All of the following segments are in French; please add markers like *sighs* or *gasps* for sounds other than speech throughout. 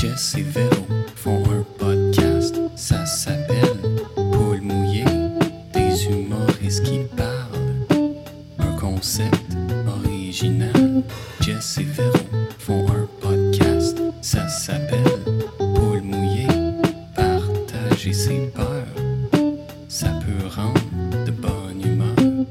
Jess et Véro font un podcast, ça s'appelle Paul mouillé, des humoristes qui parlent. Un concept original. Jess et Véro font un podcast, ça s'appelle Paul mouillé, partager ses peurs, ça peut rendre de bonne humeur.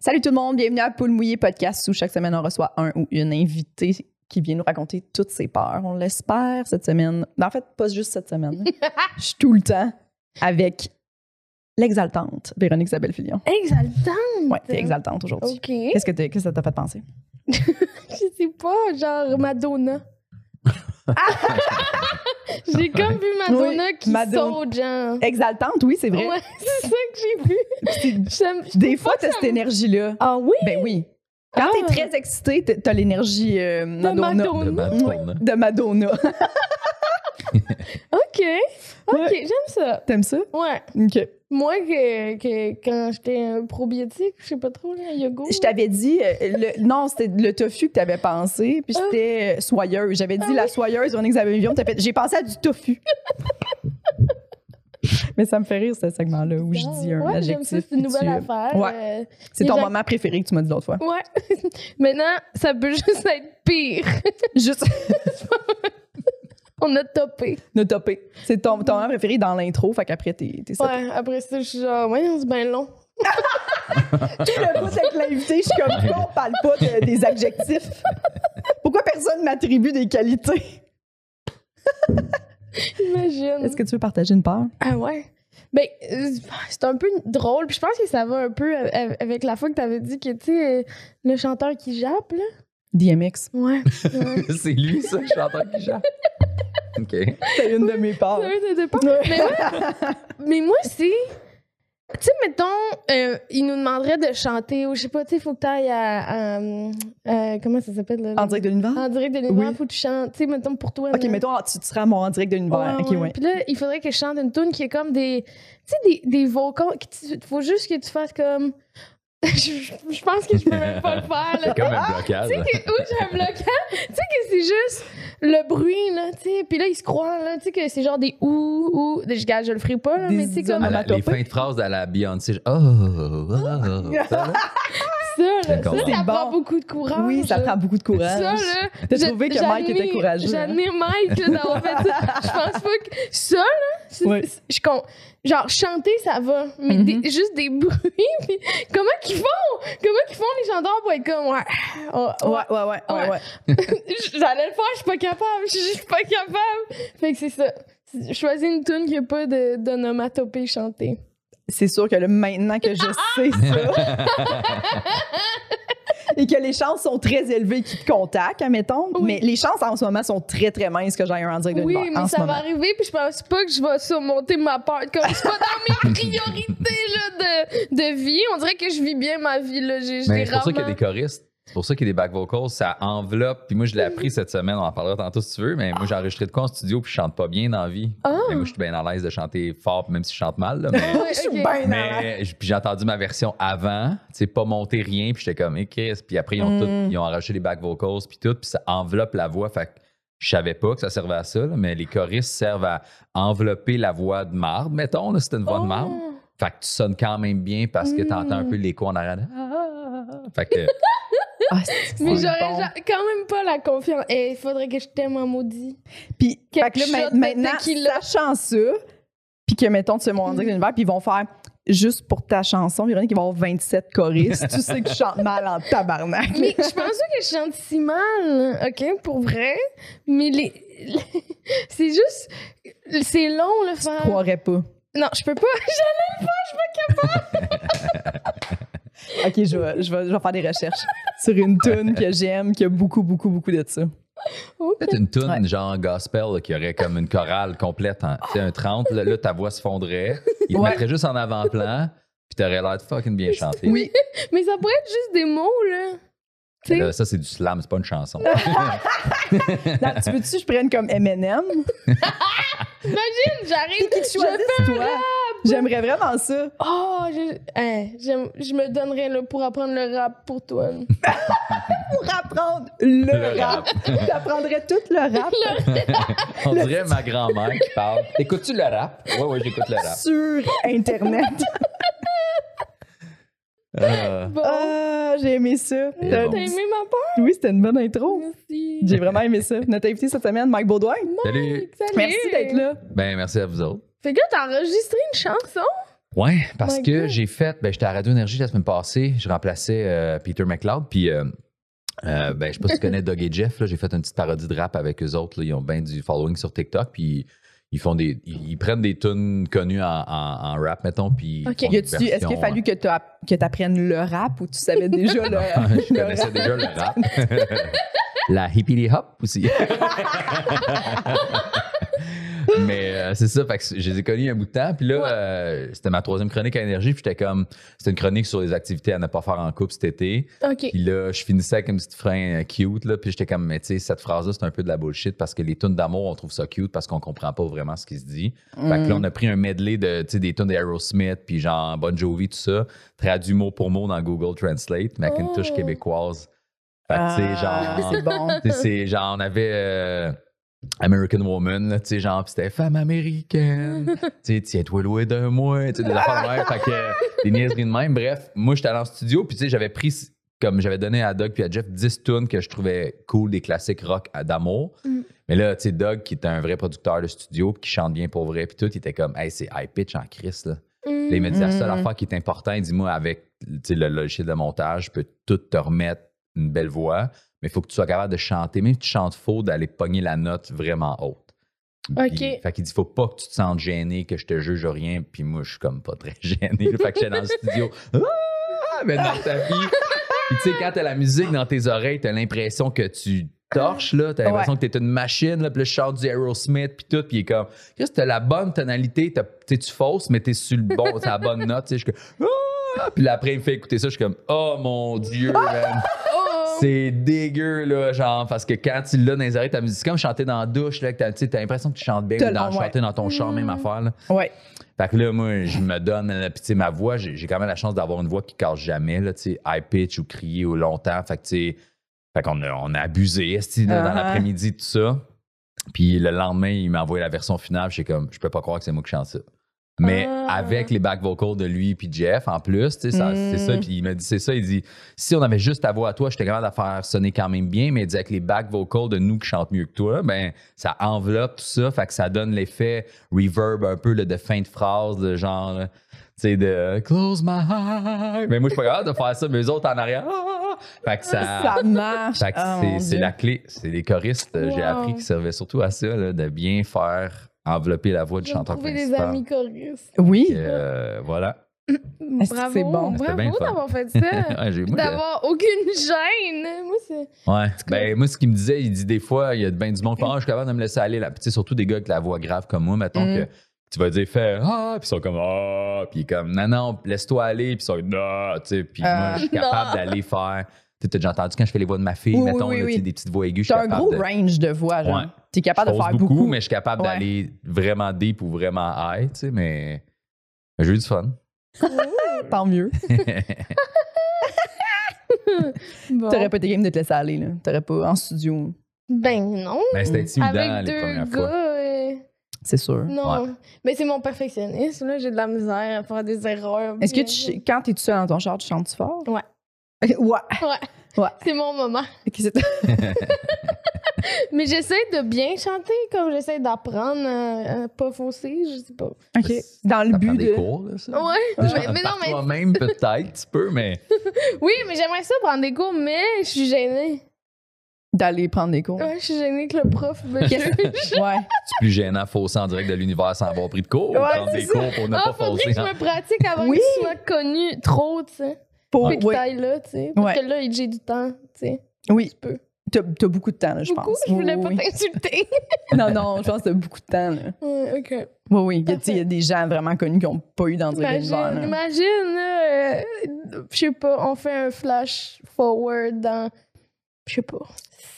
Salut tout le monde, bienvenue à Poule Mouillé Podcast où chaque semaine on reçoit un ou une invitée qui vient nous raconter toutes ses peurs. On l'espère cette semaine. Ben, en fait, pas juste cette semaine. *laughs* Je suis tout le temps avec l'exaltante Véronique Isabelle Filion. Exaltante! Ouais, t'es exaltante aujourd'hui. OK. Qu'est-ce que, t'es- qu'est-ce que ça t'a fait penser? *laughs* Je sais pas, genre Madonna. *laughs* j'ai comme vu Madonna Oui, qui Madonna. saute, genre. Exaltante, oui, c'est vrai. Ouais, c'est ça que j'ai vu. J'aime- Des fois, t'as cette énergie-là. Ah oui? Ben oui. Quand Ah. t'es très excitée, t'as- l'énergie euh, Madonna. Madonna. De Madonna. De Madonna. *laughs* OK. OK, Ouais. j'aime ça. T'aimes ça? Ouais. OK. Moi, que, que quand j'étais un probiotique, je sais pas trop, là, yoga. Je t'avais dit, euh, le- non, c'était le tofu que tu avais pensé, puis Ah. c'était euh, soyeuse. J'avais dit Ah la oui. soyeuse, Isabelle t'as fait, j'ai pensé à du tofu. *laughs* *laughs* Mais ça me fait rire, ce segment-là, où je dis un ouais, adjectif. c'est une nouvelle tu- affaire. Ouais. euh, C'est ton gens- moment préféré que tu m'as dit l'autre fois. ouais. *laughs* Maintenant, ça peut juste être pire. *laughs* Juste On a topé. de topper. C'est ton, ton moment préféré dans l'intro, fait qu'après, t'es t'es. Ouais, après ça, je suis genre, ouais, c'est bien long. Tout le bout avec l'invité, je suis comme, pourquoi on parle pas de- des adjectifs? Pourquoi personne m'attribue des qualités? Imagine. Est-ce que tu veux partager une part? Ah ouais? Ben, euh, c'est un peu drôle. Puis je pense que ça va un peu avec la fois que t'avais dit que, tu sais, euh, le chanteur qui jappe, là. DMX. Ouais. ouais. *laughs* c'est lui, ça, le chanteur qui chante. *laughs* OK. C'est une de mes parts. Ça veut dire pas. Mais, ouais. *laughs* Mais moi, c'est. Tu sais, mettons, euh, il nous demanderait de chanter, ou je sais pas, tu sais, il faut que tu ailles à. à, euh, comment ça s'appelle, là? En direct de l'univers? En direct de l'univers, Oui. faut que tu chantes. Tu sais, mettons, pour toi. Ok, mettons, tu, tu seras à mon en direct de l'univers. Ouais, ok, ouais. ouais. Puis là, il faudrait que je chante une tune qui est comme des. Tu sais, des, des vocals. Il faut juste que tu fasses comme. *laughs* je, je pense que je peux même pas le faire. là. C'est comme un blocage. Tu sais, que, où j'ai un blocage? Tu sais que c'est juste le bruit, là, tu sais. Puis là, ils se croient, là, tu sais, que c'est genre des ou, ou. Je, gage, je le ferai pas, là, Des mais tu sais, comme la- les onomatopées. fins de phrases à la Beyoncé. Oh, oh, oh, ça, là. ça, là. Je Ça, ça C'est prend bon. beaucoup de courage. Oui, ça prend beaucoup de courage. Ça, là. T'as je- trouvé que Mike était courageux, hein? J'admire Mike là, d'avoir fait ça. Je pense pas que. Ça, là, Oui. je con- Genre, chanter, ça va. Mais Mhm. des- juste des *laughs* bruits. puis comment qu'ils font? Comment qu'ils font les chanteurs pour être comme. Ouais. Oh, Ouais, ouais, ouais, ouais, Ouais. ouais. *laughs* J'allais le faire, je suis pas capable. Je suis juste pas capable. Fait que c'est ça. Choisis une tune qui a pas de- d'onomatopée chantée. C'est sûr que là, maintenant que je *laughs* sais ça, *laughs* et que les chances sont très élevées qui te contactent, admettons, Oui. mais les chances en ce moment sont très, très minces que j'aille un en direct de Oui, mais ça va arriver, puis je pense pas que je vais surmonter ma peur. Comme c'est pas dans mes *laughs* priorités là, de, de vie. On dirait que je vis bien ma vie. Là. J'ai, j'ai Mais c'est pour ça qu'il y a des choristes. C'est pour ça qu'il y a des back vocals. Ça enveloppe. Puis moi, je l'ai appris cette semaine. On en parlera tantôt si tu veux. Mais moi, j'ai enregistré de quoi en studio. Puis je chante pas bien dans la vie. Ah. Mais moi, je suis bien à l'aise de chanter fort, même si je chante mal. là, mais- *laughs* Je suis bien Mais puis j'ai entendu ma version avant, tu sais, pas monter rien, puis j'étais comme, Chris. Puis après, ils ont, Mm. tout, ils ont arraché les back vocals, puis tout, puis ça enveloppe la voix. Fait que je savais pas que ça servait à ça, là, mais les choristes servent à envelopper la voix de marde, mettons, là, c'était une voix de marde. Oh. Fait que tu sonnes quand même bien parce que t'entends un Mm. peu l'écho en arrière. Fait que, *laughs* Ah, Mais j'aurais bon. quand même pas la confiance. Et il faudrait que je t'aime en maudit. Puis, fait que là, maintenant, sachant ça, puis que, mettons, tu fais mon l'univers, puis ils vont faire juste pour ta chanson, Véronique, ils vont avoir 27 choristes. tu sais que je chante mal en tabarnak. Mais je pense pas que je chante si mal, OK, pour vrai. Mais les, les- *laughs* c'est juste. C'est long, le Je faire. croirais pas. Non, je peux pas. *laughs* *laughs* OK, je vais, je, vais, je vais faire des recherches *laughs* sur une tune que j'aime, qui a beaucoup, beaucoup, beaucoup de ça. Ok. peut-être une tune Ouais. genre gospel là, qui aurait comme une chorale complète, sais, un 30, là, là, ta voix se fondrait. Ils te Ouais. mettraient juste en avant-plan, puis t'aurais l'air de fucking bien chanter. Oui. *laughs* Mais ça pourrait être juste des mots. Là, ça, c'est du slam, c'est pas une chanson. Non, tu veux-tu que je prenne comme Eminem? Imagine, j'arrive, Qui je fais un toi? rap, J'aimerais vraiment ça. Oh, je, hein, j'aime- je me donnerais là, pour apprendre le rap pour toi. *laughs* Pour apprendre le, Le rap. T'apprendrais tout le rap On dirait ma grand-mère qui parle. Écoutes-tu le rap? Ouais, ouais, j'écoute le rap. sur Internet. *laughs* Euh, Bon, Ah, j'ai aimé ça. T'as- bon. aimé ma part? Oui, c'était une bonne intro. Merci. J'ai vraiment aimé ça. Notre invité cette semaine, Mike Baudouin. salut. Salut. Merci d'être là. Ben, merci à vous autres. Fait que là, t'as enregistré une chanson? Ouais, parce My que God. j'ai fait, ben, j'étais à Radio Énergie la semaine passée, je remplaçais euh, Peter McLeod, puis euh, euh, ben, je sais pas si tu connais Doug et Jeff, là, j'ai fait une petite parodie de rap avec eux autres, là, ils ont bien du following sur TikTok, puis ils font des, ils, ils prennent des tunes connues en, en- en rap, mettons, puis Est-ce qu'il a fallu que tu que apprennes le rap ou tu savais déjà le, *laughs* euh, je le connaissais rap? déjà le rap. *laughs* *laughs* La hippity hop aussi. *laughs* Mais euh, c'est ça, fait que je les ai connus un bout de temps. Puis là, Ouais. euh, c'était ma troisième chronique à énergie. Puis j'étais comme, c'était une chronique sur les activités à ne pas faire en couple cet été. Puis là, je finissais avec une petite frein euh, cute. Là, puis j'étais comme, mais tu sais, cette phrase-là, c'est un peu de la bullshit parce que les tunes d'amour, on trouve ça cute parce qu'on comprend pas vraiment ce qui se dit. Fait que là, on a pris un medley de, tu sais, des tunes d'Aerosmith, puis genre Bon Jovi, tout ça, traduit mot pour mot dans Google Translate, mais avec une touche Oh. québécoise. Fait que, tu sais, Ah, genre. c'est bon. Genre, on avait euh, American Woman, là, tu sais, genre, pis c'était femme américaine. *laughs* tu sais, tiens-toi loin d'un mois, tu sais, des affaires de même. Fait que, euh, des niaiseries de même. Bref, moi, j'étais allé en studio, puis tu sais, j'avais pris, comme j'avais donné à Doug puis à Jeff 10 tunes que je trouvais cool, des classiques rock d'amour. Mm. Mais là, tu sais, Doug, qui était un vrai producteur de studio, puis qui chante bien pour vrai, puis tout, il était comme, hey, c'est high pitch en Chris, là. Mm. Là, il m'a dit la seule Mm. affaire qui est importante, il dit moi, avec tu sais, le logiciel de montage, je peux tout te remettre une belle voix, mais il faut que tu sois capable de chanter, même si tu chantes faux, d'aller pogner la note vraiment haute. OK. Puis, fait qu'il dit faut pas que tu te sentes gêné, que je te juge rien, puis moi, je suis comme pas très *laughs* gêné. fait que j'étais dans le studio, ah, mais dans le tapis. Puis tu sais, quand t'as la musique dans tes oreilles, t'as l'impression que tu torches, là. T'as l'impression que t'es une machine, là. Puis là, je chante du Aerosmith, puis tout. Puis il est comme, Chris, t'as la bonne tonalité, t'as- tu tu fausses, mais t'es sur le bon, t'as la bonne note, tu sais. Je suis comme, ah! Puis là, après, il me fait écouter ça, je suis comme, oh mon Dieu, man. C'est dégueu, là, genre, parce que quand tu l'as dans les oreilles, ta musique, c'est comme chanter dans la douche, là, que t'as l'impression que tu chantes bien, ou dans, ouais. chanter dans ton char, même Mm. affaire, là. Ouais. Fait que là, moi, je me donne, puis tu sais, ma voix, j'ai j'ai quand même la chance d'avoir une voix qui casse jamais, là, tu sais, high pitch ou crier ou longtemps. Fait que, tu sais, fait qu'on a, on a abusé, esti, là, dans Uh-huh. l'après-midi, tout ça. Puis le lendemain, il m'a envoyé la version finale, j'étais comme, je peux pas croire que c'est moi qui chante ça. Mais Ah. avec les back vocals de lui puis Jeff en plus, tu sais, ça- Mm. c'est ça. Puis il m'a dit, c'est ça, il dit, si on avait juste ta voix à toi, j'étais capable de faire sonner quand même bien, mais il dit, avec les back vocals de nous qui chantent mieux que toi, ben ça enveloppe tout ça, fait que ça donne l'effet reverb un peu là, de fin de phrase, de genre, tu sais, de close my eyes. Mais moi, je suis pas capable de faire ça, mais eux autres en arrière, ah! fait que ça. Ça marche. Fait que Ah, c'est- c'est la clé. C'est les choristes, euh, j'ai appris qu'ils servaient surtout à ça, là, de bien faire envelopper la voix du chanteur trouvé des principal. amis choristes. Oui. Et, euh, voilà. Bravo, c'est bon? Bravo d'avoir fait ça. *laughs* Ouais, j'ai- moi, d'avoir aucune gêne. Moi, c'est. ouais. Ben, moi, ce qu'il me disait, il dit des fois, il y a bien du monde qui fait, Ah, je suis capable de me laisser aller là. Puis, tu sais, surtout des gars avec la voix grave comme moi, mettons Mm. que tu vas dire, fais ah, puis ils sont comme ah, puis comme non, non, laisse-toi aller, puis ils sont comme non, tu sais. Puis Ah. moi, je suis capable *laughs* Non. d'aller faire. Tu t'as déjà entendu quand je fais les voix de ma fille, Oui, mettons, oui, là, tu sais, oui. des petites voix aiguës. T'as un gros de- range de voix, genre. Ouais. T'es capable de faire beaucoup. mais je suis capable Ouais. d'aller vraiment deep ou vraiment high, tu sais, mais j'ai eu du fun. *laughs* Tant mieux. *laughs* Bon. T'aurais pas été game de te laisser aller, là. T'aurais pas en studio. Ben non. Ben, c'était intimidant Avec les deux premières gars. fois. C'est sûr. Non. Mais c'est mon perfectionnisme. Là, j'ai de la misère à faire des erreurs. Est-ce que tu, quand t'es tout seul dans ton char, tu chantes fort? Ouais. Ouais. Ouais. Ouais. C'est mon moment. *laughs* Mais j'essaie de bien chanter, comme j'essaie d'apprendre à, à pas fausser, je sais pas. OK. Dans le but des de. cours, là, ça. Ouais. Mais, mais non, mais. toi-même, peut-être, tu peux, mais *laughs* Oui, mais j'aimerais ça prendre des cours, mais je suis gênée. D'aller prendre des cours. Ouais, je suis gênée que le prof me juge. *laughs* Ouais. c'est plus gênant fausser en direct de l'univers sans avoir pris de cours ou Ouais, prendre des ça. cours pour ne Ah, pas faudrait fausser. que je me pratique avant Oui. qu'il soit connu trop, tu sais. Pour, oui. aille là, tu sais. Parce Ouais. que là, j'ai du temps, tu sais. oui. Tu peux. T'as t'as beaucoup de temps, là, je Beaucoup, pense. je voulais Oui, pas t'insulter. *laughs* Non, non, je pense que t'as beaucoup de temps, là. ouais, ok. Oui, oui. Il y a- tu sais, il y a des gens vraiment connus qui n'ont pas eu dans le Imagine, là. euh, je sais pas, on fait un flash forward dans, je sais pas,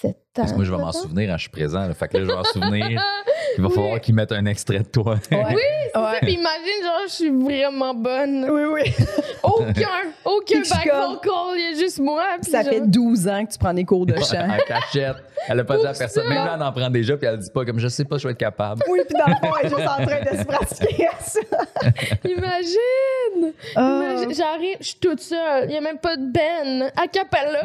7 ans. Parce que moi, je vais m'en souvenir quand je suis présent. là. Fait que là, je vais m'en souvenir *laughs* Il va falloir qu'ils mettent un extrait de toi. Ouais. *laughs* Oui, c'est Ouais. ça. Puis imagine, genre, je suis vraiment bonne. Oui, oui. *laughs* Aucun, aucun Puis je suis back vocal, il y a juste moi. Puis Ça genre- fait 12 ans que tu prends des cours de chant. en cachette. Elle a pas dit à personne. ça. Même là, elle en prend déjà, puis elle dit pas comme je sais pas, je vais être capable. Oui, puis dans le fond, elle est juste en train de se pratiquer à ça. Imagine! Ah. Imagine, J'arrive, je suis toute seule. Il n'y a même pas de Ben. A cappella.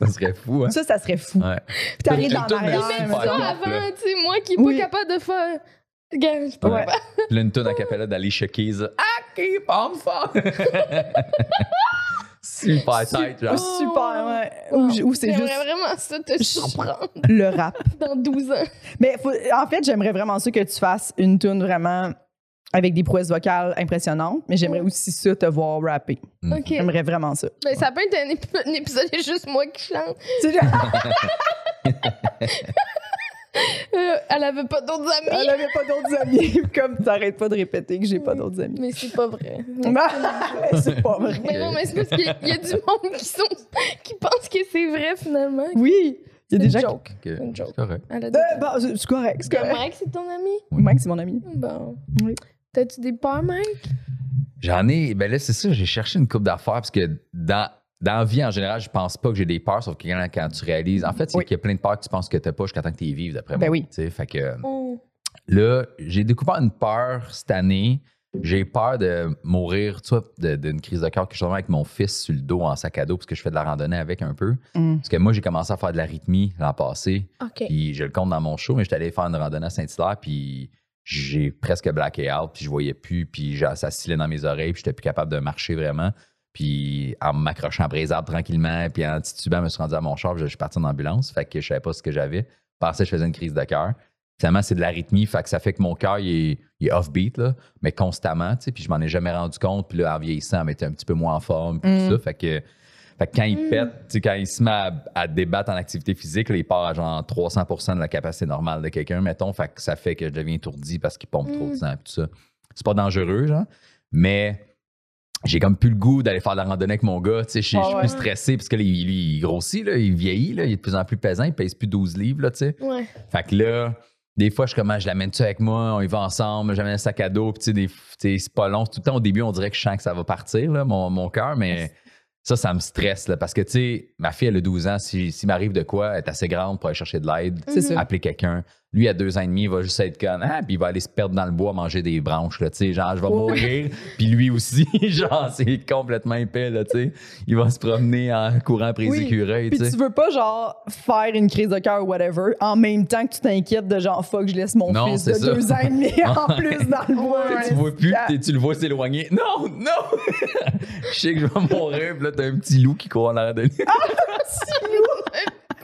Ça serait fou, hein? Ça, ça serait fou. Ouais. Puis t'arrives Une dans mais l'arrière. super Ça avant, tu sais, moi qui Oui. pas capable de faire. Je suis pas Ouais. capable. Puis là, une tonne à capella d'Alicia Keys. Ah, keep on fort! *laughs* Super tight, genre. Super, ouais. Wow. Ou, ou c'est J'aimerais juste vraiment ça te surprendre le rap. *laughs* dans 12 ans. Mais faut- en fait, j'aimerais vraiment ça que tu fasses une tune vraiment avec des prouesses vocales impressionnantes, mais j'aimerais aussi ça te voir rapper. Mhm. OK. J'aimerais vraiment ça. Ben, ça peut être un, ép- un épisode, a juste moi qui chante. Tu sais, *laughs* Euh, elle avait pas d'autres Elle amis. avait pas d'autres amis. *laughs* Comme t'arrêtes pas de répéter que j'ai pas d'autres amis. Mais c'est pas vrai. *laughs* c'est pas vrai. Mais non, mais c'est parce qu'il y y a du monde qui, sont, qui pense que c'est vrai finalement. Oui, il y a des C'est gens. une joke. Ok, Une joke. C'est correct. Elle qui- Euh, bon, c'est c'est correct. C'est que correct. Mike, c'est ton ami? Mike, c'est mon ami. Bon. Oui. T'as-tu des peurs, Mike? J'en ai. Ben là, c'est ça, j'ai cherché une coupe d'affaires parce que dans, dans la vie, en général, je pense pas que j'ai des peurs, sauf que quand, quand tu réalises. En fait, c'est Oui. qu'il y a plein de peurs que tu penses que t'as pas jusqu'à temps que tu les vives, d'après Ben moi. oui. Tu sais, Fait que Oh. là, j'ai découvert une peur cette année. J'ai peur de mourir, tu vois, de- d'une crise de cœur que je suis vraiment avec mon fils sur le dos en sac à dos parce que je fais de la randonnée avec un peu. Mm. Parce que moi, j'ai commencé à faire de l'arythmie l'an passé. OK. Puis je le compte dans mon show, mais j'étais allé faire une randonnée à Saint-Hilaire, puis j'ai presque blacké out, puis je voyais plus, puis ça scillait dans mes oreilles, puis j'étais plus capable de marcher vraiment. Puis en m'accrochant après les arbres tranquillement, puis en titubant, je me suis rendu à mon char, puis je suis parti en ambulance, fait que je savais pas ce que j'avais. Je pensais que je faisais une crise de cœur. Finalement, c'est de l'arythmie, fait que ça fait que mon cœur, il est, il est off-beat, là, mais constamment, tu sais, puis je m'en ai jamais rendu compte, puis là, en vieillissant, elle était un petit peu moins en forme, puis Mm. tout ça, fait que fait que quand il Mm. pète, quand il se met à, à débattre en activité physique, là, il part à genre 300% de la capacité normale de quelqu'un, mettons. Fait que ça fait que je deviens étourdi parce qu'il pompe trop de Mm. sang et tout ça. C'est pas dangereux, genre. Mais j'ai comme plus le goût d'aller faire de la randonnée avec mon gars. Je suis Ah plus stressé parce que là, il, grossit, là, il vieillit, là, il est de plus en plus pesant, il pèse plus 12 livres, là. Ouais. Fait que là, des fois, je comme, je l'amène-tu avec moi, on y va ensemble, j'amène un sac à dos, puis c'est pas long. Tout le temps, au début, on dirait que je sens que ça va partir, là, mon, mon cœur, mais ça, ça me stresse, là, parce que, tu sais, ma fille, elle a 12 ans, si- s'il m'arrive de quoi, elle est assez grande pour aller chercher de l'aide, appeler quelqu'un. Lui, à deux ans et demi, il va juste être comme, ah, puis il va aller se perdre dans le bois, manger des branches, là, tu sais, genre, je vais mourir, puis lui aussi, *laughs* genre, c'est complètement épais, là, tu sais. Il va se promener en courant après les Oui. écureuils, tu sais. tu veux pas, genre, faire une crise de cœur ou whatever, en même temps que tu t'inquiètes de genre, fuck, je laisse mon Non, fils de ça. deux ans et demi *laughs* en plus dans le bois. Tu vois plus, tu le vois s'éloigner. Non, non! *laughs* je sais que je vais mourir, puis là, t'as un petit loup qui court en arrière de lui.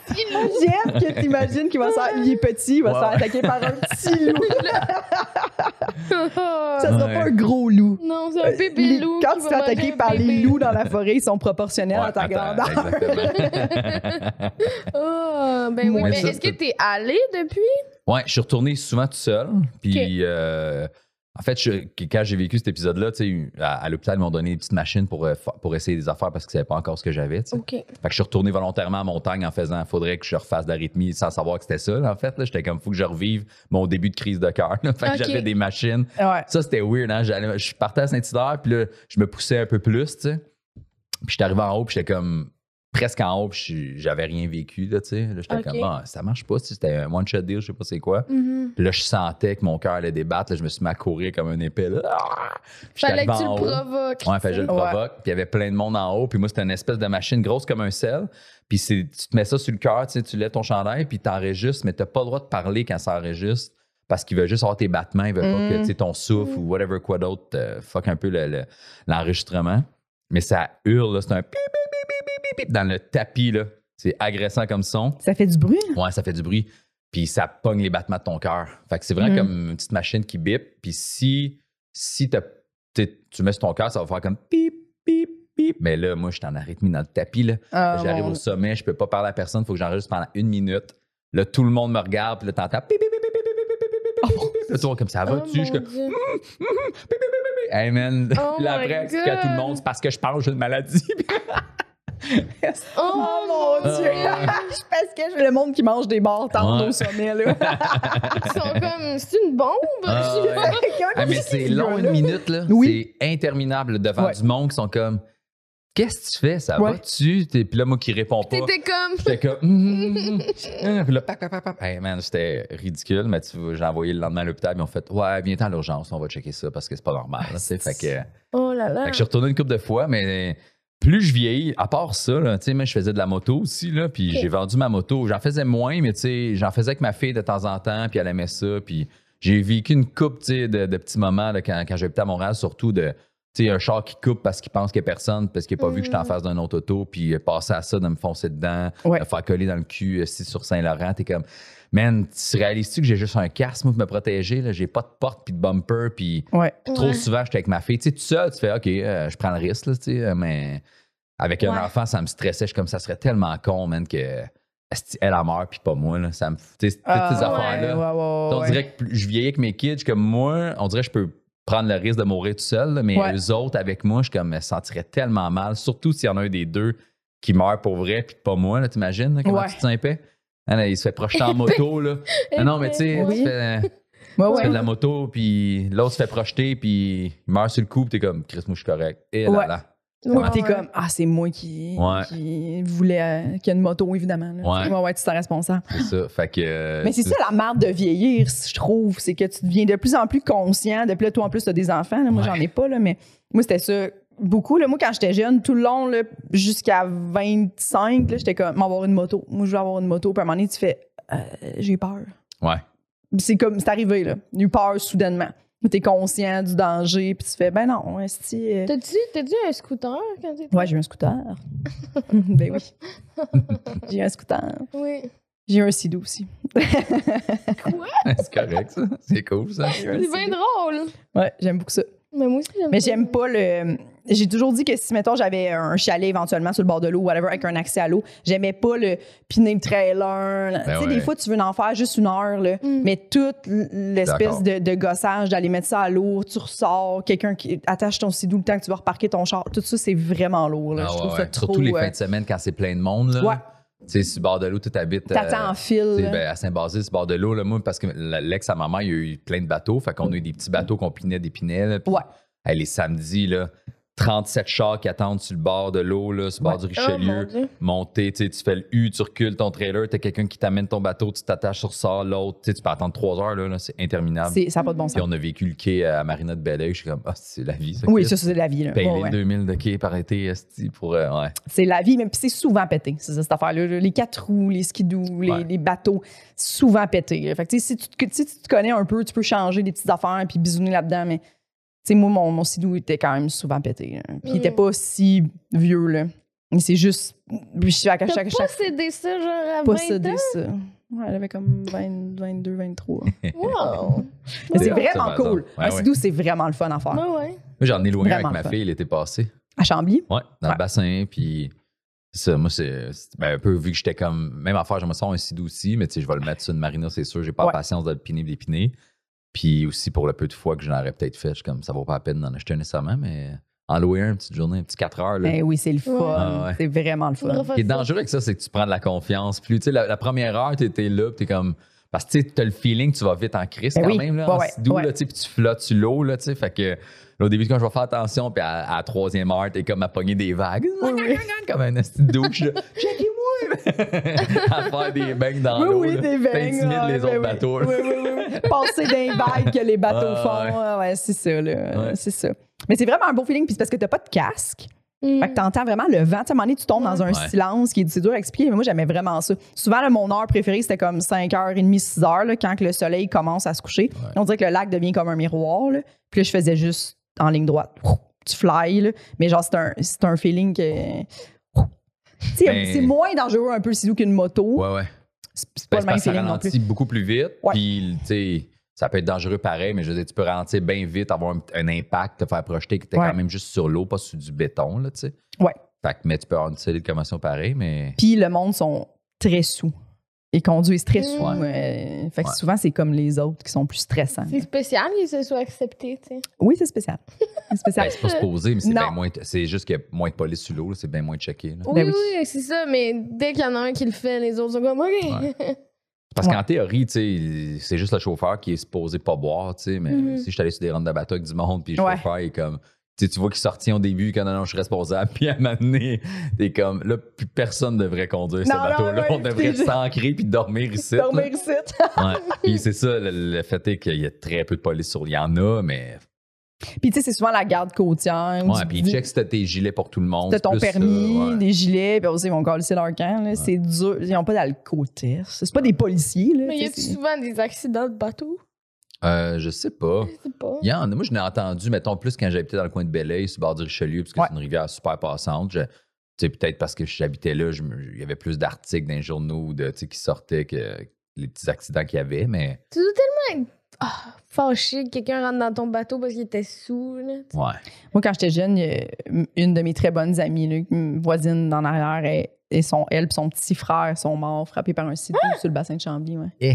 J'aime que t'imagines qu'il va se faire, il est petit, il va se faire attaquer par un petit loup. *laughs* Ça sera Ouais. pas un gros loup. non, c'est un bébé Les- loup. Quand qui tu te fais manger attaquer un par bébé les loups dans la forêt, ils sont proportionnels Ouais, à ta grandeur. Exactement. Ah, ben oui, mais ça, est-ce que c'est- t'es allé depuis? Ouais, je suis retourné souvent tout seul. Puis, Ok. euh, en fait, je- quand j'ai vécu cet épisode-là, tu sais, à, à l'hôpital, ils m'ont donné des petites machines pour, euh, pour essayer des affaires parce qu'ils ne savaient pas encore ce que j'avais. tu sais. OK. Fait que je suis retourné volontairement en montagne en faisant faudrait que je refasse d'arythmie sans savoir que c'était ça. là, en fait, là. j'étais comme faut que je revive mon début de crise de cœur. *laughs* Fait que j'avais des machines. Ouais. Ça, c'était weird. Hein? Je partais à Saint-Hilaire, puis là, je me poussais un peu plus, tu sais. Puis j'étais arrivé en haut, puis j'étais comme presque en haut, puis j'avais rien vécu, là, tu sais. Là, j'étais Ok. comme, bon, ça marche pas, c'était un one-shot deal, je sais pas c'est quoi. Mhm. Puis là, je sentais que mon cœur allait débattre, là, je me suis mis à courir comme un épée, là. Ah! Fallait que tu le provoques. Ouais, fait que je le provoque. Puis il y avait plein de monde en haut. Puis moi, c'était une espèce de machine grosse comme un sel. Puis c'est- tu te mets ça sur le cœur, tu sais, tu lèves ton chandail, puis t'enregistres, mais t'as pas le droit de parler quand ça enregistre. Parce qu'il veut juste avoir tes battements, il veut pas Mm. que tu sais, ton souffle ou whatever quoi d'autre euh, fuck un peu le- le- l'enregistrement. Mais ça hurle, là, c'est un pip, pip, pip, pip, pip, pip dans le tapis, là. C'est agressant comme son. Ça fait du bruit. Ouais, ça fait du bruit. Puis ça pogne les battements de ton cœur. Fait que c'est vraiment Mhm. comme une petite machine qui bip. Puis si, si t'es- tu mets sur ton cœur, ça va faire comme pip, pip, pip. Mais là, moi, je suis en arythmie dans le tapis. Là. Ah, J'arrive au sommet, je peux pas parler à personne, il faut que j'enregistre pendant une minute. Là, tout le monde me regarde, puis là, t'entends pip, pip, pip, pip, pip, pip, pip, pip, pip, pip, pip. Là, tout le monde comme Oh, hey man. Oh *laughs* Puis là, my après, explique à tout le monde, c'est parce que *laughs* *laughs* je pense que j'ai une maladie. Oh mon Dieu! Je pense que le monde qui mange des barres tente Ouais. au sommet, là. Ils sont comme, c'est une bombe? Ah, ouais. Ah, mais c'est long une minute, là. Oui. C'est interminable devant Ouais. du monde qui sont comme Qu'est-ce que tu fais? Ça Ouais. va-tu? Puis là, moi qui réponds pas. T'étais comme. J'étais comme. Hum, hum, hum. Puis là, pac, pac, pac. Hey man, c'était ridicule, mais tu j'ai envoyé le lendemain à l'hôpital, ils m'ont fait Ouais, viens à l'urgence, on va checker ça parce que c'est pas normal. là, fait, que, Oh là là. fait que je suis retourné une couple de fois, mais plus je vieillis, à part ça, là, tu sais, moi, je faisais de la moto aussi, là, puis j'ai vendu ma moto. J'en faisais moins, mais tu sais, j'en faisais avec ma fille de temps en temps, puis elle aimait ça, puis j'ai vécu une coupe, de, de petits moments là, quand, quand j'habitais à Montréal, surtout de, sais, un char qui coupe parce qu'il pense qu'il n'y a personne, parce qu'il n'a pas vu que j'étais en Mm. face d'un autre auto, puis euh, passer à ça, de me foncer dedans, Ouais. de faire coller dans le cul, euh, si sur Saint-Laurent, t'es comme, man, tu réalises-tu que j'ai juste un casque, moi, pour me protéger, là, j'ai pas de porte, puis de bumper, puis Ouais. trop Ouais. souvent, j'étais avec ma fille. Tu sais, tout seul, tu fais, OK, euh, je prends le risque, là, tu sais, euh, mais avec un enfant, ça me stressait. Je suis comme, ça serait tellement con, man, que elle a meurt, puis pas moi, là. Ça me, tu sais, toutes ces Ah, affaires-là. ouais, ouais, ouais, On dirait que plus je vieillis avec mes kids, je suis comme moi, on dirait que je peux prendre le risque de mourir tout seul, là, mais Ouais. eux autres, avec moi, je comme, me sentirais tellement mal, surtout s'il y en a un des deux qui meurt pour vrai, puis pas moi, t'imagines, comment Ouais. tu te sens épais? Ah, là, il se fait projeter en *laughs* moto, là. Ah non, mais tu sais, Oui. tu fais- tu de la moto, puis l'autre se fait projeter, puis il meurt sur le coup, puis t'es comme, Chris, moi, je suis correct. Et là, là. Ouais, Ouais, t'es comme, ah, c'est moi qui, Ouais. qui voulais euh, qu'il y ait une moto, évidemment. Là. Ouais. ouais, ouais, tu t'es responsable. C'est ça. Fait que. euh, Mais c'est ça la merde de vieillir, je trouve. C'est que tu deviens de plus en plus conscient. Depuis là, toi, en plus, t'as des enfants. là. Moi, Ouais. j'en ai pas, là, mais moi, c'était ça. Beaucoup. Là. Moi, quand j'étais jeune, tout le long, là, jusqu'à 25, là, j'étais comme, m'avoir une moto. Moi, je veux avoir une moto. Puis à un moment donné, tu fais, euh, j'ai peur. Ouais. C'est comme, c'est arrivé, là. J'ai eu peur soudainement. T'es conscient du danger, puis tu fais, ben non, esti, euh, T'as-tu t'as-tu un scooter quand t'étais? Ouais, j'ai eu un scooter. *laughs* ben oui. *laughs* j'ai eu un scooter. Oui. J'ai eu un sidou aussi. *laughs* c'est correct, ça. C'est cool, ça. C'est bien drôle. Ouais, j'aime beaucoup ça. Mais moi aussi, j'aime Mais ça. j'aime pas le. J'ai toujours dit que si, mettons, j'avais un chalet éventuellement sur le bord de l'eau, whatever, avec un accès à l'eau, j'aimais pas le piner le trailer. tu sais, ouais. des fois, tu veux en faire juste une heure, là. Mm. Mais toute l'espèce de, de gossage d'aller mettre ça à l'eau, tu ressors, quelqu'un qui attache ton sidou le temps que tu vas reparquer ton char, tout ça, c'est vraiment lourd, là. Ah Je trouve ouais. ça trop. Surtout les euh, fins de semaine quand c'est plein de monde. Là. Ouais. Tu sais, sur le bord de l'eau, tu habites. T'attends en fil. ben, à Saint-Basile, sur le bord de l'eau, là, moi, parce que l'ex à maman, il y a eu plein de bateaux. Fait qu'on a eu des petits bateaux qu'on pinait des puis, Ouais. hey, les samedis, là, 37 chars qui attendent sur le bord de l'eau, sur le bord du Oh, Richelieu. Monter, tu fais le U, tu recules ton trailer, t'as quelqu'un qui t'amène ton bateau, tu t'attaches sur ça, l'autre, tu peux attendre trois heures, là, là, c'est interminable. Ça n'a pas de bon Puis sens. on a vécu le quai à Marina de Belleuil, je suis comme, ah, c'est la vie, ça. Oui, ça, c'est la vie. Là. Paye Ouais, les ouais. 2000 de quai par été, pour. euh, ouais. C'est la vie, mais puis c'est souvent pété, cette affaire-là. là. Les quatre roues, les skidoo, les, bateaux, souvent pété. Fait que, si tu, te- si tu te connais un peu, tu peux changer des petites affaires puis bisouner là-dedans, mais sais, moi, mon, mon sidou était quand même souvent pété. là. Puis il était Mm. pas si vieux, là. Mais c'est juste. puis Chaque, T'as chaque, chaque, possédé ça, genre, à 20 possédé ans? ça. Ouais, elle avait comme 20, 22, 23. Wow. Mais c'est vraiment cool. Ouais, un ouais. sidou, c'est vraiment le fun à faire. Ouais, ouais. Moi, j'en ai loin Vraiment avec ma fille, l'été passé. À Chambly? Ouais, dans Ouais. le bassin, puis. Ça, moi, c'est ben, un peu vu que j'étais comme. Même affaire, j'aimerais ça avoir un sidou aussi, mais tu sais, je vais le mettre sur une marina, c'est sûr. J'ai pas Ouais. la patience de le piner, d'épiner. Puis aussi, pour le peu de fois que j'en aurais peut-être fait, je suis comme, ça vaut pas la peine d'en acheter un nécessairement, mais en louer un, une petite journée, un petit 4 heures, là. Ben oui, c'est le fun. Ouais. Ah ouais. C'est vraiment le fun. Ce qui est dangereux avec ça, c'est que tu prends de la confiance. Plus, tu sais, la, la première heure, tu étais là, tu es comme. Parce que tu as le feeling que tu vas vite en crise Ben quand oui. même, là, Ouais, en ouais, là, tu puis tu flottes sur l'eau, là, tu sais. Fait que, là, au début, quand je vais faire attention, puis à, à la troisième heure, t'es comme à pogner des vagues. Oui, oui. *laughs* comme un de douche, là. *laughs* *laughs* À faire des bangs dans Oui, l'eau. oui, là. des bangs. T'intimides les ben autres oui. bateaux. Oui, oui, oui, oui. Passer d'un *laughs* vagues que les bateaux Ah, font. ouais. C'est ça, là. Ouais. C'est ça. Mais c'est vraiment un beau feeling, puis c'est parce que t'as pas de casque. Mm. Fait que t'entends vraiment le vent. Tu sais, à un moment donné, tu tombes dans un Ouais. silence qui est, c'est dur à expliquer, mais moi, j'aimais vraiment ça. Souvent, là, mon heure préférée, c'était comme 5h30, 6h, là, quand que le soleil commence à se coucher. On dirait que le lac devient comme un miroir. Là. Puis là, je faisais juste en ligne droite. Tu fly, là. Mais genre, c'est un, c'est un feeling que. Ben- c'est moins dangereux un peu le sidou qu'une moto. Ouais, ouais. C'est pas Ben, le même feeling non plus. ralentit beaucoup plus vite. Puis, tu sais, ça peut être dangereux pareil, mais je veux dire, tu peux ralentir bien vite, avoir un, un impact, te faire projeter que tu es Ouais. quand même juste sur l'eau, pas sur du béton, là, tu sais. Ouais. Fait que, mais tu peux avoir une solide commotion pareil, mais. Puis le monde sont très sous. Ils conduisent très sous. Ouais. euh, fait que Ouais. souvent, c'est comme les autres qui sont plus stressants. C'est spécial que ce soit accepté, tu sais. Oui, c'est spécial. C'est spécial. Ben, c'est pas supposé, mais c'est bien moins. C'est juste qu'il y a moins de police sur l'eau, là, c'est bien moins checké. là. Oui, Ben oui, oui. c'est ça, mais dès qu'il y en a un qui le fait, les autres sont comme, OK. *laughs* Parce Ouais. qu'en théorie, tu sais, c'est juste le chauffeur qui est supposé pas boire, tu sais, mais Mhm. si je suis allé sur des rondes de bateau avec du monde, puis le Ouais. chauffeur est comme. Tu vois qu'il sortit au début, quand non, non, je suis responsable, *laughs* puis à un moment donné, t'es comme, là, plus personne devrait conduire ce Non, bateau-là. On devrait s'ancrer puis dormir ici. Dormir ici. *laughs* Ouais. Puis c'est ça, le, le fait est qu'il y a très peu de police sur. Il y en a, mais. Puis, tu sais, c'est souvent la garde côtière. Ouais, puis ils checkent si t'as tes gilets pour tout le monde. T'as ton plus ça, permis, ouais. des gilets, puis aussi, ils vont coller leur camp. C'est dur. Ils n'ont pas d'alcotest. C'est pas des policiers. Là, Mais y c'est- souvent des accidents de bateau? Euh, je sais pas. Je sais pas. Il y en a. Moi, je l'ai entendu, mettons, plus quand j'habitais dans le coin de Belleuil, sur le bord du Richelieu, parce que Ouais. c'est une rivière super passante. Je- Tu sais, peut-être parce que j'habitais là, il y avait plus d'articles dans les journaux de, tu sais, qui sortaient que les petits accidents qu'il y avait, mais Tu dois tellement être ah, fâché que quelqu'un rentre dans ton bateau parce qu'il était sais. ouais. Moi, quand j'étais jeune, a une de mes très bonnes amies, là, une voisine en arrière, et, et son, elle et son petit frère sont morts frappés par un sidou Ah! sur le bassin de Chambly. Ouais, Eh,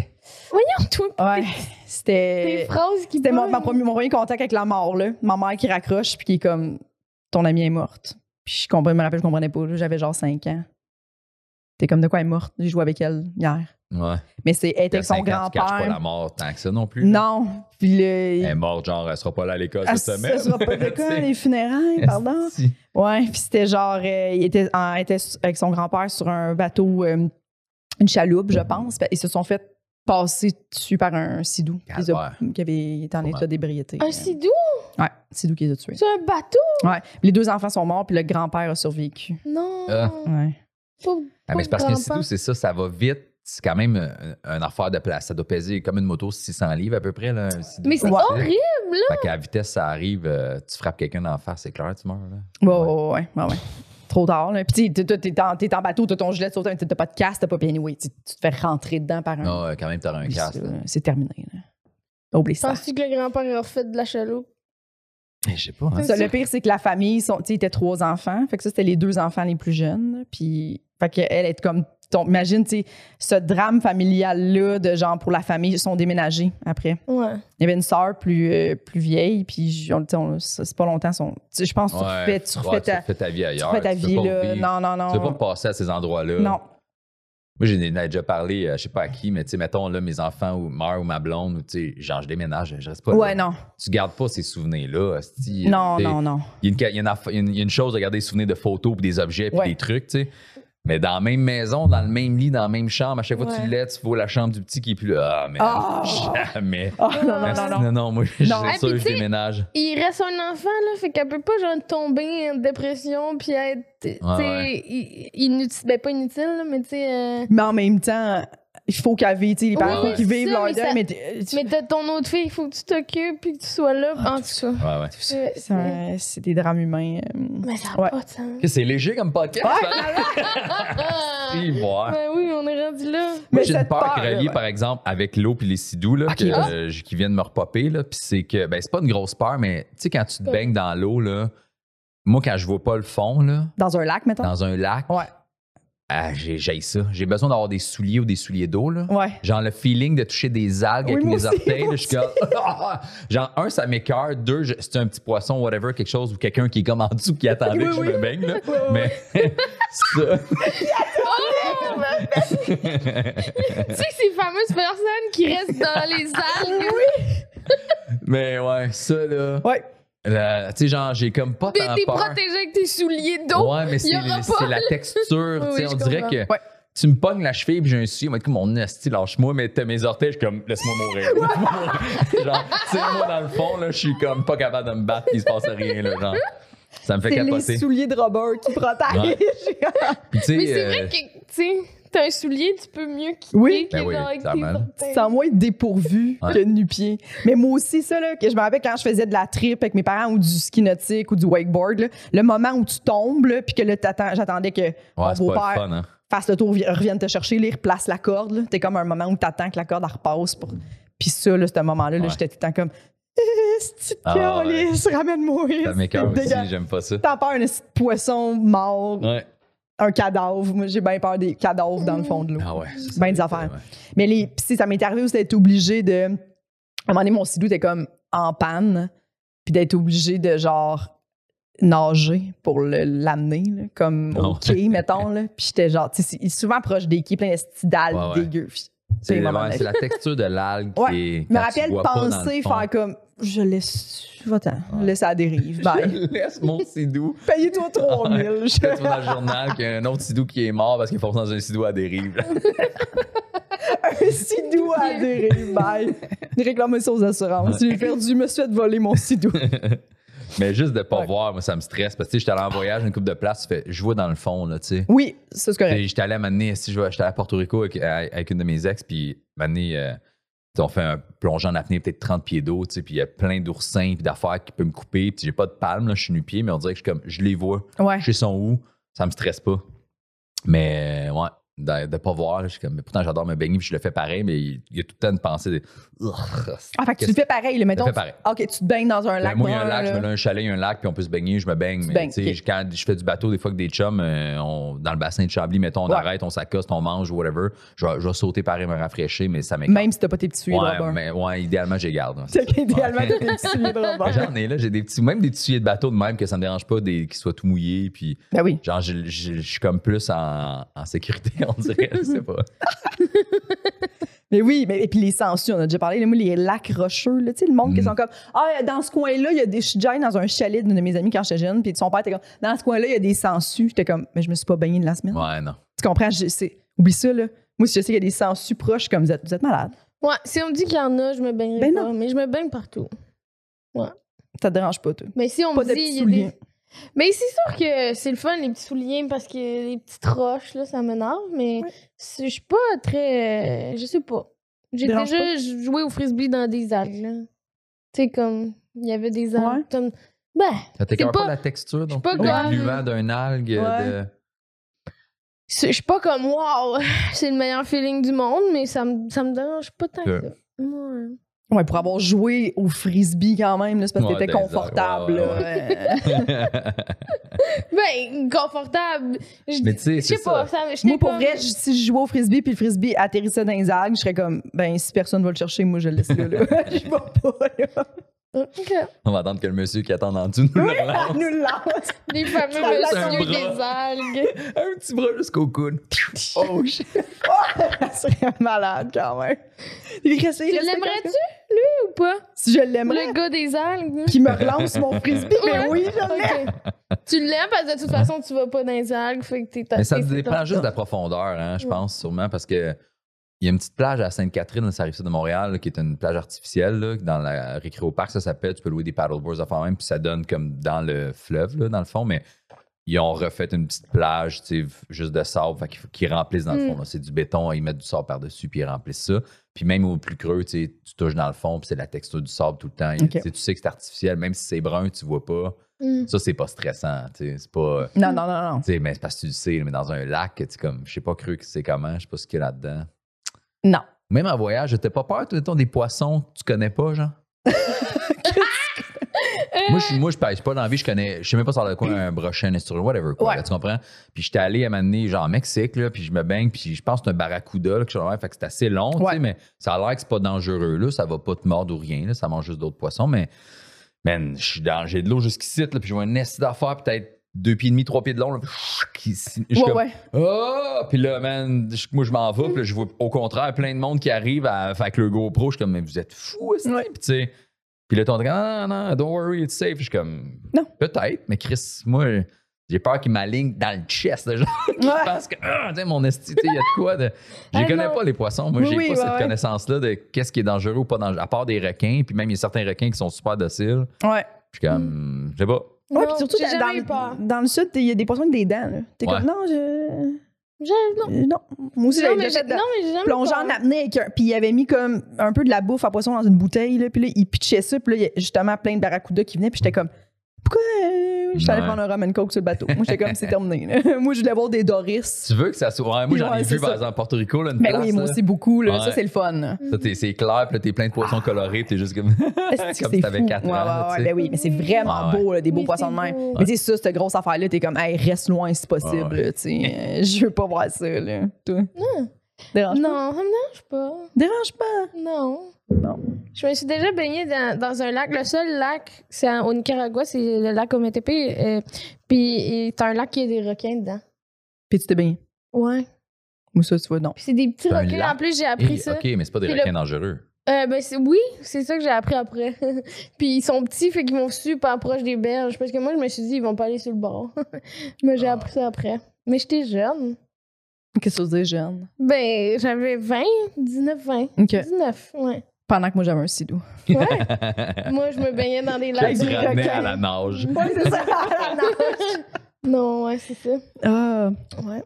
Toi, ouais tes c'était. phrases qui C'était mon, premier- mon premier contact avec la mort, là. Ma mère qui raccroche, puis qui est comme Ton amie est morte. Puis je, comprenais, me rappelle, je comprenais pas. J'avais genre 5 ans. T'es comme de quoi elle est morte? J'ai joué avec elle hier. ouais. Mais c'est, elle était À avec son cinq ans, tu caches pas la grand-père. mort tant que ça non plus. Non. Puis le. Elle est morte, genre, elle sera pas là à l'école Ah, cette ça semaine. sera pas *laughs* de quoi, les funérailles, pardon. *laughs* Ouais, puis c'était genre, euh, il était, en- elle était avec son grand-père sur un bateau, euh, une chaloupe, je pense. Ils se sont fait passer dessus par un sidou qui, les a- Calvaire. qui avait été en état d'ébriété. Un sidou? Ouais, sidou qui les a tués. sur un bateau? Ouais. Les deux enfants sont morts, puis le grand-père a survécu. Non. Ah. Ouais. Pauvre- Ah, mais c'est parce pauvre qu'un sidou, c'est ça, ça va vite. C'est quand même euh, une affaire de place. Ça doit peser comme une moto 600 livres à peu près. Là, Mais c'est horrible, là! Fait qu'à la vitesse, ça arrive, euh, tu frappes quelqu'un d'en face, c'est clair, tu meurs. Là. Ouais, ouais, ouais, ouais, ouais. Trop tard, là. Puis, tu sais, t'es- t'es t'es en, t'es en bateau, t'as ton gilet mais t'as pas de casse, t'as pas bien anyway. Tu te fais rentrer dedans par un. Non, euh, quand même, t'auras un là. C'est terminé, là. Oublie ça. Penses-tu que le grand-père a fait de la chaloupe? Eh, Je sais pas. hein. Ça, le pire, c'est que la famille, sont, tu sais, ils étaient trois enfants. Fait que ça, c'était les deux enfants les plus jeunes. Puis, fait qu'elle est comme. Ton- imagine, tu sais, ce drame familial-là, de genre pour la famille, ils sont déménagés après. Ouais. Il y avait une sœur plus, euh, plus vieille, puis on- tu c'est pas longtemps. Son, tu je pense que tu Ouais. refais, tu Ouais, refais tu ta, refais ta vie tu ailleurs. refais ta Tu peux vie, pas là. Non, non, non. Tu peux pas passer à ces endroits-là. Non. Moi, j'en ai déjà parlé, euh, je sais pas à qui, mais tu sais, mettons, là, mes enfants ou meurent ou ma blonde, ou tu sais, genre, je déménage, je reste pas Ouais, là. non. Tu gardes pas ces souvenirs-là. Non, Tu non, non. Il y, a une, il y a une y a chose de garder des souvenirs de photos puis des objets puis Ouais. des trucs, tu sais. Mais dans la même maison, dans le même lit, dans la même chambre, à chaque fois que tu Ouais. le lèves, tu vois la chambre du petit qui est plus là. Ah, mais Ah! jamais. Oh, non, non, non, non. non, moi, je Non. Ah, sûr je déménage. Il reste un enfant, là, fait qu'elle peut pas, genre, tomber en dépression puis être, ouais. inutile. Ben, pas inutile, là, mais tu sais. euh, Mais en même temps, il faut qu'elle vive, tu sais, les parents, Oui, faut qu'ils vivent ça, leur mais deuil, ça- mais tu- Mais ton autre fille, il faut que tu t'occupes puis que tu sois là. en tout cas. Ouais, ouais. Ouais, c'est des drames humains. euh, Mais ça n'a Ouais. pas de sens. C'est léger comme podcast. Ah! Si, ouais. *laughs* Ben oui, on est rendu là. Moi, Mais j'ai une peur peur, reliée, ouais. par exemple, avec l'eau puis les sidous, là, que, euh, j- qui viennent me repopper. Là, puis c'est que, ben, c'est pas une grosse peur, mais tu sais, quand tu te Ouais. baignes dans l'eau, là, moi, quand je vois pas le fond, là, Dans un lac, mettons? dans un lac, Ouais. Ah, j'ai ça. J'ai besoin d'avoir des souliers ou des souliers d'eau, là. Ouais. Genre le feeling de toucher des algues Oui, avec mes aussi, orteils. là, je suis comme. *laughs* Genre, un, ça m'écœure. Deux, je- c'est un petit poisson, whatever, quelque chose, ou quelqu'un qui est comme en dessous qui attendait Oui, que oui. je me baigne. Là. *laughs* Mais *laughs* ça. Tu sais, ces fameuses personnes qui restent dans les algues. Mais ouais, ça, là. Ouais. Tu sais, genre, j'ai comme pas T'es tant t'es peur. protégé avec tes souliers d'eau. Ouais, mais c'est pas, la texture. *laughs* tu sais, Oui, on dirait comprends. que Ouais. tu me pognes la cheville puis j'ai un soulier. Moi, comme mon esti, lâche-moi, mais t'as mes orteils, je suis comme, laisse-moi mourir. *laughs* Genre, tu sais, moi, dans le fond, là, je suis comme pas capable de me battre il se passe rien, là, genre. Ça me fait C'est les capoter. souliers de Robert qui protègent. Puis, tu sais, Mais c'est euh, vrai que, tu sais, t'as un soulier, tu peux mieux quitter Oui. que Ben oui, genre. Sans moins être dépourvu Ouais. que nu-pied. Mais moi aussi, ça, là, que je me rappelle quand je faisais de la trip avec mes parents ou du ski nautique ou du wakeboard, là, le moment où tu tombes, là, puis que là, t'attends- j'attendais que mon ouais, pas beau-père hein. fasse le tour, vi- revienne te chercher, il replace la corde. T'es comme un moment où t'attends que la corde elle repasse. Pour... Puis ça, là, ce moment-là, là, Ouais. j'étais tout le temps comme *laughs* Ah, ouais. ramène-moi. Ça m'écoeure C'est aussi, j'aime pas ça. T'as peur petit poisson mort. Ouais. Un cadavre. Moi, j'ai bien peur des cadavres dans le fond de l'eau. Ah ouais. ça, Ben des affaires. ouais. Mais les, pis si ça m'est arrivé aussi d'être obligé de. À un moment donné, mon sidou était comme en panne, puis d'être obligé de genre nager pour l'amener, comme Oh. au quai, mettons. Là. Puis j'étais genre, tu sais, c'est souvent proche des quais, plein de Ouais. Puis C'est ouais, la *laughs* texture de l'algue Ouais. qui est. Je me rappelle penser, faire comme, je laisse, va-t'en, Ouais. laisse à la dérive. *laughs* Bye. *laughs* Je laisse mon sidou. Payez-toi 3000. Là, tu vois dans le journal qu'il y a un autre sidou qui est mort parce qu'il est forcé dans un sidou à dérive. un sidou à dérive. Bye. Réclamez ça aux assurances. J'ai perdu, je me suis fait voler mon sidou. Mais juste de pas Ouais. voir, moi, ça me stresse. Parce que j'étais allé en voyage, une coupe de place, tu fais, je vois dans le fond, là, tu sais. Oui, c'est correct. J'étais allé à m'amener, si je j'étais allé à Porto Rico avec, avec une de mes ex, puis m'amener, euh, on fait un plongeon en apnée, peut-être 30 pieds d'eau, tu sais, puis il y a plein d'oursins, puis d'affaires qui peuvent me couper, puis j'ai pas de palme, là, je suis nu-pied, mais on dirait que je, comme, je les vois, Ouais. je sais sont où, ça me stresse pas. Mais, ouais, de, de pas voir, je suis comme, mais pourtant j'adore me baigner, puis je le fais pareil, mais il y a tout le temps une pensée de. Ah, fait que tu le fais pareil, le mettons. fais pareil. OK, tu te baignes dans un Ben, lac. moi, il y a un lac, je me mets un chalet, il y a un lac, puis on peut se baigner, je me baigne. Tu Mais quand je fais du bateau, des fois que des chums, euh, on- dans le bassin de Chambly, mettons, on Ouais. arrête, on s'accoste, on mange, whatever. Je vais, je vais sauter pareil, me rafraîchir, mais ça m'écoeure. Même si t'as pas tes petits de Ouais, rubber. mais ouais, idéalement, j'ai garde. qu'idéalement, t'as tes petits de. J'en ai là, j'ai des petits, même des petits de bateau de même que ça me dérange pas des, qu'ils soient tout mouillés. Puis, Ben oui. genre, je, je- je suis comme plus en, en sécurité, on dirait. Je sais pas. *laughs* Mais oui, mais et puis les sangsues, on a déjà parlé, là, moi, les lacs rocheux, là, tu sais, le monde qui Mm. sont comme Ah, dans ce coin-là, il y a des. Je suis déjà allée dans un chalet d'une de mes amies quand j'étais jeune, puis son père était comme Dans ce coin-là, il y a des sangsues. J'étais comme Mais je me suis pas baignée de la semaine. Ouais, non. Tu comprends? Je- c'est- Oublie ça, là. Moi, si je sais qu'il y a des sangsues proches, comme vous êtes, vous êtes malade. Ouais, si on me dit qu'il y en a, je me baignerai Ben pas. non. Mais je me baigne partout. Ça te dérange pas, toi. Mais si on Pas me dit. il y a des-. Mais c'est sûr que c'est le fun, les petits souliers, parce que les petites roches, là, ça m'énerve. Mais je suis pas très. euh, je sais pas. J'ai déjà joué au frisbee dans des algues, là. Tu sais, comme. Il y avait des algues. Ouais. comme- Ben, Ça t'écœure C'est pas, pas- la texture, donc, pas le comme- gluant d'un algue. Ouais. de- je suis pas comme, wow, *laughs* c'est le meilleur feeling du monde, mais ça me, ça me dérange pas tant que ça. Ouais. Ouais, pour avoir joué au frisbee quand même, là, c'est parce que Ouais, t'étais des confortable. ouais. *laughs* Ben, confortable. Je Mais tu sais, je sais pas, ça. Moi, pour vrai, je- si je jouais au frisbee puis le frisbee atterrissait dans les algues, je serais comme, ben, si personne va le chercher, moi, je le laisse là. là. *laughs* je vais pas, là. Ok. On va attendre que le monsieur qui attend en dessous nous le relance. *laughs* nous le lance. Les fameux bras. des algues. *laughs* Un petit bras jusqu'au coude. Oh shit. *laughs* Ça serait malade quand même. Il restait- il Tu l'aimerais-tu, lui, ou pas? Si je l'aimerais, Le gars des algues? qui me relance mon frisbee, ben Ouais. oui, je l'aime. Tu l'aimes parce que de toute façon, tu vas pas dans les algues, fait que t'es Mais ça dépend juste de la profondeur, hein, je Ouais. pense, sûrement, parce que il y a une petite plage à Sainte-Catherine, ça arrive ça de Montréal, là, qui est une plage artificielle, là, dans la Récréo Park, ça s'appelle. Tu peux louer des paddleboards à faire même, puis ça donne comme dans le fleuve, là, dans le fond, mais ils ont refait une petite plage, tu sais, juste de sable, qu'il faut qu'ils remplissent dans le fond. Mm. là. C'est du béton, ils mettent du sable par-dessus, puis ils remplissent ça. Puis même au plus creux, tu touches dans le fond, puis c'est la texture du sable tout le temps. Tu sais, que c'est artificiel, même si c'est brun, tu vois pas. Mm. Ça, c'est pas stressant, tu sais, c'est pas... Non, non, non, non. Tu sais, mais c'est parce que tu le sais, mais dans un lac, tu sais, comme, je sais pas cru que c'est comment, je sais pas ce qu'il y a là-dedans. Non. Même en voyage, t'as pas peur, toi, des poissons que tu connais pas, genre? *laughs* moi, je, moi, je pêche pas dans la vie, je connais, je sais même pas sur le coin un brochet, un esturgeon, whatever, quoi, Ouais. là, tu comprends? Puis j'étais allé à un moment donné, genre, au Mexique, là, puis je me baigne, puis je pense que c'est un barracuda, là, que je fait que c'est assez long, tu Ouais. sais, mais ça a l'air que c'est pas dangereux, là, ça va pas te mordre ou rien, là, ça mange juste d'autres poissons, mais, man, je suis dans, j'ai de l'eau jusqu'ici, là, puis je vois un nest d'affaires, peut-être deux pieds et demi, trois pieds de long, là, qui, je suis Ouais, comme, ouais. Oh! Puis là, man, je- moi, je m'en vais. Puis là, je vois au contraire plein de monde qui arrive à, avec le GoPro. Je suis comme, mais vous êtes fous, est-ce Ouais. Puis tu sais. Puis là, ton dit, non, non, don't worry, it's safe. Je suis comme, Non. Peut-être, mais Chris, moi, j'ai peur qu'il m'aligne dans le chest. Là, genre, *laughs* Ouais. je pense que, ah, mon esti, il y a de quoi de. *laughs* Je Ah, connais non. pas les poissons. Moi, Oui, j'ai oui, pas ouais, cette ouais. connaissance-là de qu'est-ce qui est dangereux ou pas dangereux. À part des requins, puis même il y a certains requins qui sont super dociles. Ouais. Je suis comme, je sais pas. Ouais, Non, puis surtout dans, jamais eu dans, peur. dans le sud, il y a des poissons avec des dents. là. T'es Ouais. comme, non, je. Non, euh, Non. Moi aussi, non, j'avais mais déjà j'ai fait de- non, mais j'ai jamais plongé peur. en apnée avec un. Puis il avait mis comme un peu de la bouffe à poisson dans une bouteille, là, puis là, il pitchait ça, puis là, il y a justement plein de barracudas qui venaient, puis j'étais comme, pourquoi. euh, J'étais allée Ouais. prendre un rum and coke sur le bateau. Moi, j'étais comme, c'est terminé. là. *laughs* Moi, je voulais voir des Doris. Tu veux que ça soit. Ouais, moi, j'en ai c'est vu par exemple Porto Rico, là, une Ben place, oui, moi là. aussi, beaucoup. Là. Ça, c'est le fun. là. Ça, t'es- c'est clair, puis là, t'es plein de poissons colorés, puis t'es juste comme. *laughs* Est-ce *laughs* que comme c'est si t'avais fou? 4 Ouais, ans. ouais, ben oui, mais c'est vraiment Ouais, ouais. beau, là, des beaux Mais poissons de c'est mer. Mais tu sais, ça, cette grosse affaire-là, t'es comme, hey, reste loin si possible. Sais. Euh, Je veux pas voir ça, là. Toi? Dérange pas? Non, ça me dérange pas. Dérange pas? Non. Non. Je me suis déjà baignée dans, dans un lac. Le seul lac, c'est au Nicaragua, c'est le lac Ometepe. Euh, puis c'est un lac qui a des requins dedans. Puis tu t'es baigné. Ouais. Ou ça, tu vois, non. Puis c'est des petits requins. lac? En plus, j'ai appris ça. ok, mais c'est pas des C'est requins le- dangereux. Euh, ben c'est- oui, c'est ça que j'ai appris après. *laughs* puis ils sont petits, fait qu'ils vont super proche des berges. Parce que moi, je me suis dit, ils vont pas aller sur le bord. *laughs* Mais j'ai Ah. appris ça après. Mais j'étais jeune. Qu'est-ce que tu veux dire, jeune? Ben, j'avais 20, 19, 20. OK. 19, ouais. Pendant que moi, j'avais un sidou. Ouais. *laughs* moi, je me baignais dans des lacs. il de se ramenait requins. à la nage. Ouais, c'est ça. la nage. Non, ouais, c'est ça. Ah, Ouais.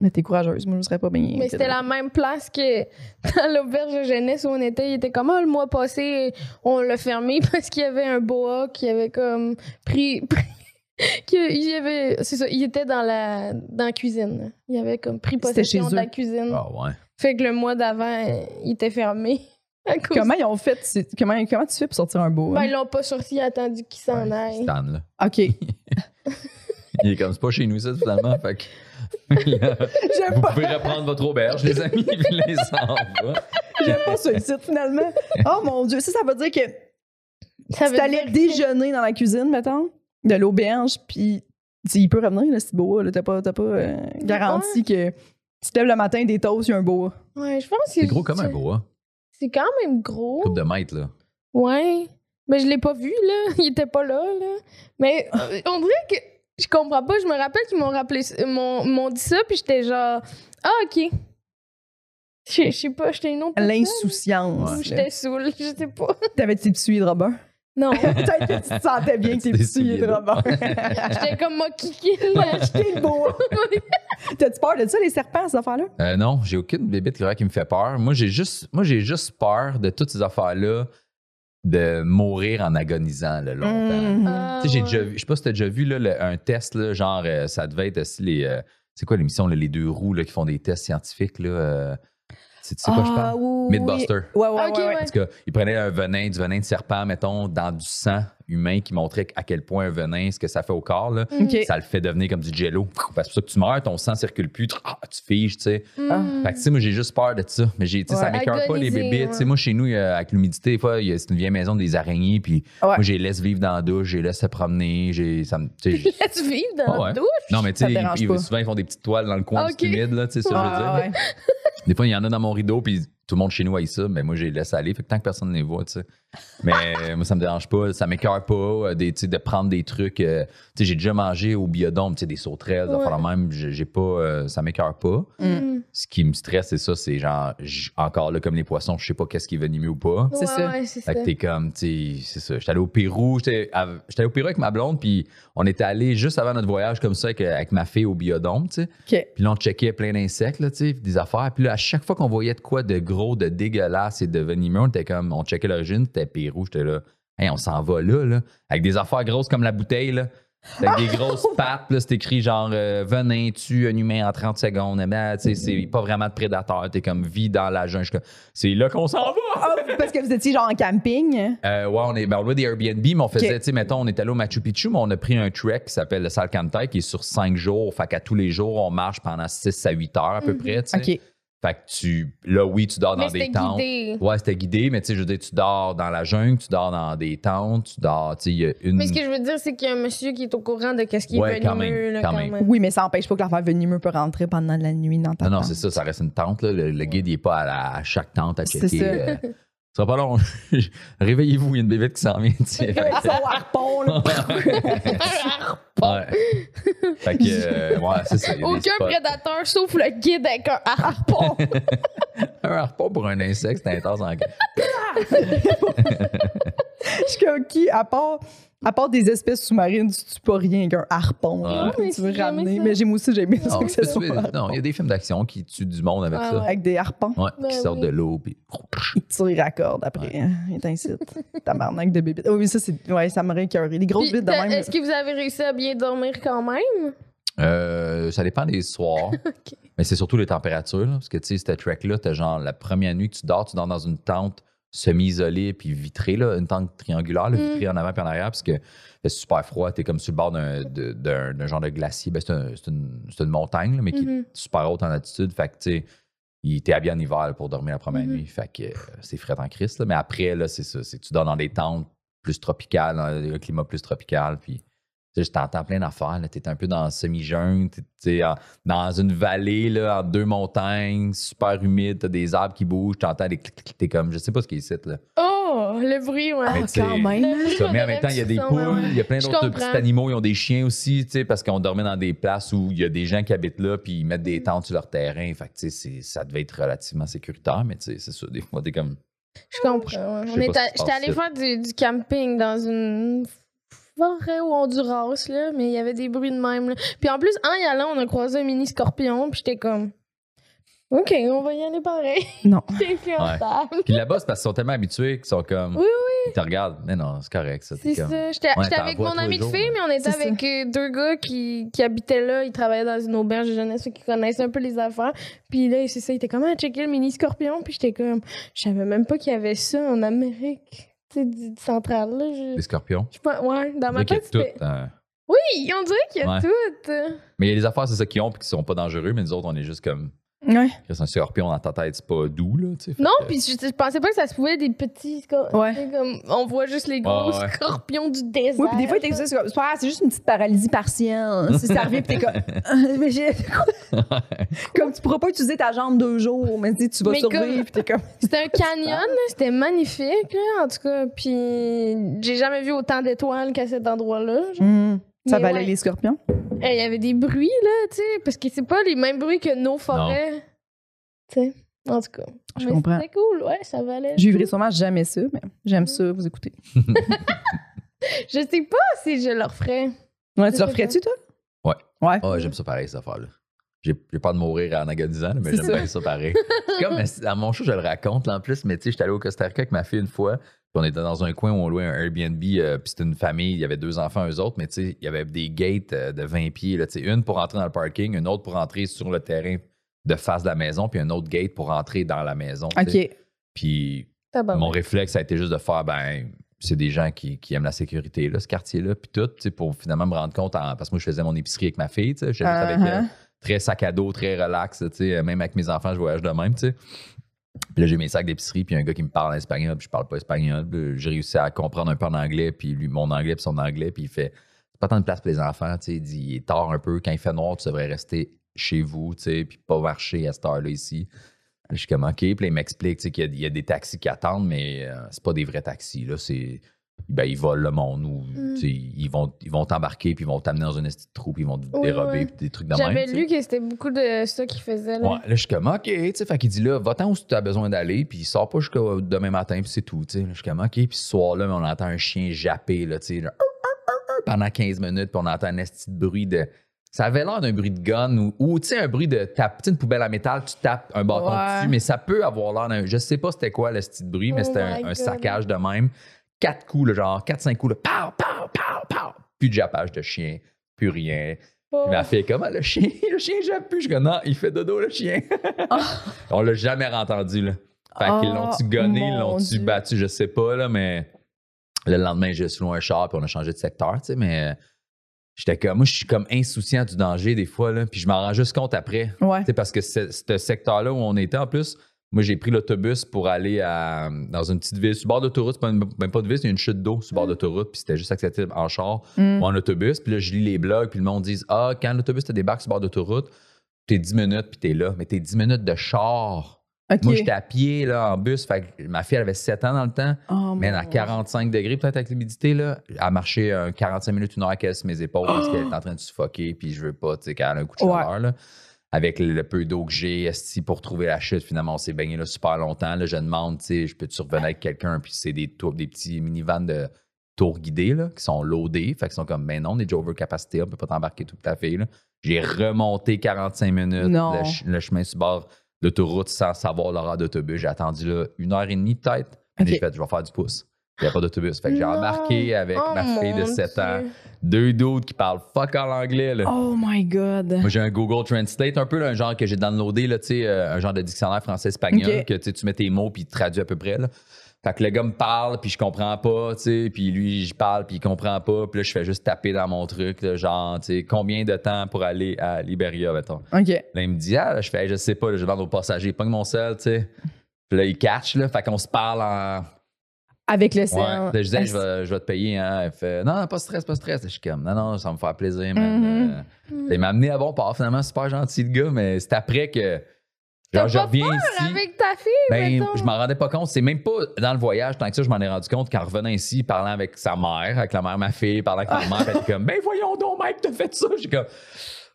mais t'es courageuse. Moi, je ne serais pas baignée. Mais c'était la même place que dans l'auberge de jeunesse où on était. Il était comme, ah, le mois passé, on l'a fermé *laughs* parce qu'il y avait un boa qui avait comme pris. *laughs* il avait c'est ça il était dans la dans la cuisine il avait comme pris chez possession de la eux. cuisine Ah ouais. fait que le mois d'avant il était fermé à *laughs* cause Comment ils ont fait? c'est- Comment, comment tu fais pour sortir un beau? ben, ils l'ont pas sorti ils ont attendu qu'il s'en Ouais, aille Stan, là. *laughs* OK. Il est comme, c'est pas chez nous, ça, finalement. fait que. *laughs* Là, vous pas, pouvez reprendre votre auberge, les amis, puis les va. j'aime pas ce site, finalement. Oh mon Dieu, ça, ça veut dire que ça tu allais que- déjeuner dans la cuisine, mettons, de l'auberge, puis il peut revenir, là, ce boa. là. T'as pas, t'as pas euh, garanti que tu te lèves le matin, des toasts, il y a un boa. ouais je pense que C'est gros comme un boa. C'est quand même gros Coupe de mètres, là. Ouais. Mais je l'ai pas vu, là. *laughs* Il était pas là, là. Mais euh, on dirait que je comprends pas. Je me rappelle qu'ils m'ont rappelé ça- m'ont m'ont dit ça, puis j'étais genre Ah, ok. Je je sais pas, j'étais une autre. L'insouciance. J'étais saoule, je sais pas. T'avais tes petits souliers de Robin? Non. *laughs* Peut-être que tu te sentais bien que tes petits souliers de. J'étais comme ma kiki, là. Acheter le boa. T'as-tu peur de ça, les serpents, ces affaires-là? Euh, non, j'ai aucune bébête qui qui me fait peur. Moi, j'ai juste, moi, j'ai juste peur de toutes ces affaires-là de mourir en agonisant là, longtemps. Tu sais, j'ai ouais. déjà vu, je sais pas si t'as déjà vu là, le- un test, là, genre, euh, ça devait être aussi les. euh, c'est quoi l'émission, là, les deux roues là, qui font des tests scientifiques, là? Tu sais quoi je Ah, parle? oui, oui. Mythbuster. Ouais, ouais, Ok, ouais, ouais. ouais. En tout cas, ils prenaient un venin, du venin de serpent, mettons, dans du sang humain qui montrait à quel point un venin, ce que ça fait au corps, là, OK. ça le fait devenir comme du jello. Parce que c'est pour ça que tu meurs, ton sang circule plus, tu, ah, tu figes, tu sais. Mm. Fait que, tu sais, moi, j'ai juste peur de ça. Mais j'ai, tu sais, ça Ouais. m'écœure pas, les ouais. moi, chez nous, a- avec l'humidité, des fois, il y a- c'est une vieille maison des araignées, puis Ouais. moi, je les laisse vivre dans la douche, je les laisse se promener, j'ai, ça me, Laisse vivre dans Ah ouais. la douche? non, mais tu sais, souvent, ils font des petites toiles dans le coin humide, là, tu sais, ça, je veux dire. Ah, ouais. Des fois, il y en a dans mon rideau, puis tout le monde chez nous a ça, mais moi, je les laisse aller. Fait que tant que personne ne les voit, tu sais. Mais moi, ça me dérange pas, ça m'écœure pas euh, des, tu sais, de prendre des trucs. euh, tu sais, j'ai déjà mangé au biodôme, tu sais, des sauterelles, Ouais. de même. J'ai j'ai pas, euh, ça m'écœure pas. Mm. Ce qui me stresse, c'est ça, c'est genre, encore là, comme les poissons, je sais pas qu'est-ce qui est venimeux ou pas. C'est Ouais, ça. Fait ça. que t'es comme, tu sais, c'est ça. J'étais allé au Pérou, j'étais allé au Pérou avec ma blonde, puis on était allé juste avant notre voyage comme ça avec, avec ma fille au biodôme, tu sais. Puis là, on checkait plein d'insectes, là, tu sais, des affaires. Puis là, à chaque fois qu'on voyait de quoi de gros, de dégueulasse et de venimeux, on était comme, on checkait l'origine, c'était Pérou, j'étais là. Hey, on s'en va là, là. Avec des affaires grosses comme la bouteille, là. Avec des grosses *laughs* pattes, là, c'est écrit genre euh, venin tue un humain en 30 secondes. Eh Ben, tu sais, c'est pas vraiment de prédateur. T'es comme vie dans la jungle. C'est là qu'on s'en va! Ah, parce que vous étiez genre en camping? Euh, ouais, on, est, ben, on louait des Airbnb, mais on faisait, tu sais, mettons, on est allé au Machu Picchu, mais on a pris un trek qui s'appelle le Salcantay, qui est sur cinq jours. Fait qu'à tous les jours, on marche pendant 6 à 8 heures à peu Mhm. près. Fait que tu. Là, oui, tu dors Mais dans des c'était tentes. guidé. Ouais, c'était guidé, mais tu sais, je veux dire, tu dors dans la jungle, tu dors dans des tentes, tu dors, tu sais, il y a une. Mais ce que je veux dire, c'est qu'il y a un monsieur qui est au courant de qu'est-ce qui Ouais, est quand venimeux, même, là, quand quand même. même. Oui, mais ça n'empêche pas que l'affaire venimeux peut rentrer pendant la nuit dans ta Non, non, c'est ça, ça reste une tente, là. Le, le guide, il est pas à, la- à chaque tente à C'est checker. *laughs* ça. sera pas long. *laughs* Réveillez-vous, il y a une bébête qui s'en vient. Fait harpon, là. *laughs* Ouais. fait que, euh, ouais, c'est ça. Aucun prédateur sauf le guide avec un harpon. *laughs* Un harpon pour un insecte, c'est intense en Je suis qui, à part, à part des espèces sous-marines, tu tues pas rien qu'un harpon Ouais. que tu veux ramener. ça. Mais j'ai moi aussi, j'ai aimé ça Non, que ce tu soit peux- un non, il y a des films d'action qui tuent du monde avec Ah ça. ouais. avec des harpons. Ouais, Ben qui sortent oui. de l'eau. Puis... Ils tirent à corde après. hein. Il t'incite. *laughs* Tabarnak de bébé. Oui, mais ça, c'est. Ouais, ça m'aurait écœuré. Les grosses bites de même. Est-ce que vous avez réussi à bien dormir quand même? Euh, ça dépend des soirs. *laughs* Mais c'est surtout les températures. là, parce que, tu sais, cette trek-là, t'as genre la première nuit que tu dors, tu dors dans une tente semi-isolée puis vitrée, là, une tente triangulaire, là, Mm. vitrée en avant puis en arrière, parce que c'est super froid. T'es comme sur le bord d'un, de- d'un, d'un genre de glacier. Ben, c'est, un- c'est une, c'est une montagne, là, mais qui est Mhm. super haute en altitude. Fait que, tu sais, il était habillé en hiver pour dormir la première Mhm. nuit. Fait que euh, c'est frais en Christ. là. Mais après, là, c'est ça. C'est que tu dors dans des tentes plus tropicales, dans un climat plus tropical. Puis, je t'entends plein d'affaires. Tu es un peu dans le semi-jungle. Tu dans une vallée, là, en deux montagnes, super humide. Tu as des arbres qui bougent. Tu entends des clics, clics. T'es comme, je sais pas ce qui est ici. Là. Oh, le bruit, ouais. Ah, Mais tu sais, quand même. Ça, mais en même temps, il y a des poules, il y a plein d'autres petits animaux, ils ont des chiens aussi, tu sais, parce qu'on dormait dans des places où il y a des gens qui habitent là, puis ils mettent des tentes sur leur terrain. Fait que, tu ça devait être relativement sécuritaire, mais tu sais, c'est ça, des fois, t'es comme. Je comprends. ouais. J'étais allée faire du, du camping dans une forêt au Honduras, là, mais il y avait des bruits de même. là. Puis en plus, en y allant, on a croisé un mini scorpion, puis j'étais comme. OK, on va y aller pareil. Non. *laughs* J'étais confortable. Puis là-bas, c'est parce qu'ils sont tellement habitués qu'ils sont comme. Oui, Ils te regardent. Mais non, c'est correct, ça. C'est comme- ça. J'étais Ouais, avec mon ami de fille, mais on était C'est avec euh, deux gars qui, qui habitaient là. Ils travaillaient dans une auberge de jeunesse, fait qu'ils connaissent un peu les affaires. Puis là, c'est ça, ils étaient comme, ah, checker le mini scorpion. Puis j'étais comme, je savais même pas qu'il y avait ça en Amérique, du, du central. Là. Je, Les scorpions? je pas, ouais, dans ma tête, tout. c'était. hein. Oui, on dirait qu'il y a Ouais. tout. Mais il y a des affaires, c'est ça qu'ils ont, puis qui sont pas dangereux, mais nous autres, on est juste comme. Ouais. C'est un scorpion dans ta tête, c'est pas doux, là, tu sais. Non, que- puis je, je pensais pas que ça se pouvait des petits. scor- Ouais. Comme, on voit juste les gros ouais. scorpions du désert. Oui, puis des fois, t'es c'est comme, c'est c'est juste une petite paralysie partielle. Si ça revient, puis t'es comme. *laughs* Ah, mais j'ai- comme tu pourras pas utiliser ta jambe deux jours, mais tu tu vas Mais survivre, comme- puis t'es comme. C'était un *laughs* canyon, là, c'était magnifique, là, en tout cas. Puis j'ai jamais vu autant d'étoiles qu'à cet endroit-là. genre. Ça valait ouais. les scorpions? Eh, Il y avait des bruits, là, tu sais, parce que c'est pas les mêmes bruits que nos forêts. Tu sais, en tout cas. Je Mais comprends. C'était cool, ouais, ça valait. Vivrai sûrement jamais ça, mais j'aime ça, vous écoutez. *laughs* Je sais pas si je le referais. Ouais, tu sais le referais-tu, toi? Ouais. Ouais. Ah, j'aime ça pareil, cette affaire-là. J'ai j'ai peur de mourir en agonisant, mais j'aime ça. bien ça pareil. Comme à mon show, je le raconte là, en plus, mais tu sais, j'étais allé au Costa Rica avec ma fille une fois, on était dans un coin où on louait un Airbnb, euh, puis c'était une famille, il y avait deux enfants, eux autres, mais tu sais, il y avait des gates euh, de 20 pieds, là, une pour entrer dans le parking, une autre pour entrer sur le terrain de face de la maison, puis un autre gate pour entrer dans la maison. OK. Puis mon réflexe, ça a été juste de faire, ben, c'est des gens qui, qui aiment la sécurité, là, ce quartier-là, puis tout, tu sais, pour finalement me rendre compte, en- parce que moi, je faisais mon épicerie avec ma fille, tu sais, j'étais juste avec Uh-huh. très sac à dos, très relax, tu sais, même avec mes enfants, je voyage de même, tu sais. Puis là, j'ai mes sacs d'épicerie, puis un gars qui me parle en espagnol, puis je parle pas espagnol. J'ai réussi à comprendre un peu en anglais, puis lui, mon anglais, puis son anglais, puis il fait c'est pas tant de place pour les enfants, tu sais. Il dit il est tard un peu, quand il fait noir, tu devrais rester chez vous, tu sais, puis pas marcher à cette heure-là ici. Je suis comme OK, puis là, il m'explique tu sais, qu'il y a des taxis qui attendent, mais euh, c'est pas des vrais taxis, là. C'est. Ben, ils volent le monde ou Mm. ils vont ils vont t'embarquer puis ils vont t'amener dans une petite trou puis ils vont te Oui, dérober ouais. puis des trucs même. J'avais lu que c'était beaucoup de ça qu'ils faisaient. Là. Ouais, là, je suis comme, OK, tu sais, fait qu'il dit là, va-t'en où tu as besoin d'aller, puis il sort pas jusqu'à demain matin, puis c'est tout, tu sais. Je suis comme, OK, puis ce soir-là, on entend un chien japper, là, tu sais, pendant 15 minutes, puis on entend un esti de bruit de. Ça avait l'air d'un bruit de gun ou, ou, tu sais, un bruit de tape, une poubelle à métal, tu tapes un bâton Ouais. dessus, mais ça peut avoir l'air d'un. Je sais pas c'était quoi le de bruit, mais Oh c'était un, un saccage de même. Quatre coups, genre, quatre, cinq coups, là, pow, pow, pow, pow. Plus de jappage de chien, plus rien. Oh. Il m'a fait comment le chien, *laughs* le chien jappe plus. Je dis non, il fait dodo le chien. *laughs* On l'a jamais entendu là. Fait qu'ils Oh, l'ont-tu gonné, l'ont-tu battu, je sais pas là, mais le lendemain j'ai sous un char puis on a changé de secteur, tu sais, mais euh, j'étais comme moi je suis comme insouciant du danger des fois là, puis je m'en rends juste compte après. Ouais. Tu sais, parce que ce ce secteur-là où on était en plus, moi j'ai pris l'autobus pour aller à, dans une petite ville sur le bord d'autoroute, une- même pas de ville, c'est une chute d'eau sur le bord d'autoroute, puis c'était juste accessible en char Mm. ou en autobus. Puis là, je lis les blogs, puis le monde dit Ah, quand l'autobus te débarque sur le bord d'autoroute, t'es 10 minutes, puis t'es là. Mais t'es 10 minutes de char. OK. Moi, j'étais à pied, là, en bus. Fait que ma fille, elle avait 7 ans dans le temps. Oh, Mais à 45 degrés, peut-être avec l'humidité, là, elle marchait euh, 45 minutes, une heure qu'elle sur mes épaules parce *gasps* qu'elle est en train de suffoquer, puis je veux pas, tu sais, qu'elle a un coup de Ouais. chaleur, là. Avec le, peu d'eau que j'ai, pour trouver la chute, finalement, on s'est baigné là super longtemps. Là, je demande, tu sais, je peux-tu revenir avec quelqu'un? Puis c'est des, tours, des petits minivans de tours guidés, là, qui sont loadés. Fait qu'ils sont comme, ben non, on est déjà overcapacité, on peut pas t'embarquer tout à fait, là. J'ai remonté 45 minutes le, ch- le chemin sur bord d'autoroute sans savoir l'horaire d'autobus. J'ai attendu là une heure et demie peut-être. Ok. J'ai fait, je vais faire du pouce. Il n'y a pas d'autobus. Fait que j'ai embarqué avec Oh ma fille de mon 7 ans, deux d'autres qui parlent fuck en anglais. Là. Oh my God. Moi, j'ai un Google Translate, un peu là, un genre que j'ai downloadé, là, euh, un genre de dictionnaire français-espagnol, que tu mets tes mots puis traduit à peu près. Là. Fait que le gars me parle, puis je comprends pas, tu sais, puis lui, je parle, puis il comprend pas, puis là, je fais juste taper dans mon truc, là, genre, tu sais, combien de temps pour aller à Liberia, mettons. OK. Là, il me dit, ah, là, je fais, Hey, je sais pas, là, je demande aux passagers, pogne mon sel, tu sais. Puis là, il catch, là, fait qu'on se parle en. Avec le Ouais. ciel. Là, je disais, je vais, je vais te payer, hein. Elle fait, non, non, pas de stress, pas de stress. Je suis comme, non, non, ça va me faire plaisir, man. Euh, il m'a amené à bon port, finalement, super gentil, le gars, mais c'est après que. Genre, je reviens ici. Avec ta fille, Ben, je m'en rendais pas compte. C'est même pas dans le voyage, tant que ça, je m'en ai rendu compte qu'en revenant ici, parlant avec sa mère, avec la mère de ma fille, parlant avec ma mère, *laughs* elle était comme, ben voyons donc, Mike, t'as fait ça. J'ai comme,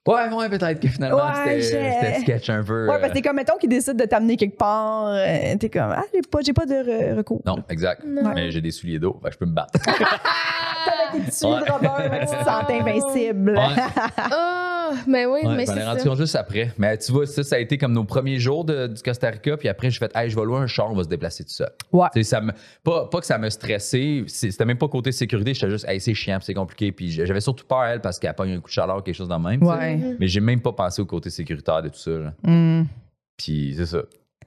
ouais, ouais, peut-être que finalement, Ouais, c'était sketch un peu. Ouais, euh, parce que c'est comme, mettons, qu'ils décident de t'amener quelque part. euh, T'es comme, ah, j'ai pas, j'ai pas de re- recours. Non, exact. Non. Mais j'ai des souliers d'eau, fait que je peux me battre. *laughs* Tes tissus Ouais. de Robert, tu te sens invincible. *laughs* Ah, mais oui, Ouais, mais c'est rendu ça. compte juste après? Mais tu vois, ça, ça a été comme nos premiers jours de- du Costa Rica. Puis après, j'ai fait, hey, je vais louer un char, on va se déplacer tout seul. Ouais. Ça me, pas, pas que ça me stressait, c'était même pas côté sécurité, j'étais juste, hey, c'est chiant, puis c'est compliqué. Puis j'avais surtout peur, elle, parce qu'elle a pas eu un coup de chaleur ou quelque chose dans le même. Ouais. Mhm. Mais j'ai même pas pensé au côté sécuritaire de tout ça. là. Hmm. Puis c'est ça.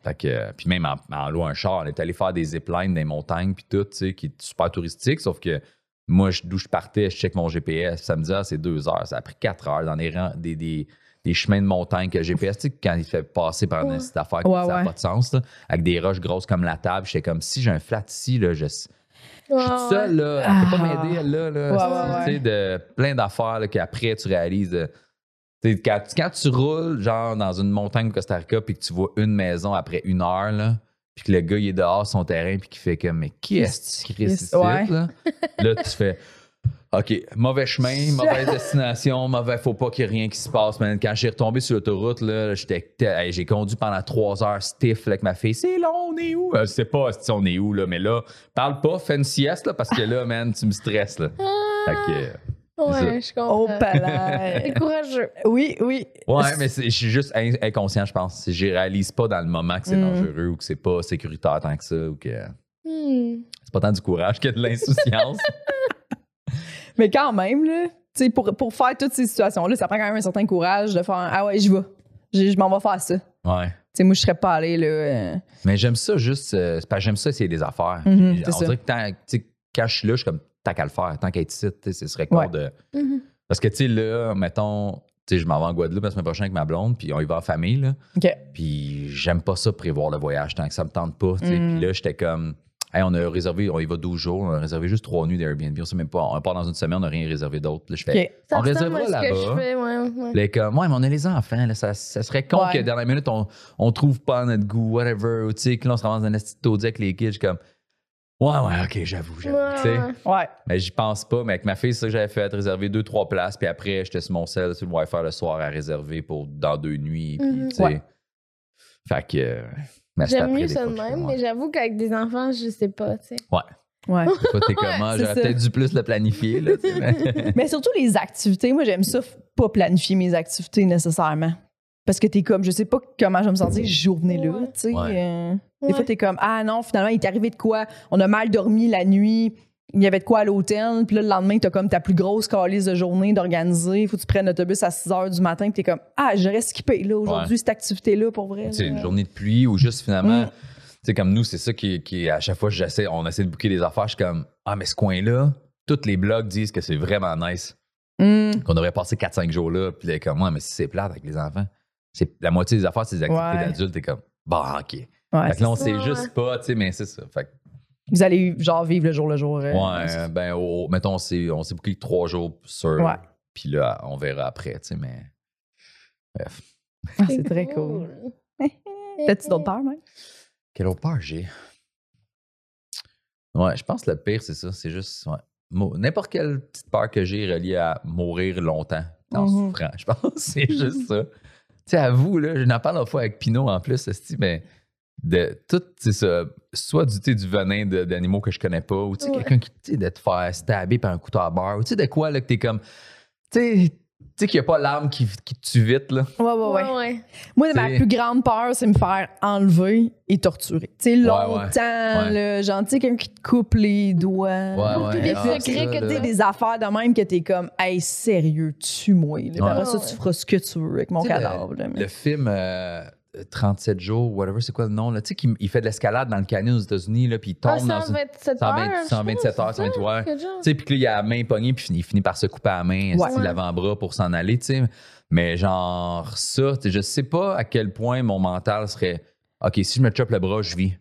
Fait que, puis même en, en louant un char, on est allé faire des ziplines dans les montagnes, puis tout, tu sais, qui est super touristique. Sauf que moi, d'où je partais, je check mon GPS. Ça me dit, ah, c'est deux heures. Ça a pris quatre heures dans des, rangs- des, des, des chemins de montagne que le GPS, tu sais, quand il fait passer par Ouais. une cette affaire, Ouais, ça n'a ouais. pas de sens, là, avec des roches grosses comme la table. J'étais comme, si j'ai un flat ici, là, je, je suis Ouais, toute seule, là. Elle peut pas Ah. m'aider, là. là. Tu sais, de plein d'affaires qu'après, tu réalises. euh, quand, quand tu roules, genre, dans une montagne au Costa Rica, puis que tu vois une maison après une heure, là, puis que le gars, il est dehors sur son terrain, puis qu'il fait comme, mais qui est-ce qui ici, ouais. là? Là, tu fais, OK, mauvais chemin, *laughs* mauvaise destination, mauvais, faut pas qu'il y ait rien qui se passe, man. Quand j'ai retombé sur l'autoroute, là, j'étais, j'ai conduit pendant trois heures stiff là, avec ma fille. C'est long, on est où? Euh, Je sais pas si on est où, là, mais là, parle pas, fais une sieste, là, parce que là, man, tu me stresses, là. Fait que, euh, Ouais, je comprends. Oh, palais. C'est *laughs* courageux. Oui, oui. Ouais, mais c'est- je suis juste in- inconscient, je pense. Je réalise pas dans le moment que c'est Mm. dangereux ou que c'est pas sécuritaire tant que ça ou que Hmm. c'est pas tant du courage que de l'insouciance. *laughs* Mais quand même, là, tu sais, pour, pour faire toutes ces situations-là, ça prend quand même un certain courage de faire Ah ouais, j'y vais. Je, je m'en vais faire ça. Tu ouais. sais, moi, je serais pas allée, là. euh, Mais j'aime ça juste. euh, c'est parce que j'aime ça essayer des affaires. Puis c'est on ça. dirait que tant- tu sais, quand je suis là, je suis comme tant qu'à le faire, tant qu'à être ici, tu sais, ce serait quoi Ouais. de. Mhm. Parce que, tu sais, là, mettons, tu sais, je m'en vais en Guadeloupe la semaine prochaine avec ma blonde, puis on y va en famille, là. OK. Puis j'aime pas ça prévoir le voyage tant que ça me tente pas. tu sais. Mm. Puis là, j'étais comme. Hey, on a réservé, on y va 12 jours, on a réservé juste trois nuits d'Airbnb. On sait même pas, on part dans une semaine, on n'a rien réservé d'autre. Là, je fais. On réservera à ce que là-bas. je fais, ouais, ouais. Là, comme, ouais, mais on a les enfants, là, ça, ça serait con Ouais. que dernière minute, on, on trouve pas notre goût, whatever. Tu sais, que là, on se ramasse dans un petit avec les kids. Je suis comme, ouais, ouais, ok, j'avoue, j'avoue. Ouais, tu sais. ouais. Ouais. Mais j'y pense pas. Mais avec ma fille, c'est ça que j'avais fait, réserver deux, trois places. Puis après, j'étais sur mon sel, sur le Wi-Fi le soir à réserver pour dans deux nuits. Puis, Mhm. tu sais. Ouais. Fait que. euh, J'aime mieux ça de même, ouais. mais j'avoue qu'avec des enfants, je sais pas, tu sais. Ouais. *laughs* Toi, t'es comment? J'aurais peut-être dû plus le planifier, là, tu sais, mais- *laughs* *laughs* Mais surtout les activités. Moi, j'aime ça, pas planifier mes activités nécessairement. Parce que t'es comme, je sais pas comment je vais me sentir cette journée-là. Ouais. tu sais. Ouais. euh, Des fois, t'es comme, ah non, finalement, il t'est arrivé de quoi? On a mal dormi la nuit. Il y avait de quoi à l'hôtel. Puis là, le lendemain, t'as comme ta plus grosse calice de journée d'organiser. Faut que tu prennes l'autobus à 6 h du matin. Puis t'es comme, ah, j'aurais skippé là aujourd'hui, Ouais. cette activité-là, pour vrai. Là. une journée de pluie ou juste finalement, Mm. tu sais, comme nous, c'est ça qui, qui à chaque fois, j'essaie, on essaie de booker des affaires. Je suis comme, ah, mais ce coin-là, tous les blogs disent que c'est vraiment nice, Mm. qu'on devrait passer 4-5 jours là. Puis là, comme, moi, mais si c'est plate avec les enfants, c'est la moitié des affaires, c'est des activités Ouais. d'adultes. T'es comme, bah, OK. Ouais, fait que là, on sait juste pas, tu sais, mais c'est ça. Fait que, Vous allez, genre, vivre le jour le jour. euh, ouais, ben, mettons, on s'est, on s'est booké trois jours sur. Ouais. Puis là, on verra après, tu sais, mais. Bref. Ah, c'est très cool. T'as-tu d'autres peurs, même? Quelle autre peur j'ai? Ouais, je pense que le pire, c'est ça. C'est juste, ouais. N'importe quelle petite peur que j'ai reliée à mourir longtemps en Mhm. souffrant. Je pense que c'est juste ça. Tu sais, à vous, là, je n'en parle une fois avec Pinot en plus, esti, mais de tout, c'est ça, soit du, du venin d'animaux que je connais pas, ou tu sais, Ouais. quelqu'un qui, tu sais, de te faire stabber par un couteau à beurre, ou tu sais, de quoi, là, que t'es comme, tu sais, tu sais qu'il n'y a pas l'arme qui, qui te tue vite, là. Ouais, ouais, ouais. Ouais, ouais. Moi, ma plus grande peur, c'est me faire enlever et torturer. Tu sais, longtemps, ouais. là, genre, tu sais, quelqu'un qui te coupe les doigts. Ouais, ouais. Des Ah, secrets que tu sais, des affaires de même que t'es comme, hey, sérieux, tue-moi. Après ça, Ouais. tu feras ce que tu veux avec mon cadavre. là, mais- Le film euh, 37 jours, whatever, c'est quoi le nom, là? Tu sais, qu'il il fait de l'escalade dans le canyon aux États-Unis, là, puis il tombe Ah, dans une. 127 120 heures. 127 heures, 128 heures. Tu sais, puis que là, il a la main pognée, puis il finit par se couper à la main, Ouais. l'avant-bras pour s'en aller, tu sais. Mais genre, ça, tu sais, je sais pas à quel point mon mental serait OK, si je me chope le bras, je vis. Tu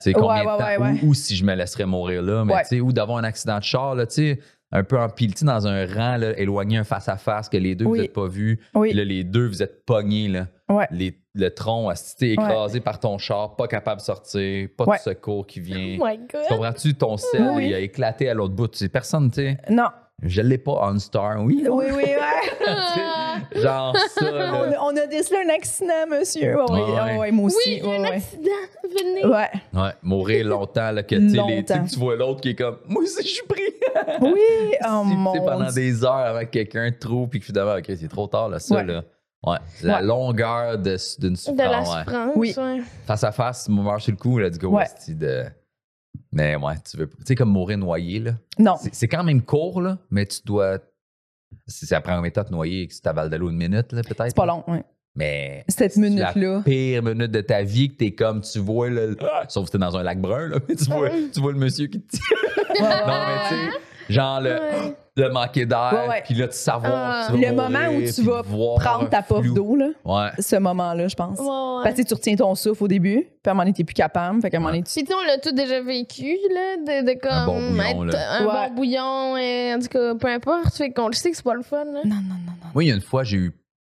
sais, combien Ouais, de temps? Ou, ou si je me laisserais mourir là, mais tu sais, ou d'avoir un accident de char, là, tu sais, un peu empilé, dans un rang, là, éloigné un face-à-face, que les deux, Oui. vous n'êtes pas vus. Oui. Puis là, les deux, vous êtes pognés, là. Ouais. Les- le tronc, t'es écrasé par ton char, pas capable de sortir, pas Ouais. de secours qui vient. Oh my god. Comprends-tu? Ton sel, Oui. il a éclaté à l'autre bout. Tu sais, personne, tu sais. Non. Je l'ai pas on star, oui. Oui, oui, ouais. *laughs* Ah. Genre ça, on, on a décelé un accident, monsieur. Ouais. ouais, ouais, moi aussi. Oui, un ouais. accident. Venez. Ouais. Ouais, mourir longtemps, là, que tu sais, les- tu que vois l'autre qui est comme, moi aussi, je suis pris. Oui, *laughs* oh Tu sais, mon pendant des heures avec quelqu'un trop, puis que finalement, OK, c'est trop tard, là, ça, Ouais. là. Ouais, la Ouais. longueur de- d'une De la souffrance, ouais. souffrance. Oui. Face à face, tu meurs sur le coup, let's go, Ouais. de... Mais ouais, tu veux... Tu sais, comme mourir noyé, là. Non. C'est c'est quand même court, là, mais tu dois... Si ça prend combien de temps de noyer, que tu t'avales de l'eau une minute, là, peut-être? C'est pas long, ouais. Mais Cette c'est minute-là. La pire minute de ta vie que t'es comme, tu vois le. Sauf que t'es dans un lac brun, là, *laughs* mais tu vois, tu vois le monsieur qui te tire. Non, mais tu sais, genre le, Ouais. le manquer d'air, Ouais, ouais. puis là, tu savoir. Ah. tu Le moment où tu vas Prendre ta flou. d'eau, là. Ouais. Ce moment-là, je pense. Ouais, ouais. Parce que tu retiens ton souffle au début, puis à un moment donné, t'es plus capable. Fait qu'à un moment donné, tu. Puis on l'a tout déjà vécu, là, de, de comme Un bon bouillon, être là. un Ouais. bon bouillon, et, en tout cas, peu importe. Fait qu'on le sait que c'est pas le fun, là. Non, non, non, non. Moi, il y a une fois, j'ai eu.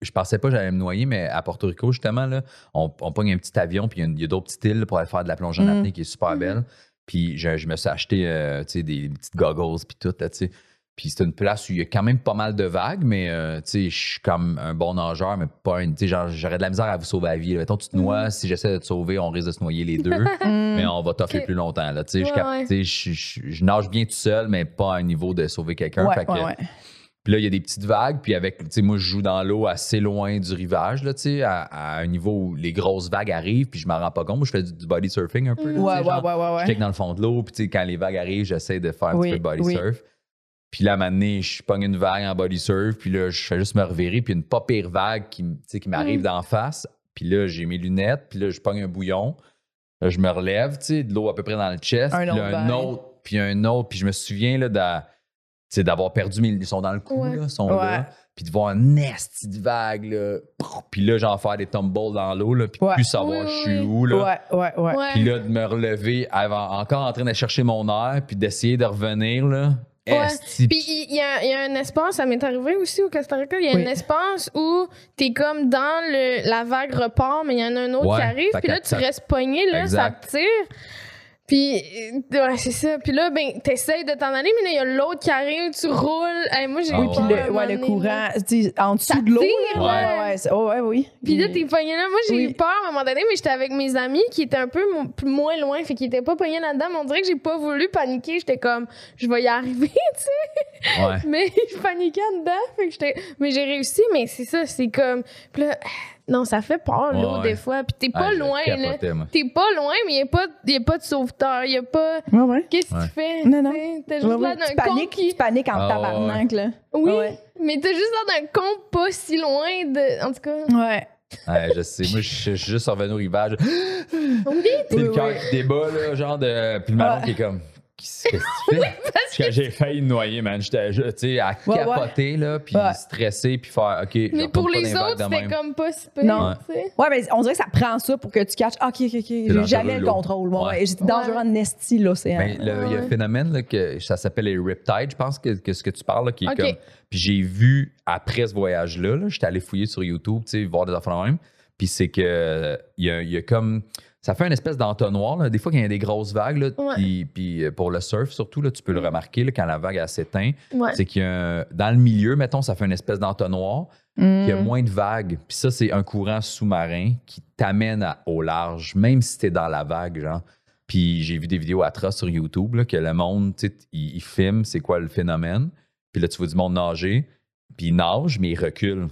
Je pensais pas que j'allais me noyer, mais à Porto Rico, justement, là, on, on pogne un petit avion, puis il y a d'autres petites îles pour aller faire de la plongée en Mm. apnée qui est super belle. Puis je, je me suis acheté euh, des petites goggles, puis tout, tu sais. Puis c'est une place où il y a quand même pas mal de vagues, mais euh, tu sais, je suis comme un bon nageur, mais pas une. Tu sais, j'aurais de la misère à vous sauver la vie. là. Mettons, tu te noies, si j'essaie de te sauver, on risque de se noyer les deux, *laughs* mais on va t'offrir plus longtemps, là. Tu sais, Ouais, ouais. je nage bien tout seul, mais pas à un niveau de sauver quelqu'un. Ouais, Puis là, il y a des petites vagues. Puis avec, tu sais, moi, je joue dans l'eau assez loin du rivage, là, tu sais, à, à un niveau où les grosses vagues arrivent, puis je m'en rends pas compte. Moi, je fais du, du body surfing un peu. là, sais, Ouais, ouais, genre, ouais, ouais, Je check dans le fond de l'eau, puis tu sais, quand les vagues arrivent, j'essaie de faire un Oui, petit peu de body oui. surf. Puis là, à un moment donné, je pogne une vague en body surf, puis là, je fais juste me revirer, puis une pas pire vague qui, m- tu sais, qui m'arrive Mm. d'en face. Puis là, j'ai mes lunettes, puis là, je pogne un bouillon. Là, je me relève, tu sais, de l'eau à peu près dans le chest. Un puis là, un autre, puis un autre. Puis je me souviens là, tu sais, d'avoir perdu mes... Ils sont dans le cou, Ouais. là, ils sont Ouais. là. Puis de voir un nesti de vague, là. Puis là, genre faire des tumbles dans l'eau, là, puis Ouais. plus savoir Oui, je suis où, là. Ouais, ouais, ouais. Ouais. Puis là, de me relever, avant, encore en train de chercher mon air, puis d'essayer de revenir, là. Ouais. Esti, Puis il y, a- il y a un espace, ça m'est arrivé aussi au Costa Rica, il y a Oui. un espace où t'es comme dans le, la vague repart, mais il y en a un autre Ouais, qui arrive, puis là tu restes pogné, là, Exact. ça te tire. Puis, euh, ouais, c'est ça. Puis là, ben, t'essayes de t'en aller, mais là, il y a l'autre qui arrive, tu roules. Hey, moi, j'ai eu Oui, peur puis à un le, ouais, courant, en dessous de l'eau. Ouais, ouais. oh, ouais, oui. Puis là, t'es pogné là. Moi, j'ai Oui. eu peur à un moment donné, mais j'étais avec mes amis qui étaient un peu moins loin, fait qu'ils étaient pas pognés là-dedans. Mais on dirait que j'ai pas voulu paniquer. J'étais comme, je vais y arriver, *laughs* tu sais. Ouais. Mais *laughs* je paniquais dedans, fait que j'étais. Mais j'ai réussi, mais c'est ça, c'est comme. Puis là, non, ça fait peur, l'eau, Ouais, des fois. Puis t'es pas Ah, je loin, là. T'es pas loin, mais y a pas, y a pas de sauveteur. Y a pas. Ouais, ouais. Qu'est-ce que Ouais. tu fais? Non, non. T'as juste Tu d'un paniques, qui. tu paniques en Ah, tabarnak, là. Oui, Ouais. mais t'as juste l'air d'un con pas si loin de. En tout cas. Ouais. Ouais, je sais. Moi, je suis juste revenu au rivage. Oui, C'est le cœur qui débat, là, genre de. Puis le marron Ouais. qui est comme. Qu'est-ce *laughs* que tu fais? Parce que j'ai failli me noyer, man. J'étais, tu sais, à Ouais, ouais. capoter, là, puis Ouais. stresser, puis faire, OK. Mais pour les autres, c'était comme pas si peu. Non. Ouais, mais on dirait que ça prend ça pour que tu catches. OK, OK, OK. J'ai jamais le contrôle. Ouais, Ouais. ouais. J'étais dangereux en esti, l'océan. Ben, le- il y a un phénomène là, que ça s'appelle les riptides, je pense que, que ce que tu parles, là, qui est Ok. comme. Puis j'ai vu après ce voyage-là, là, j'étais allé fouiller sur YouTube, tu sais, voir des affaires de même. Puis c'est que il y a, il y a comme. Ça fait une espèce d'entonnoir. là. Des fois, quand il y a des grosses vagues, puis, euh, pour le surf surtout, là, tu peux le remarquer là, quand la vague s'éteint. Ouais. C'est qu'il y a un- dans le milieu, mettons, ça fait une espèce d'entonnoir. Il y a Mm. moins de vagues. Puis ça, c'est un courant sous-marin qui t'amène au large, même si t'es dans la vague, genre. Puis j'ai vu des vidéos atroces sur YouTube là, que le monde, tu sais, il, il filme c'est quoi le phénomène. Puis là, tu vois du monde nager, puis il nage, mais il recule.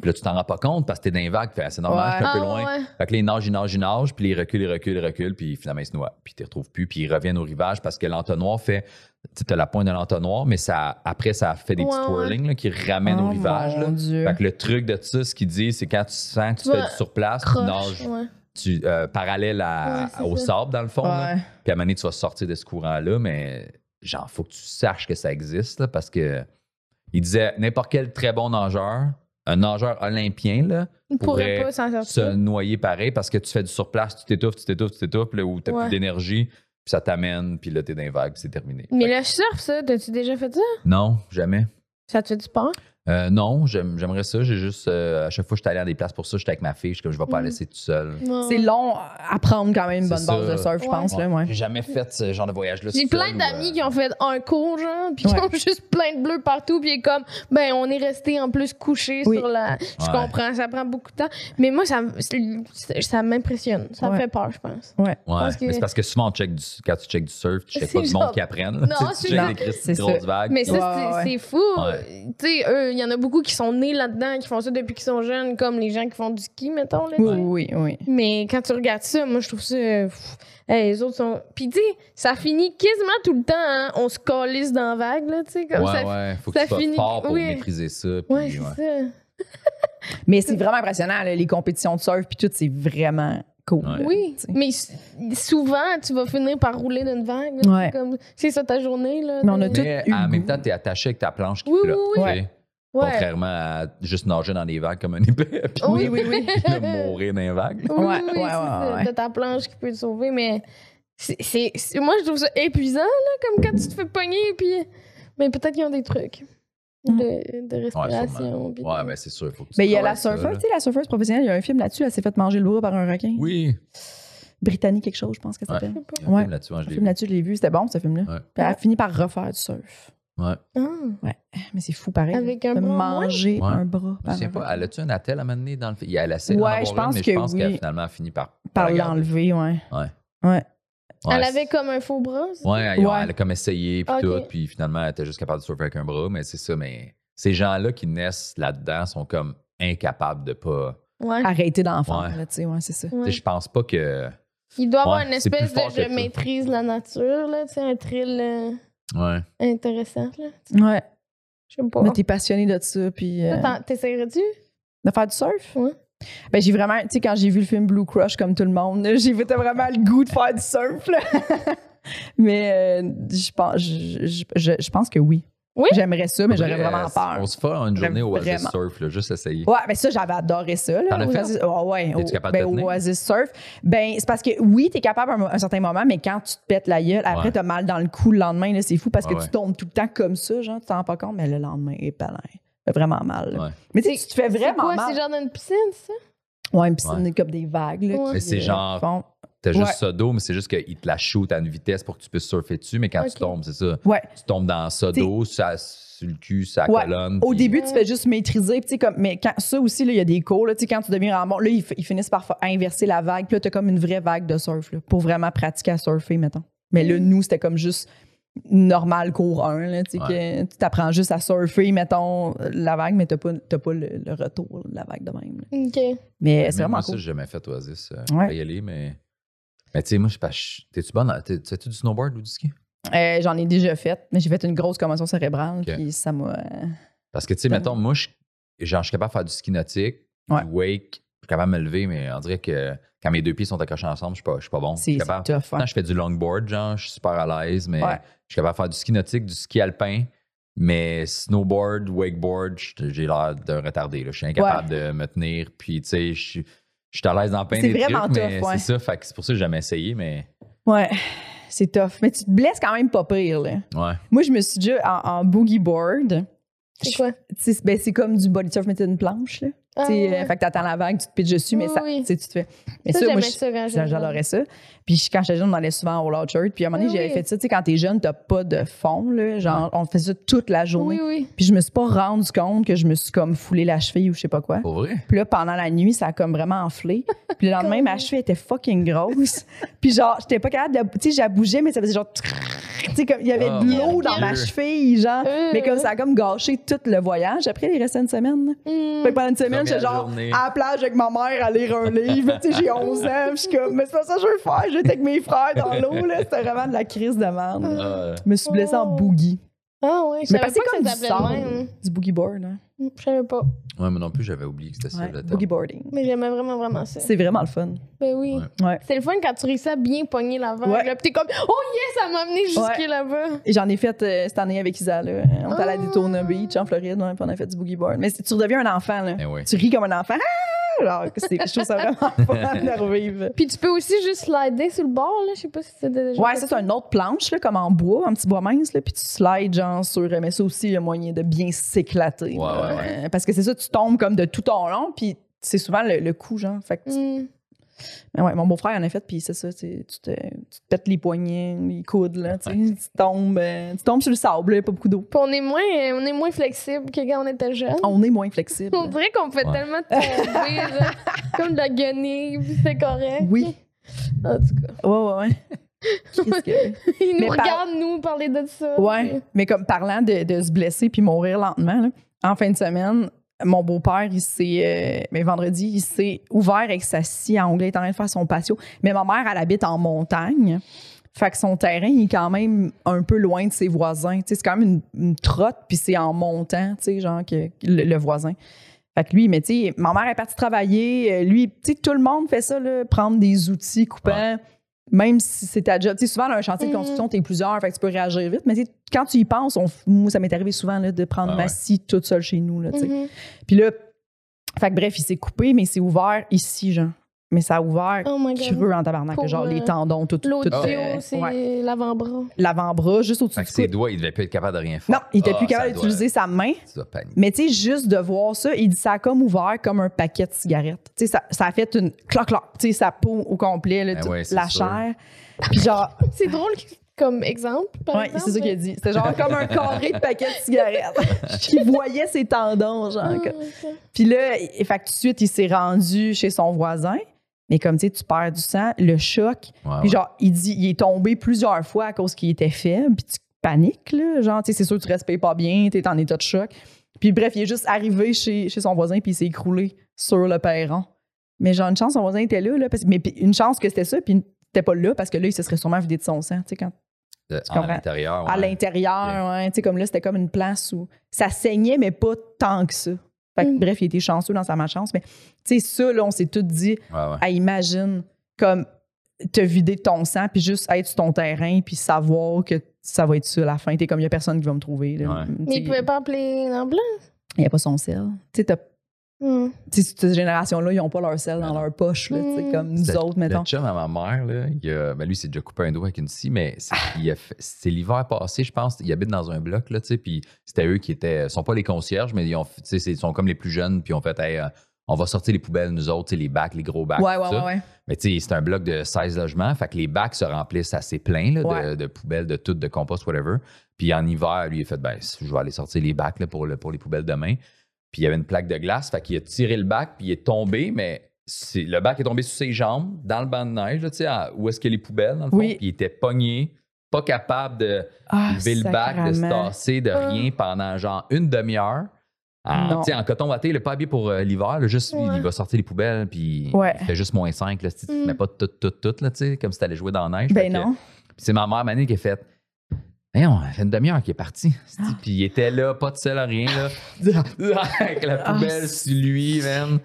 Puis là, tu t'en rends pas compte parce que t'es dans les vagues, c'est normal, Ouais. un peu Ah, loin. ouais. Fait que là, il nage, il nage, il nage, puis il recule, il recule, il recule, puis finalement, il se noie. Puis tu les retrouves plus, puis ils reviennent au rivage parce que l'entonnoir fait. Tu as la pointe de l'entonnoir, mais ça, après, ça fait des petits Ouais, ouais. twirling là, qui ramènent Oh, au rivage. là. mon Dieu. Fait que le truc de ça, ce qu'il dit, c'est quand tu sens que tu fais du surplace, tu Croche, nages ouais. tu, euh, parallèle à- Ouais, c'est au ça. sable, dans le fond. là. Puis à un moment donné, tu vas sortir de ce courant-là, mais genre, faut que tu saches que ça existe, là, parce que il disait n'importe quel très bon nageur, un nageur olympien, là, Il pourrait pourrait pas se noyer pareil parce que tu fais du surplace, tu t'étouffes, tu t'étouffes, tu t'étouffes, puis là, où t'as Ouais. plus d'énergie, puis ça t'amène, puis là, t'es dans les vagues, puis c'est terminé. Mais Fait le surf, ça, t'as-tu déjà fait ça? que- Non, jamais. Ça te fait du sport? Euh, non, j'aime- j'aimerais ça. J'ai juste, euh, à chaque fois que j'étais allé à des places pour ça, j'étais avec ma fille. Je suis comme, je vais pas la Mm. laisser tout seul. C'est long à prendre quand même une bonne base de surf, je pense. Là, ouais. J'ai jamais fait ce genre de voyage-là. J'ai plein d'amis euh, qui ont fait un cours, genre, puis qui ont *laughs* juste plein de bleus partout, puis il est comme, ben, on est resté en plus couché Oui. sur la. Je Ouais. comprends, ça prend beaucoup de temps. Mais moi, ça, ça m'impressionne. Ça me Ouais. fait peur, je pense. Ouais, Parce que- mais c'est parce que souvent, on check du, quand tu check du surf, tu C'est pas du monde genre- qui apprennent. là. Non, c'est ça. Mais ça, c'est fou. Tu sais, eux, il y en a beaucoup qui sont nés là-dedans, qui font ça depuis qu'ils sont jeunes, comme les gens qui font du ski, mettons. Là, tu. Oui, oui, oui. Mais quand tu regardes ça, moi, je trouve ça. pff, hey, les autres sont. Puis, tu sais, ça finit quasiment tout le temps, hein, on se calisse dans la vague, là, tu sais, comme ouais, ça. ouais. Faut que tu sois finit- fort pour oui. maîtriser ça. puis Ouais, c'est ouais. ça. *laughs* Mais c'est vraiment impressionnant, là, les compétitions de surf, puis tout, c'est vraiment cool. Ouais. Oui, tu mais souvent, tu vas finir par rouler d'une vague. Ouais. c'est comme- C'est ça ta journée, là. Mais on a tout eu en même goût. temps, t'es attaché avec ta planche qui Oui, flotte. oui, tu oui. Ouais. Contrairement à juste nager dans les vagues comme un épée. Puis Oui, oui, oui. *laughs* mourir dans les vagues. Oui, Ouais, oui, ouais, ouais, ouais. T'as ta planche qui peut te sauver, mais c'est, moi, je trouve ça épuisant, là, comme quand tu te fais pogner, puis... Mais peut-être qu'ils ont des trucs de, de Ouais, respiration. Ouais, de- mais c'est sûr. Faut que tu Mais il y a la surfeuse, tu sais, la surfeuse professionnelle, il y a un film là-dessus, elle s'est fait manger le bras par un requin. Oui. Britannique quelque chose, je pense que ça Ouais. s'appelle. A un Ouais. film là-dessus, hein, je Le l'ai film vu. là-dessus, je l'ai vu, c'était bon ce film-là. Ouais. Puis elle a fini par refaire du surf. Ouais. Ah, Mais c'est fou pareil. Avec un de bras manger Ouais. un bras Je par sais un pas, elle a-tu un attel à mener dans le film? Elle essaie Ouais, avoir je une, pense mais que je pense oui. qu'elle a finalement fini par. Par l'enlever, ouais. Ouais. Ouais. Ouais, Elle avait comme un faux bras. c'est Ouais, elle, Ouais. elle a comme essayé, puis tout, puis finalement, elle était juste capable de surfer avec un bras, mais c'est ça, mais ces gens-là qui naissent là-dedans sont comme incapables de pas. Ouais. Arrêter d'en faire, Ouais. là, tu sais, ouais, c'est ça. Ouais. Sais, Je pense pas que. Il doit avoir Ouais, une espèce de je maîtrise la nature, là, tu sais, un thrill euh, Ouais. intéressant, là. Ouais. Je sais pas. Mais t'es passionné de ça, puis euh, T'essayerais-tu? de faire du surf? Ouais. Ben, j'ai vraiment, tu sais, quand j'ai vu le film Blue Crush, comme tout le monde, j'ai vraiment le goût de faire du surf, là. *laughs* Mais euh, je pense, je, je- je- je pense que oui. Oui? J'aimerais ça, mais j'aurais vraiment peur. On se fera une journée au Oasis. Surf, là, juste essayer. Ouais, ben ça, j'avais adoré ça. Là, T'en as fait? Oasis, oh, ouais, au- capable de ben, tenir? Oasis Surf. Ben, c'est parce que oui, t'es capable à un, un certain moment, mais quand tu te pètes la gueule, après, Ouais. t'as mal dans le cou le lendemain. là, C'est fou parce que Ouais, tu tombes tout le temps comme ça, genre, tu t'en rends pas compte, mais le lendemain, est palin. fait vraiment mal. là. Ouais. Mais tu sais, tu te fais C'est vraiment quoi? mal. C'est genre dans une piscine, ça? Ouais, une piscine Ouais. comme des vagues. Là, Ouais. qui, Mais c'est euh, genre- font- T'as juste Ouais. ça d'eau, mais c'est juste qu'il te la shoot à une vitesse pour que tu puisses surfer dessus, mais quand tu tombes, c'est ça. Ouais. Tu tombes dans ça d'eau, ça, sur le cul, sur la Ouais. colonne. Au puis- début, tu fais juste maîtriser. puis tu sais, Comme, mais quand, ça aussi, là, il y a des cours. Là, tu sais, quand tu deviens vraiment bon, là, ils, ils finissent par inverser la vague. Puis là, tu as comme une vraie vague de surf là, pour vraiment pratiquer à surfer, mettons. Mais là, Mm. nous, c'était comme juste normal cours 1. Là, tu sais, que tu t'apprends juste à surfer, mettons, la vague, mais tu n'as pas, t'as pas le, le retour de la vague de même. là. OK. Mais c'est vraiment moi, ça, cool. j'ai jamais fait Oasis. Euh, Ouais. je vais y aller, mais. Mais tu sais, moi, je je- T'es-tu bonne? en- t'es- Tu fais-tu du snowboard ou du ski? Euh, J'en ai déjà fait, mais j'ai fait une grosse commotion cérébrale. Puis ça m'a. euh, Parce que, tu sais, mettons, moi, je, genre, je suis capable de faire du ski nautique, Ouais. du wake, je suis capable de me lever, mais on dirait que quand mes deux pieds sont accrochés ensemble, je suis pas, je suis pas bon. Je c'est suis capable. tough. Quand je fais du longboard, genre, je suis super à l'aise, mais Ouais. je suis capable de faire du ski nautique, du ski alpin. Mais snowboard, wakeboard, j'ai l'air d'un retardé. là. Je suis incapable de me tenir. Puis, tu sais, je suis- je suis à l'aise dans plein C'est des vraiment trucs, mais tough, ouais. c'est ça. Fait que c'est pour ça que j'ai jamais essayé, mais Ouais, c'est tough. Mais tu te blesses quand même pas pire. Là. ouais. Moi, je me suis déjà en, en boogie board. C'est quoi? ben, c'est comme du body surf, mais c'est une planche. Là. Ah, Tu sais, ouais. euh, Fait que t'attends la vague, tu te pitches dessus, mais Oui, ça, oui. tu te fais. Mais Ça, ça, moi, je- ça Puis je- quand j'étais jeune, on allait souvent au Church. Puis à un moment donné, Oui, j'avais oui. fait ça. Tu sais, quand t'es jeune, t'as pas de fond, là. Genre, on faisait ça toute la journée. Oui, oui. Puis je me suis pas rendu compte que je me suis comme foulé la cheville ou je sais pas quoi. Pour vrai? Puis là, pendant la nuit, ça a comme vraiment enflé. *laughs* Puis le lendemain, ma cheville était fucking grosse. Puis genre, j'étais pas capable de. Tu sais, j'ai bougé, mais ça faisait genre. Tu sais, comme il y avait Oh, de l'eau dans ma cheville, genre. Euh. Mais comme ça a comme gâché tout le voyage. Après, il restait une semaine. Hmm. Fait que pendant une semaine, j'étais genre journée. à la plage avec ma mère à lire un livre. tu sais, j'ai 11 ans. puis Je suis comme, mais c'est pas ça que je veux faire. Être avec mes frères dans l'eau, là. C'était vraiment de la crise de merde. Ah, Je me suis blessée en Oh. boogie. Ah, ouais. Je Mais savais parce que pas c'est comme que du ça même. Du boogie board, hein. Hmm, Je savais pas. ouais, moi non plus, j'avais oublié que c'était ça Ouais, le boogie boarding. Mais j'aimais vraiment, vraiment ça. C'est vraiment le fun. Ben oui. Ouais. Ouais. C'est le fun quand tu réussis à bien pogner la vague. Ouais. Là, t'es comme, oh yes, ça m'a amené jusque Ouais. là-bas. Et J'en ai fait euh, cette année avec Isa. Là. On est allé à Ah. Daytona Beach en Floride, puis on a fait du boogie board. Mais tu redeviens un enfant. Là. Eh oui. Tu ris comme un enfant. Ah! Alors, que c'est- je trouve ça vraiment fun de revivre. Puis tu peux aussi juste slider sur le bord, là. Je sais pas si c'était déjà. Ouais, ça, c'est une autre planche, là, comme en bois, un petit bois mince, là, puis tu slides, genre, sur. Mais ça aussi, il y a moyen de bien s'éclater. Ouais, ouais, Euh, Parce que c'est ça, tu tombes comme de tout ton long, puis c'est souvent le, le coup, genre. Fait que tu- Hmm. Mais ouais, mon beau-frère en a fait, puis c'est ça, tu, te, tu te pètes les poignets, les coudes, là, tu sais, tu tombes, euh, tu tombes sur le sable, là, y a pas beaucoup d'eau. On est moins, on est moins flexible que quand on était jeune. On est moins flexible. On dirait qu'on fait Ouais. tellement tomber, là, *laughs* comme de la guenille, puis c'est correct. Oui. En tout cas, Ouais, ouais, ouais. Que- *laughs* ils nous par- regardent, nous, parler de ça. Ouais, mais comme parlant de, de se blesser puis mourir lentement, là, en fin de semaine, mon beau-père, il s'est. euh, mais vendredi, il s'est ouvert avec sa scie à onglet, il est en train de faire son patio. Mais ma mère, elle habite en montagne. Fait que son terrain, il est quand même un peu loin de ses voisins. C'est quand même une, trotte, puis c'est en montant, tu sais, genre, le, voisin. Fait que lui, mais tu ma mère est partie travailler. euh, Lui, tu tout le monde fait ça, là, prendre des outils coupants. Même si c'est ta job. Tu sais, souvent, dans un chantier de Mhm. construction, t'es plusieurs, fait que tu peux réagir vite. Mais tu sais, quand tu y penses, on, moi, ça m'est arrivé souvent là, de prendre Ah ma scie toute seule chez nous. Là, tu sais. Mhm. Puis là, fait que bref, il s'est coupé, mais c'est ouvert ici, genre. Mais ça a ouvert Oh creux en tabarnak. Pour, genre les euh, tendons, tout. tout L'audio, euh, c'est ouais. l'avant-bras. L'avant-bras, juste au-dessus que ses doigts, il devait plus être capable de rien faire. Non, il était Ah, plus ça capable doit- d'utiliser sa main. Paniquer. Mais tu sais, juste de voir ça, il dit ça a comme ouvert comme un paquet de cigarettes. Tu sais, ça, ça a fait une cloc, tu sais, sa peau au complet, là, Ben ouais, la sûr. chair. Puis genre, *laughs* C'est drôle comme exemple, par ouais, c'est ça qu'il a dit. C'était genre comme un carré de paquet de cigarettes. *laughs* il voyait ses tendons, genre. Ah. Puis là, fait que tout de suite, il s'est rendu chez son voisin. Mais comme tu sais, tu perds du sang, le choc. Ouais, Puis genre, il dit, il est tombé plusieurs fois à cause qu'il était faible. Puis tu paniques, là. Genre, tu sais, c'est sûr que tu respires pas bien, t'es en état de choc. Puis bref, il est juste arrivé chez, chez son voisin, puis il s'est écroulé sur le perron. Mais genre, une chance, son voisin était là, là. Parce, mais puis une chance que c'était ça, puis t'étais pas là, parce que là, il se serait sûrement vidé de son sang, tu sais, quand à l'intérieur. à l'intérieur, ouais. Tu sais, comme là, c'était comme une place où ça saignait, mais pas tant que ça. Fait que, Mm. bref, il était chanceux dans sa malchance. Mais, tu sais, ça, là, on s'est tous dit, Ouais, ouais. ah, imagine, comme, te vider de ton sang, puis juste être sur ton terrain, puis savoir que ça va être ça à la fin. T'es comme, il y a personne qui va me trouver. là. Ouais. Tu Mais il pouvait pas appeler l'ambulance. Il n'y a pas son sel. Tu sais, sais, cette génération-là, ils n'ont pas leur sel dans leur poche, là, Mm. comme nous autres, mettons. Le chum à ma mère, là, il a- ben lui, c'est déjà coupé un doigt avec une scie, mais c'est, il a fait- c'est l'hiver passé, je pense. Il habite dans un bloc, là, tu sais, puis c'était eux qui étaient. Ils sont pas les concierges, mais ils, ont, tu sais, c'est- ils sont comme les plus jeunes, puis ils ont fait, Hey, euh, on va sortir les poubelles, nous autres, les bacs, les gros bacs. Ouais, ouais, ça. ouais, ouais. Mais tu sais, c'est un bloc de 16 logements, fait que les bacs se remplissent assez plein là, de, Ouais. de poubelles, de tout, de compost, whatever. Puis en hiver, lui, il a fait, ben, je vais aller sortir les bacs là, pour, le- pour les poubelles demain. Puis il y avait une plaque de glace, fait qu'il a tiré le bac, puis il est tombé, mais le bac est tombé sur ses jambes, dans le banc de neige, là, à- où est-ce qu'il y a les poubelles, dans le fond. Oui. Puis il était pogné, pas capable de Ah, lever le bac, de se tasser, de Ah. rien pendant genre une demi-heure. En, sais, en coton watté, il n'est pas habillé pour euh, l'hiver. Juste, Ouais. il va sortir les poubelles, puis Ouais. il fait juste moins 5. Là, tu sais, tu Mm. mets pas tout, tout, tout, là, comme si tu allais jouer dans la neige. Ben non. puis c'est ma mère, Mané, qui a fait. Voyons, ça fait une demi-heure qu'il est parti. Ah. Puis il était là, pas de sel, rien. Là, *laughs* *laughs* avec la Ah, poubelle sur lui, man.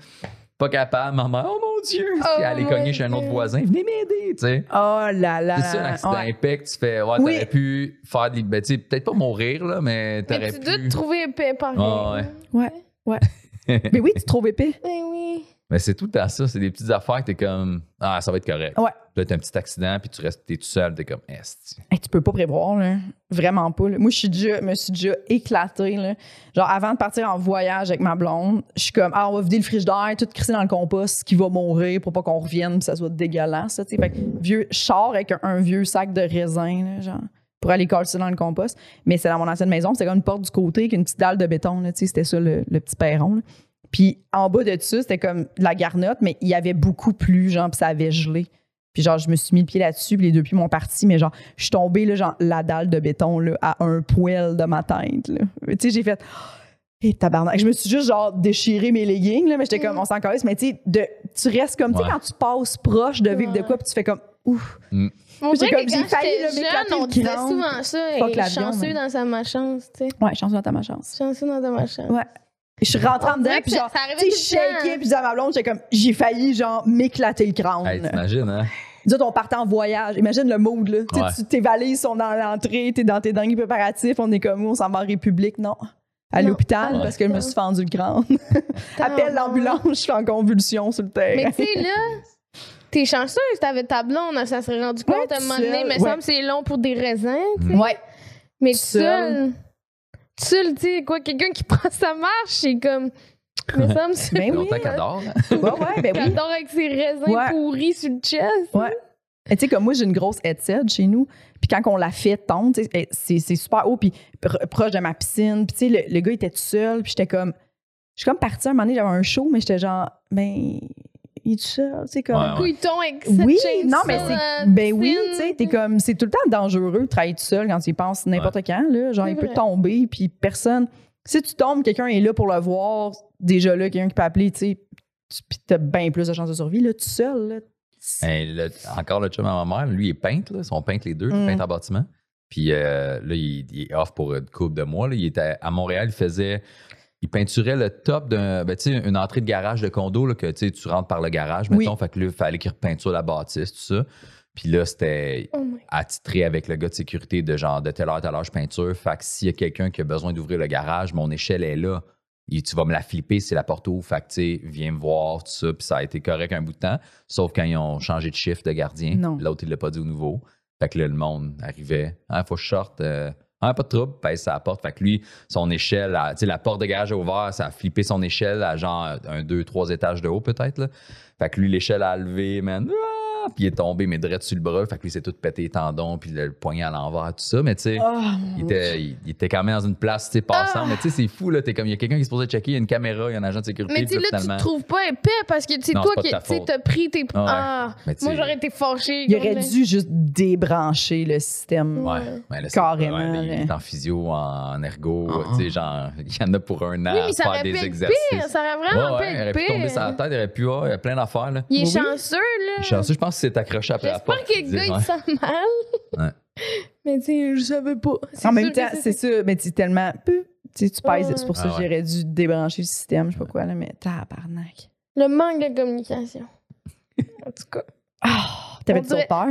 Pas capable. Ma mère, oh mon Dieu! Oh Puis elle est cognée chez un autre voisin. Venez m'aider, tu sais. Oh là là. C'est ça, un accident Ouais. tu fais. Ouais, Oui. t'aurais pu faire de. Ben, tu sais, peut-être pas mourir, là, mais Mais t'aurais tu pu. dois te trouver épais pareil. Ah, ouais. Ouais, ouais. *laughs* Mais oui, tu te trouves épais. Ben oui. Mais c'est tout temps ça. C'est des petites affaires que t'es comme, ah, ça va être correct. Ouais. Là, t'as un petit accident, puis tu restes, t'es tout seul, t'es comme, esti. Hey, tu peux pas prévoir, là. Vraiment pas. là. Moi, je suis déjà, me suis déjà éclatée. Là. Genre, avant de partir en voyage avec ma blonde, je suis comme, ah, on va vider le frigidaire, tout crisser dans le compost, qui va mourir pour pas qu'on revienne, puis ça soit dégueulasse. ça, tu sais. Fait que vieux, sors avec un, un vieux sac de raisin, là, genre, pour aller coller ça dans le compost. Mais c'est dans mon ancienne maison, c'était comme une porte du côté, avec une petite dalle de béton, là. C'était ça, le, le petit perron. là. Puis en bas de ça, c'était comme de la garnotte, mais il y avait beaucoup plus, genre, puis ça avait gelé. Puis genre, je me suis mis le pied là-dessus, puis les deux pieds m'ont parti, mais genre, je suis tombée, là, genre, la dalle de béton, là, à un poil de ma tête, là. Tu sais, j'ai fait... Et tabarnak. Je me suis juste, genre, déchiré mes leggings, là, mais j'étais comme, on s'en calisse, mais tu sais, de- tu restes comme, tu sais, Ouais. quand tu passes proche de vivre de quoi, puis tu fais comme, ouf. On J'ai comme- que j'ai failli, m'éclater jeune, on le disait souvent ça. Et chanceux mais- dans sa malchance, tu sais. Ouais, chance dans ta malchance. Chanceux dans ta malchance. Ouais. Je suis rentrée en dedans, puis genre, ça arrivait tu sais, shakeais, puis à ma blonde, j'étais comme, j'ai failli, genre, m'éclater le crâne. Hey, t'imagines, hein? Nous on partait en voyage. Imagine le mood, là. Tu Ouais. tu- tes valises sont dans l'entrée, t'es dans tes derniers préparatifs, on est comme où, on s'en va en République, non. À l'hôpital, parce que je me suis fendu le crâne. *laughs* Appelle l'ambulance, je suis en convulsion sur le terrain. Mais tu sais, là, t'es chanceuse, t'avais ta blonde, ça serait rendu compte Ouais, à un moment donné, mais ouais. semble que c'est long pour des raisins. tu. Ouais. Mais Seule. seul, tu sais, quoi, quelqu'un qui *laughs* prend sa marche, c'est comme. Mais ça me Ben oui. Longtemps qu'elle dort. Ouais, ouais, ben oui. J'adore avec ses raisins Ouais. pourris sur le chest. Ouais. Tu sais, comme moi, j'ai une grosse headset chez nous. Puis quand on la fait tondre, eh, c'est c'est super haut, puis pr- proche de ma piscine. Puis tu sais, le, le gars était tout seul, puis j'étais comme. Je suis comme partie un moment donné, j'avais un show, mais j'étais genre, ben, il est tout seul, tu sais, comme. Ouais, ouais. Couilleton avec cette Oui, non, mais c'est. Ben oui, tu sais, t'es comme. C'est tout le temps dangereux de travailler tout seul quand tu y penses n'importe quand, là. Genre, C'est il peut tomber, puis personne. Si tu tombes, quelqu'un est là pour le voir. Déjà là, quelqu'un qui peut appeler, tu sais. tu- Puis t'as bien plus de chances de survie, là, tout seul, là. Hey, le- encore le chum à ma mère, lui, il est peintre, là. Ils sont peintres les deux, Mm. peintre en bâtiment. Puis euh, là, il, il est off pour une couple de mois. là. Il était à Montréal, il faisait. Il peinturait le top d'un. Ben, tu sais, une entrée de garage de condo, là, que tu rentres par le garage, Oui. mettons. Fait que là, il fallait qu'il repeinture la bâtisse, tout ça. Puis là, c'était Oh attitré avec le gars de sécurité de genre de telle heure, telle heure, je peinture. Fait que s'il y a quelqu'un qui a besoin d'ouvrir le garage, mon échelle est là. Et tu vas me la flipper, c'est la porte ouvre. Fait que, tu viens me voir, tout ça. Puis ça a été correct un bout de temps. Sauf quand ils ont changé de chiffre de gardien. Non. L'autre, il l'a pas dit au nouveau. Fait que là, le monde arrivait. Ah, faut que je sorte. euh, Pas de trouble, pèse sa porte. Fait que lui, son échelle, tu sais, la porte de garage a ouvert, ça a flippé son échelle à genre un, deux, trois étages de haut, peut-être. Là. Fait que lui, l'échelle a levé, man. Ah! Puis il est tombé, mais direct sur le bras. Fait que lui, c'est tout pété les tendons, puis le, le poignet à l'envers, tout ça. Mais tu sais, Oh, il, était, il, il était quand même dans une place, tu sais, passante. Ah! Mais tu sais, c'est fou, là. T'es comme, il y a quelqu'un qui se posait checker, il y a une caméra, il y a un agent de sécurité. Mais tu sais, puis là, tu te trouves pas épais parce que c'est toi qui t'as pris tes. Ah ouais. Ah, Mais tu moi, j'aurais été fâchée. Il aurait là. dû juste débrancher le système. Ouais. Ouais, ouais, là, c'est- Carrément, ouais, là, il là. est en physio, en ergo, Ah. tu sais, genre, il y en a pour un an Oui, à mais ça faire aurait pu des exercices. pire. Ça aurait vraiment ouais, pu ouais, il aurait pu pire. tomber sur la tête, il aurait pu, ouais, il y a plein là. Il est Oui. chanceux, là. Chanceux, je pense que c'est accroché après la porte. J'espère que le tu gars, il sent mal. Ouais. Mais tu sais, je savais pas. En même sûr temps, c'est ça, mais c'est tellement. Tu sais, tu pèses, c'est pour ça Ah que ouais. j'aurais dû débrancher le système, je sais pas quoi, là, mais tabarnak. Le manque de communication. *laughs* en tout cas. Ah, t'avais On du dirait- peur?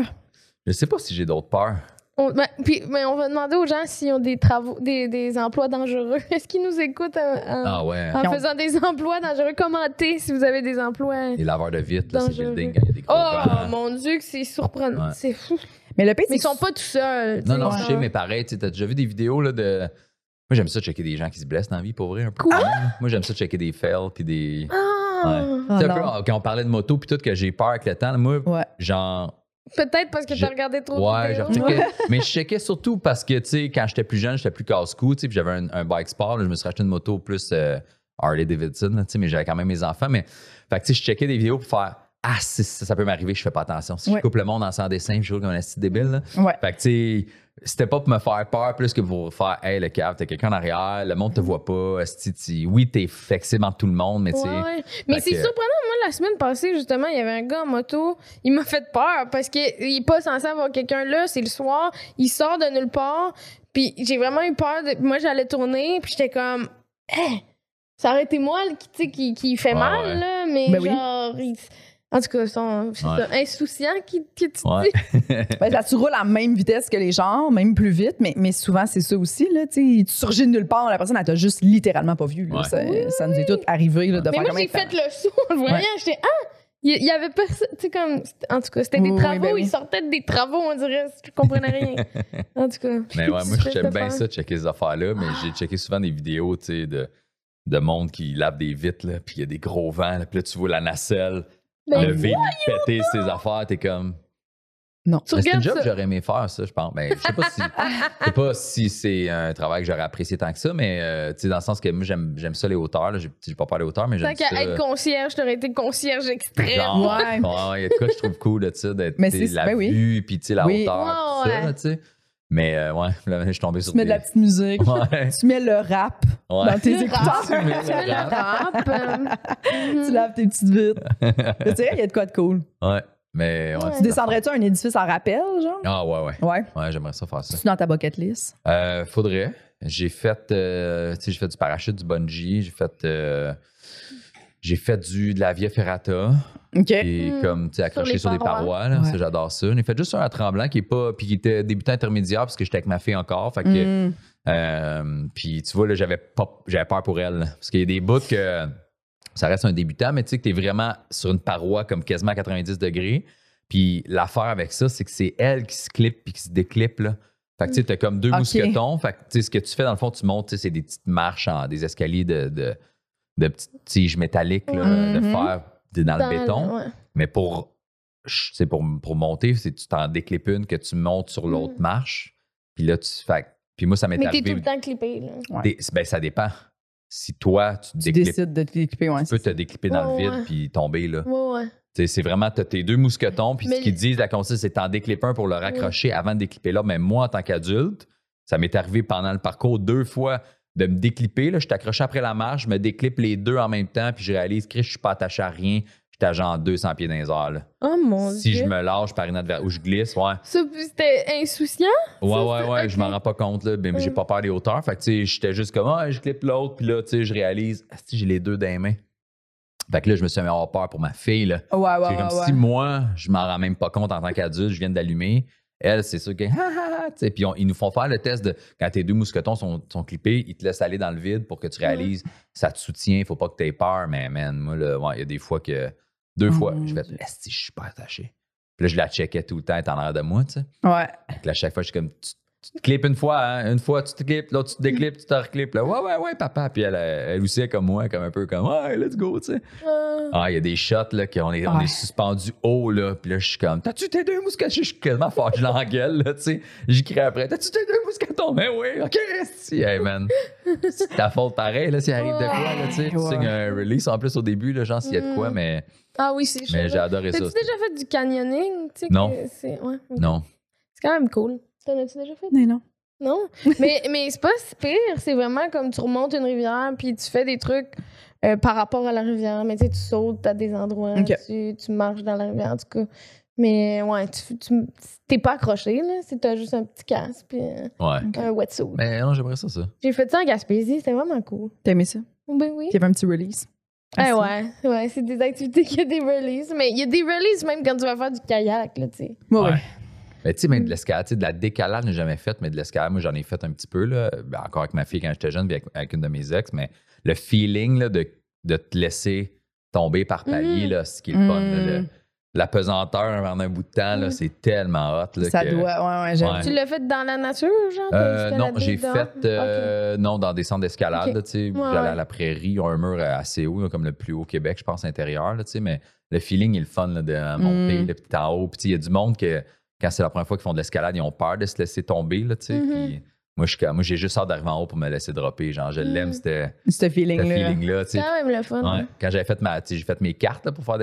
Je sais pas si j'ai d'autres peurs. On, ben, puis, ben, on va demander aux gens s'ils ont des travaux, des, des emplois dangereux. *laughs* Est-ce qu'ils nous écoutent en, en- Ah ouais. en Ils ont- faisant des emplois dangereux? Commentez si vous avez des emplois. Les laveurs de vitres, là, c'est Dangereux. building quand il y a des gros Oh mon dieu, que c'est surprenant. Ouais. C'est fou. Mais le pire, ils sont pas tout seuls. Non, non, je sais, mais pareil, tu sais, t'as déjà vu des vidéos là, de. Moi, j'aime ça checker des gens qui se blessent dans la vie, pour vrai, un peu. Quoi? Moi, j'aime ça checker des fails, puis des. Ah! Un peu, ah, quand on parlait de moto, puis tout, que j'ai peur avec le temps, là, moi, Ouais. genre. Peut-être parce que t'as regardé trop de Ouais, je vidéos. *laughs* mais je checkais surtout parce que, tu sais, quand j'étais plus jeune, j'étais plus casse-cou, tu sais, puis j'avais un, un bike sport, là, je me suis racheté une moto plus euh, Harley Davidson, tu sais, mais j'avais quand même mes enfants. Mais, fait que, tu sais, je checkais des vidéos pour faire Ah, si ça, ça peut m'arriver, je fais pas attention. Si Ouais. je coupe le monde en sans dessin, je joue comme un esti débile, là. Ouais. Fait que, tu sais, c'était pas pour me faire peur plus que pour faire Hey, le cave, t'as quelqu'un en arrière, le monde te voit pas. esti, tu- oui, t'es flexible entre tout le monde, mais tu sais. Ouais. Mais c'est que- surprenant. La semaine passée, justement, il y avait un gars en moto. Il m'a fait peur parce qu'il est pas censé avoir quelqu'un là. C'est le soir. Il sort de nulle part. Puis j'ai vraiment eu peur. De... Moi, j'allais tourner. Puis j'étais comme. Eh! Ça aurait été moi qui, tu sais, qui, qui fait Ouais, mal, ouais. là. Mais Ben oui. genre. il- En tout cas, c'est Ouais. ça, insouciant qui, que tu Ouais. dis. *laughs* Ben, là, tu roules à la même vitesse que les gens, même plus vite, mais, mais souvent, c'est ça aussi. Là, tu surgis de nulle part, la personne, elle t'a juste littéralement pas vu. là. Ouais. Ça, ça nous est tout arrivé là, de Mais faire moi, j'ai fait le saut en le voyant. Ouais. J'étais, ah! Il y, y avait personne. Tu sais, comme. c'était- En tout cas, c'était Oui, des oui, travaux. ben oui. Ils sortaient des travaux, on dirait. Je comprenais rien. *laughs* en tout cas. Mais ouais, moi, te j'aime bien ça, checker ces affaires-là, mais j'ai checké souvent des vidéos, tu sais, de, de monde qui lave des vitres, là, puis il y a des gros vents, là, puis là, tu vois la nacelle Lever, puis péter ses affaires, t'es comme... Non. Tu Mais c'est regardes job ça. que j'aurais aimé faire, ça, je pense. Ben, je sais pas si, je sais pas si c'est un travail que j'aurais apprécié tant que ça, mais euh, tu sais, dans le sens que moi, j'aime, j'aime ça les hauteurs. Là. J'ai, j'ai pas peur des hauteurs, mais Tant j'aime qu'à ça. être concierge, t'aurais été concierge extrême. Genre, Ouais. ouais, il y a de quoi que je trouve cool d'être Mais tu sais, c'est- la ben oui. vue, puis tu sais, la Oui. hauteur, tout Ouais, ça, là, tu sais. Mais euh, ouais, *laughs* là, je suis tombé sur Tu mets de la petite musique, Ouais. tu mets le rap Ouais. dans tes écouteurs, *laughs* rap. Tu mets Tu le rap. tu laves tes petites vitres. tu sais, il y a de quoi de cool. Ouais, mais ouais. Ouais. Tu descendrais-tu un édifice en rappel, genre? Ah ouais, ouais. Ouais. Ouais, j'aimerais ça faire ça. C'est dans ta bucket list? Euh, faudrait. J'ai fait, euh, tu sais, j'ai fait du parachute, du bungee, j'ai fait, euh, j'ai fait du de la via ferrata, OK. et Mm. comme tu sais accroché sur, des parois. là, Ouais. ça j'adore ça. J'ai fait juste un à tremblant qui est pas, puis qui était débutant intermédiaire parce que j'étais avec ma fille encore, fait que, Mm. euh, puis tu vois là, j'avais pas, j'avais peur pour elle, là. parce qu'il y a des bouts que ça reste un débutant, mais tu sais que t'es vraiment sur une paroi comme quasiment à 90 degrés. Puis l'affaire avec ça, c'est que c'est elle qui se clip puis qui se déclippe. Là. Fait que tu sais, t'as comme deux mousquetons. Fait que tu sais, ce que tu fais, dans le fond, tu montes, tu sais, c'est des petites marches, en, des escaliers de, de, de petites tiges métalliques là, de Mhm. fer dans, dans le béton. ouais. Mais pour, c'est pour, pour monter, c'est tu t'en déclippes une que tu montes sur l'autre Mm. marche. Puis là, tu fait. Puis moi, ça m'est Mais t'es arrivé. tout le temps clippé, là. Ouais. Des- ben, ça dépend. Si toi, tu te Tu décides de te l'équiper, ouais. tu peux te déclipper dans le vide puis tomber là. Ouais, ouais. T'sais, c'est vraiment, t'as tes deux mousquetons, puis ce qu'ils disent, la consigne, c'est t'en déclipper un pour le raccrocher avant de déclipper l'autre. Mais moi, en tant qu'adulte, ça m'est arrivé pendant le parcours deux fois de me déclipper. Là, je t'accroche après la marche, je me déclippe les deux en même temps, puis je réalise que je suis pas attaché à rien. J'étais à genre 200 pieds dans les airs. là. Oh mon si dieu. je me lâche par une vers où je glisse, ouais. C'était insouciant? Ouais, Ça, ouais, ouais, ok. je m'en rends pas compte, là. Mais j'ai Mm. pas peur des hauteurs. Fait que, tu sais, j'étais juste comme, ah, je clippe l'autre, puis là, tu sais, je réalise, ah, si j'ai les deux dans les mains. Fait que là, je me suis mis à avoir peur pour ma fille, là. Ouais, ouais, C'est ouais. comme ouais. si moi, je m'en rends même pas compte en tant qu'adulte, je viens d'allumer. Elle, c'est sûr que. *laughs* Puis ils nous font faire le test de quand tes deux mousquetons sont, sont clippés, ils te laissent aller dans le vide pour que tu réalises ça te soutient, il faut pas que tu aies peur. Mais man, moi, ouais, il y a des fois que. Deux fois, je fais Dieu. Esti, je suis pas attaché. Puis là, je la checkais tout le temps, elle en arrière de moi, tu sais. Ouais. Là, à chaque fois, je suis comme. Tu, tu te clips une fois, hein, une fois, tu te clips, l'autre, tu te déclips, tu te reclips. Là, ouais, ouais, ouais, papa. Puis elle, elle aussi, est comme moi, comme un peu comme, ouais, let's go, tu sais. Ah. Ah, il y a des shots là, qu'on est, on Ouais. est suspendu haut, là. Puis là, je suis comme, t'as-tu tes deux mousquetons? Je suis quasiment fort, je l'engueule, là, tu sais. J'y crie après, t'as-tu tes deux mousquetons? Mais oui, ok, si, hey, man. C'est ta faute pareil, là, s'il arrive de quoi, là, tu sais. Tu signes un release en plus au début, là, genre, s'il y a de quoi, Mm. mais, Ah oui, c'est mais j'ai adoré ça. T'as-tu déjà fait du canyoning? Tu sais, Non. que Ouais. Non. C'est quand même cool. T'en as-tu déjà fait? Mais non. Non? *laughs* mais mais c'est pas si pire. C'est vraiment comme tu remontes une rivière puis tu fais des trucs euh, par rapport à la rivière. Mais tu sais, tu sautes à des endroits. Tu, tu marches dans la rivière, en tout cas. Mais ouais, tu, tu- t'es pas accroché, là. C'est t'as juste un petit casque puis euh, Ouais. un wetsuit. Mais non, j'aimerais ça, ça. J'ai fait ça en Gaspésie. C'était vraiment cool. T'as aimé ça? Ben oui. Il y avait un petit release. Ah ouais, ouais, c'est des activités *laughs* qui a des releases. Mais il y a des releases même quand tu vas faire du kayak, là, tu sais. Ouais, Ouais. Mais tu sais, même de l'escalade, de la décalade, je n'ai jamais fait, mais de l'escalade, moi, j'en ai fait un petit peu, là. Ben, encore avec ma fille quand j'étais jeune, puis avec, avec une de mes ex, mais le feeling, là, de, de te laisser tomber par palier, là, ce qui est le fun, là, le- la pesanteur pendant un bout de temps, là, Mhm. c'est tellement hot, là, Ça que- doit. Ouais, ouais, j'aime. Ouais. Tu l'as fait dans la nature, genre? Euh, non, j'ai fait euh, non dans des centres d'escalade. Tu sais. Ouais, J'allais à la prairie, un mur assez haut, comme le plus haut au Québec, je pense, intérieur. Là, tu sais, mais le feeling est le fun là, de monter, Mm. le petit en haut. Puis il y a du monde que quand c'est la première fois qu'ils font de l'escalade, ils ont peur de se laisser tomber. Là, tu sais. Mhm. Puis moi, je moi, j'ai juste hâte d'arriver en haut pour me laisser dropper. Genre, je Mm. l'aime, ce Ce feeling-là. feeling-là. tu sais. C'est quand même le fun. Ouais. Quand j'avais fait ma, j'ai fait mes cartes là, pour faire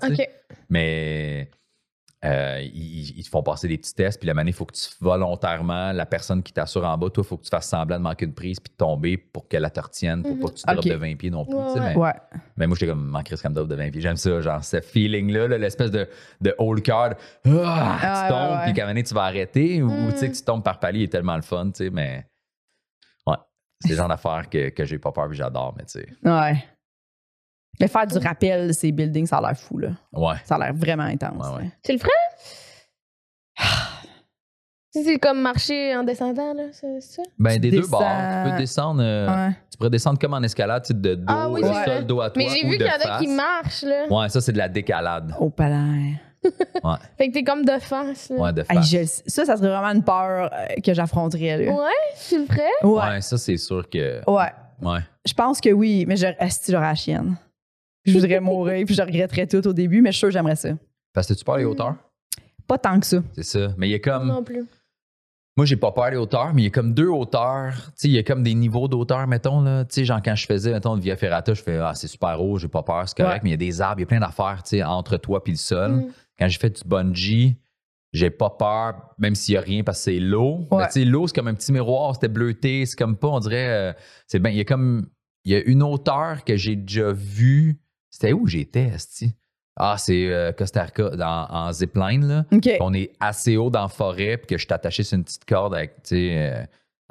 tu sais. OK. Mais euh, ils, ils te font passer des petits tests, puis la manière, il faut que tu volontairement, la personne qui t'assure en bas, toi, il faut que tu fasses semblant de manquer une prise puis de tomber pour qu'elle la te retienne, pour Mhm. pas que tu te Ok. droppes de 20 pieds non plus. Ouais. Mais, Ouais. mais moi, j'étais comme manquer drop de 20 pieds. J'aime ça, genre, ce feeling-là, là, l'espèce de, de haut le cœur, ah, Ah, tu ouais, tombes, ouais. puis qu'à un moment donné, tu vas arrêter, ou Mhm. tu sais, que tu tombes par palier, est tellement le fun, tu sais, mais ouais. C'est le genre d'affaire que, que j'ai pas peur, puis j'adore, mais tu sais. Ouais. Mais faire du rappel, ces buildings, ça a l'air fou, là. Ouais. Ça a l'air vraiment intense. Ouais, ouais. Tu le ferais? Si *sighs* c'est comme marcher en descendant, là, c'est ça? Ben, des Tu deux bords. Tu peux descendre. euh, Ouais. Tu pourrais descendre comme en escalade, tu sais, de dos, Ah oui, sol, vrai. dos à toi. Mais j'ai vu qu'il y en a qui marchent, là. Ouais, ça, c'est de la décalade. Au palais. *laughs* Ouais, Fait que t'es comme de face, là. ouais de face. je- ça, ça serait vraiment une peur euh, que j'affronterais. Là. Ouais, tu le ferais? Ouais. Ouais, ça, c'est sûr que. Ouais. Ouais. Je pense que oui, mais je esti, j'aurais la chienne. Je voudrais mourir, puis je regretterais tout au début, mais je suis sûre que j'aimerais ça. Parce que tu peur des Mm. hauteurs? Pas tant que ça. C'est ça. Mais il y a comme. Non plus. Moi, j'ai pas peur des hauteurs, mais il y a comme deux hauteurs. Tu sais, il y a comme des niveaux d'auteur, mettons. Là. Tu sais, genre, quand je faisais, mettons, le Via Ferrata, je fais, ah, c'est super haut, j'ai pas peur, c'est correct, Ouais. mais il y a des arbres, il y a plein d'affaires, tu sais, entre toi et le sol. Mm. Quand j'ai fait du bungee, j'ai pas peur, même s'il y a rien, parce que c'est l'eau. Ouais. Mais Tu sais, l'eau, c'est comme un petit miroir, c'était bleuté, c'est comme pas, on dirait, euh, c'est bien, il y a comme, il y a une hauteur que j'ai déjà vue. C'était où j'étais, esti? Ah, c'est euh, Costa Rica, dans- en zipline, là. OK. Puis on est assez haut dans la forêt, puis que je suis attaché sur une petite corde avec, tu sais, euh,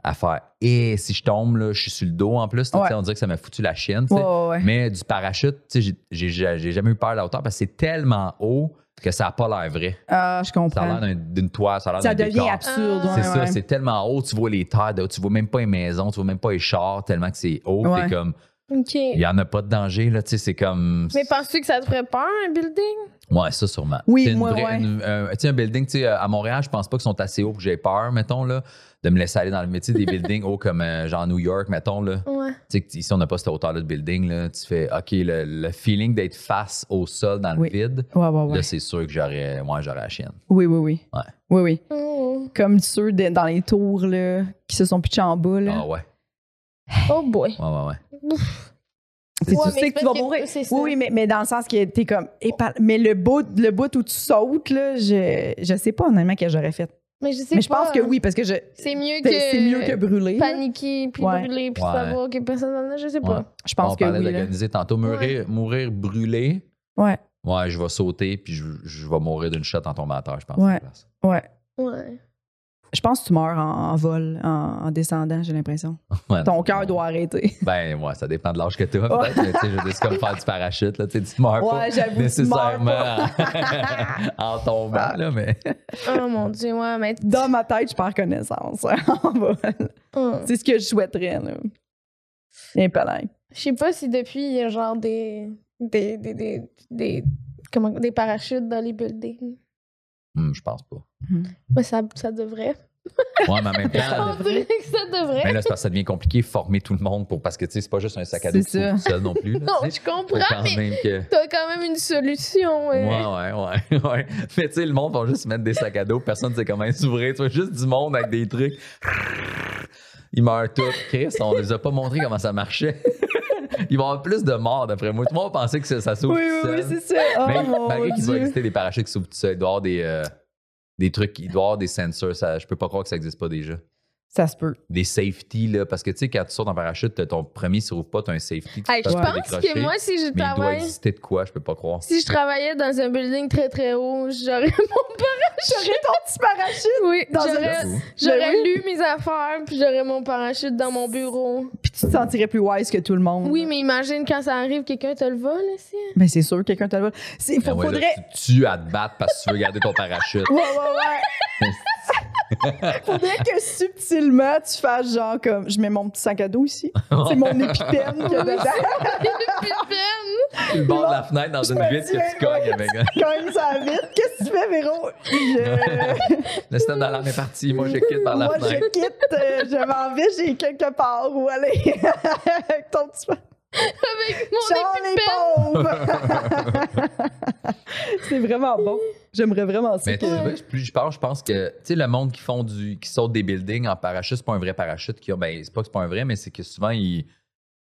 à faire. Et si je tombe, là, je suis sur le dos en plus. Ouais. On dirait que ça m'a foutu la chienne. Ouais, ouais. Mais du parachute, tu sais, j'ai- jamais eu peur de la hauteur parce que c'est tellement haut que ça n'a pas l'air vrai. Ah, je Ça a comprends. l'air d'un- d'une toile, ça a l'air Ça devient décor. absurde. C'est ça, c'est tellement haut, tu vois les terres, tu vois même pas les maisons, tu vois même pas les chars, tellement que c'est haut. T'es comme, Il y en a pas de danger, là, tu sais, c'est comme. Mais penses-tu que ça te ferait peur, un building? Ouais, ça sûrement. Oui, une moi, vraie- ouais. une- un, tu sais, un building, tu sais, à Montréal, je pense pas qu'ils sont assez hauts pour que j'ai peur, mettons, là, de me laisser aller dans le métier des buildings hauts comme euh, genre New York, mettons, là. Ouais. Tu sais, ici, on n'a pas cette hauteur-là de building, là. Tu fais, OK, le, le feeling d'être face au sol dans le Oui. vide, Ouais, ouais, ouais. là, c'est sûr que j'aurais, moi, j'aurais la chienne. Oui, oui, oui. Ouais. Oui, oui. Oh, Comme ceux de- dans les tours là, qui se sont pitchés en bas. Là. Ah ouais, oh boy. ouais, ouais, ouais. Tu Ouais, mais sais c'est que tu vas que- mourir. c'est ça. Oui, oui, mais, mais dans le sens que t'es comme. Mais le bout, le bout où tu sautes, là, je, je sais pas honnêtement que j'aurais fait. Mais je sais Mais je pas. pense que oui, parce que je. C'est mieux que. C'est mieux que brûler. Paniquer, puis Ouais. brûler, puis Ouais. savoir que personne n'en a, je sais Ouais. pas. Je pense on que parlait oui. d'organiser tantôt. Mourir, mourir brûlé, Ouais, ouais, je vais sauter, puis je, je vais mourir d'une shot en tombant à terre, je pense. Ouais. ouais. Ouais. Je pense que tu meurs en, en vol, en, en descendant, j'ai l'impression. Ouais, Ton cœur doit arrêter. *laughs* Ben, ouais, ça dépend de l'âge que tu as, peut-être. mais tu sais, c'est comme faire du parachute, là. Tu sais, tu meurs pas Ouais, meurs nécessairement pas. en, *laughs* en tombant, là, mais. *laughs* Oh mon dieu, ouais, mais. Dans ma tête, je perds connaissance en vol. Hum. C'est ce que je souhaiterais. Là. Et palais. Je sais pas si depuis, il y a genre des. des. des. des. des, comment, des parachutes dans les buildings. Hum, je pense pas. Mais ça, ça devrait. Ouais, mais en même *laughs* temps. Ça devrait. Mais là, c'est parce que ça devient compliqué former tout le monde pour parce que tu sais, c'est pas juste un sac à dos tout seul non plus. Là, *laughs* non, je comprends, quand mais que. t'as quand même une solution. Ouais, ouais, ouais, *laughs* ouais. Mais tu sais, le monde va juste mettre des sacs à dos, personne ne sait comment s'ouvrir. Tu vois juste du monde avec des trucs. Ils meurent tous. Chris, on les a pas montré comment ça marchait. Il va y avoir plus de morts d'après moi. Tout le monde pensait que ça, ça s'ouvre Oui, tout oui, oui, c'est ça. Oh, Mais mon malgré qu'il doit exister des parachutes qui s'ouvrent tout seul, il doit y avoir des, euh, des trucs, il doit y avoir des sensors. Ça, je peux pas croire que ça n'existe pas déjà. Ça se peut. Des safety, là, parce que tu sais, quand tu sautes en parachute, ton premier s'ouvre pas, tu as un safety. tu Hey, je pense décrocher. que moi, si je Mais il doit travaille. exister de quoi, je peux pas croire. Si je travaillais dans un building très très haut, j'aurais *laughs* mon J'aurais ton petit parachute. Oui, Dans un- j'aurais j'aurais Ben lu mes affaires, puis j'aurais mon parachute dans mon bureau. Puis tu te sentirais plus wise que tout le monde. Oui, mais imagine quand ça arrive, quelqu'un te le vole aussi. Ben, c'est sûr, quelqu'un te le vole. Ben ouais, là, faudrait. tu tues à te battre parce que tu veux garder ton parachute. Ouais, ouais, ouais. *laughs* *laughs* faudrait que subtilement tu fasses genre comme je mets mon petit sac à dos ici. C'est mon épipène qu'il y a *laughs* dedans. Tu le bord de la fenêtre dans Je une vitre que tu cognes avec. Cogne ça vite. Qu'est-ce que tu fais, Véro? Je... Le système d'alarme est parti. Moi, je quitte par la Moi, fenêtre. je quitte. euh, je m'en vais, j'ai quelque part où aller. *laughs* Avec ton petit Avec mon *laughs* c'est vraiment bon. J'aimerais vraiment ça. Mais tu que- vois, plus je parle, je pense que tu sais le monde qui font du qui saute des buildings en parachute, c'est pas un vrai parachute qui a ben c'est pas que c'est pas un vrai mais c'est que souvent ils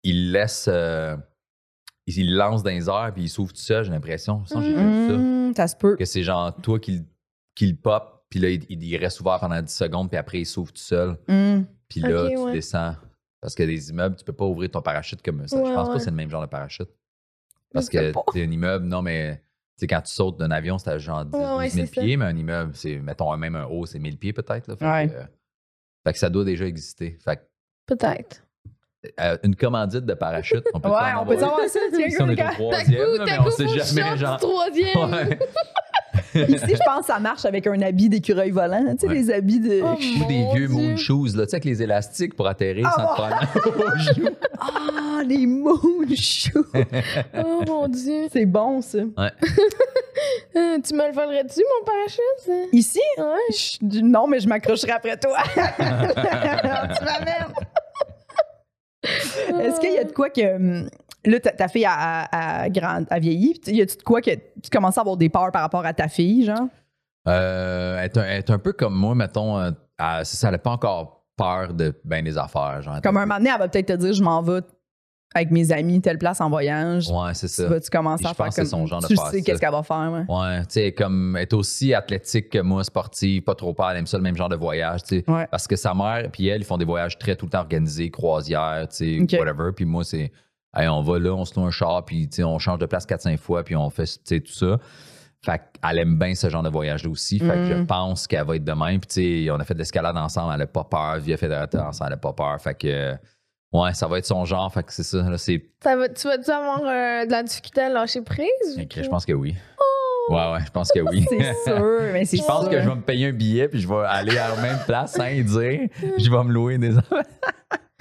ils laissent euh, ils, lancent dans les airs puis ils s'ouvrent tout seul, j'ai l'impression. Ça, j'ai vu ça. Mmh, ça se peut. Que c'est genre toi qui, le- qui le pop puis là il, il reste ouvert pendant 10 secondes puis après il s'ouvre tout seul. Mmh. Puis là tu ouais. descends parce que des immeubles, tu peux pas ouvrir ton parachute comme ça. je Ouais, pense pas ouais. que c'est le même genre de parachute. Parce Je que pas. c'est un immeuble, non mais tu sais, quand tu sautes d'un avion, c'est à genre 10 Ouais, 12 ouais, 000 c'est ça. pieds, mais un immeuble, c'est, mettons, même un haut, c'est 1000 pieds peut-être. Là, fait, Ouais. que, euh, fait que ça doit déjà exister. Fait que, Peut-être. euh, une commandite de parachute. On peut Ouais, on peut savoir ça. Tiens, Si on est au troisième, là, mais on sait je jamais, genre. troisième. *laughs* Ouais. Ici, je pense que ça marche avec un habit d'écureuil volant. Tu sais, Ouais. les habits de. Oh, Ou des vieux Dieu. moon shoes, là, tu sais, avec les élastiques pour atterrir Ah, sans te prendre aux. *laughs* Ah, les moon shoes. *laughs* Oh mon dieu. C'est bon, ça. Euh, tu me le volerais-tu, mon parachute? Ici? Ouais. Je- non, mais je m'accrocherai après toi. tu m'amènes. Est-ce qu'il y a de quoi que. Là, ta, ta fille a, a, a grand- a vieilli. Y a-tu de quoi que tu commences à avoir des peurs par rapport à ta fille, genre? Euh, elle, est un, elle est un peu comme moi, mettons. euh, elle- ça, elle n'a pas encore peur de ben des affaires. Genre, Comme un moment donné, elle va peut-être te dire je m'en vais avec mes amis, telle place en voyage. Ouais, c'est Tu ça. vas-tu commencer Je à faire pense que comme c'est son genre de Tu faire sais qu'est-ce qu'elle va faire, ouais. Ouais, tu sais, comme est aussi athlétique que moi, sportive, pas trop peur, elle aime ça, le même genre de voyage, tu sais. Ouais. Parce que sa mère, puis elle, ils font des voyages très tout le temps organisés, croisières, tu sais, whatever. Puis moi, c'est, hey, on va là, on se loue un char, puis on change de place 4-5 fois, puis on fait, tout ça. Fait qu'elle aime bien ce genre de voyage-là aussi. Fait que je Mm. pense qu'elle va être de même. Puis on a fait de l'escalade ensemble, elle n'a pas peur. Via fédérateur ensemble, elle n'a pas peur. Fait que, ouais, ça va être son genre. Fait que c'est ça. Là, Ça va, tu vas-tu avoir euh, de la difficulté à lâcher prise? je pense que oui. Ouais, ouais, je pense que oui. *laughs* C'est sûr, mais c'est Je pense sûr. que je vais me payer un billet puis je vais aller à la même place sans y dire. Je vais me louer des. *laughs*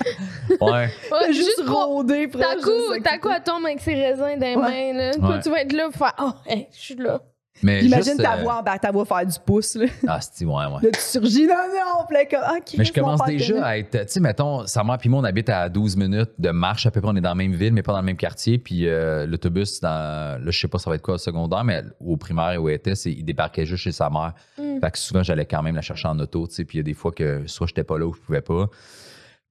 Ouais. Juste T'as coup, s'occuper. t'as coup, elle tombe avec ses raisins dans les Ouais. mains, là. Toi, Ouais. tu vas être là pour faire Oh, hey, je suis là. Mais Imagine juste, ta euh, voix, ben, ta voix faire du pouce, là. Ah, c'est ouais, ouais. Là, tu surgis, non, non, plein comme, ah, Mais je commence déjà à être. Tu sais, mettons, sa mère puis moi, on habite à 12 minutes de marche. À peu près, on est dans la même ville, mais pas dans le même quartier. Puis euh, l'autobus, dans, là, je sais pas ça va être quoi au secondaire, mais au primaire où elle était, c'est- il débarquait juste chez sa mère. Mm. Fait que souvent, j'allais quand même la chercher en auto, tu sais. Puis il y a des fois que soit j'étais pas là ou je pouvais pas.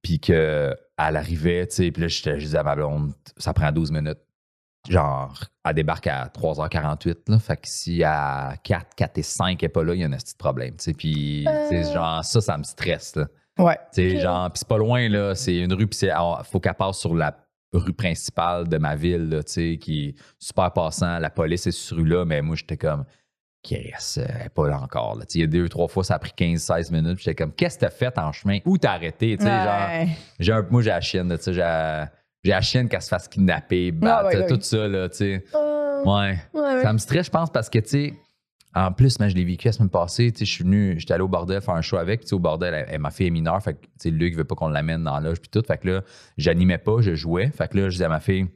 Puis qu'elle arrivait, tu sais. Puis là, j'étais- je disais à ma blonde, ça prend 12 minutes. Genre, elle débarque à 3h48, là. Fait que si à 4, 4 et 5 elle est pas là, il y a un petit problème, tu sais. Puis, Euh. genre, ça, ça me stresse, là. Ouais. Tu sais, genre, puis c'est pas loin, là. C'est une rue, puis c'est- alors, faut qu'elle passe sur la rue principale de ma ville, tu sais, qui est super passant. La police est sur rue-là, mais moi, j'étais comme, Chris, euh, elle est pas là encore, là. Il y a deux, trois fois, ça a pris 15-16 minutes. J'étais comme, qu'est-ce que t'as fait en chemin? Où t'as arrêté? Genre, Ouais. j'ai un- moi, j'ai la chienne, j'ai la- chienne qu'elle se fasse kidnapper, battre, ouais, ouais. tout ça, là. Euh, Ouais. Ça me stresse, je pense, parce que, tu sais, en plus, moi, je l'ai vécu la semaine passée. Je suis venu, j'étais allé au bordel faire un show avec. Au bordel, elle- elle- ma fille est mineure. Fait que, Luc veut pas qu'on l'amène dans la loge, puis tout. Fait que là, j'animais pas, je jouais. Fait que là, je disais à ma fille,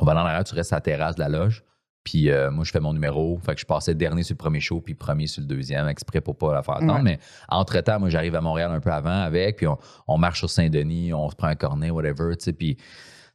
on va dans l'arrière, tu restes à la terrasse de la loge. Puis euh, moi, je fais mon numéro. Fait que je passais dernier sur le premier show, puis premier sur le deuxième, exprès pour pas la faire attendre. Ouais. Mais entre-temps, moi, j'arrive à Montréal un peu avant avec, puis on, on marche sur Saint-Denis, on se prend un cornet, whatever, tu sais, puis... tu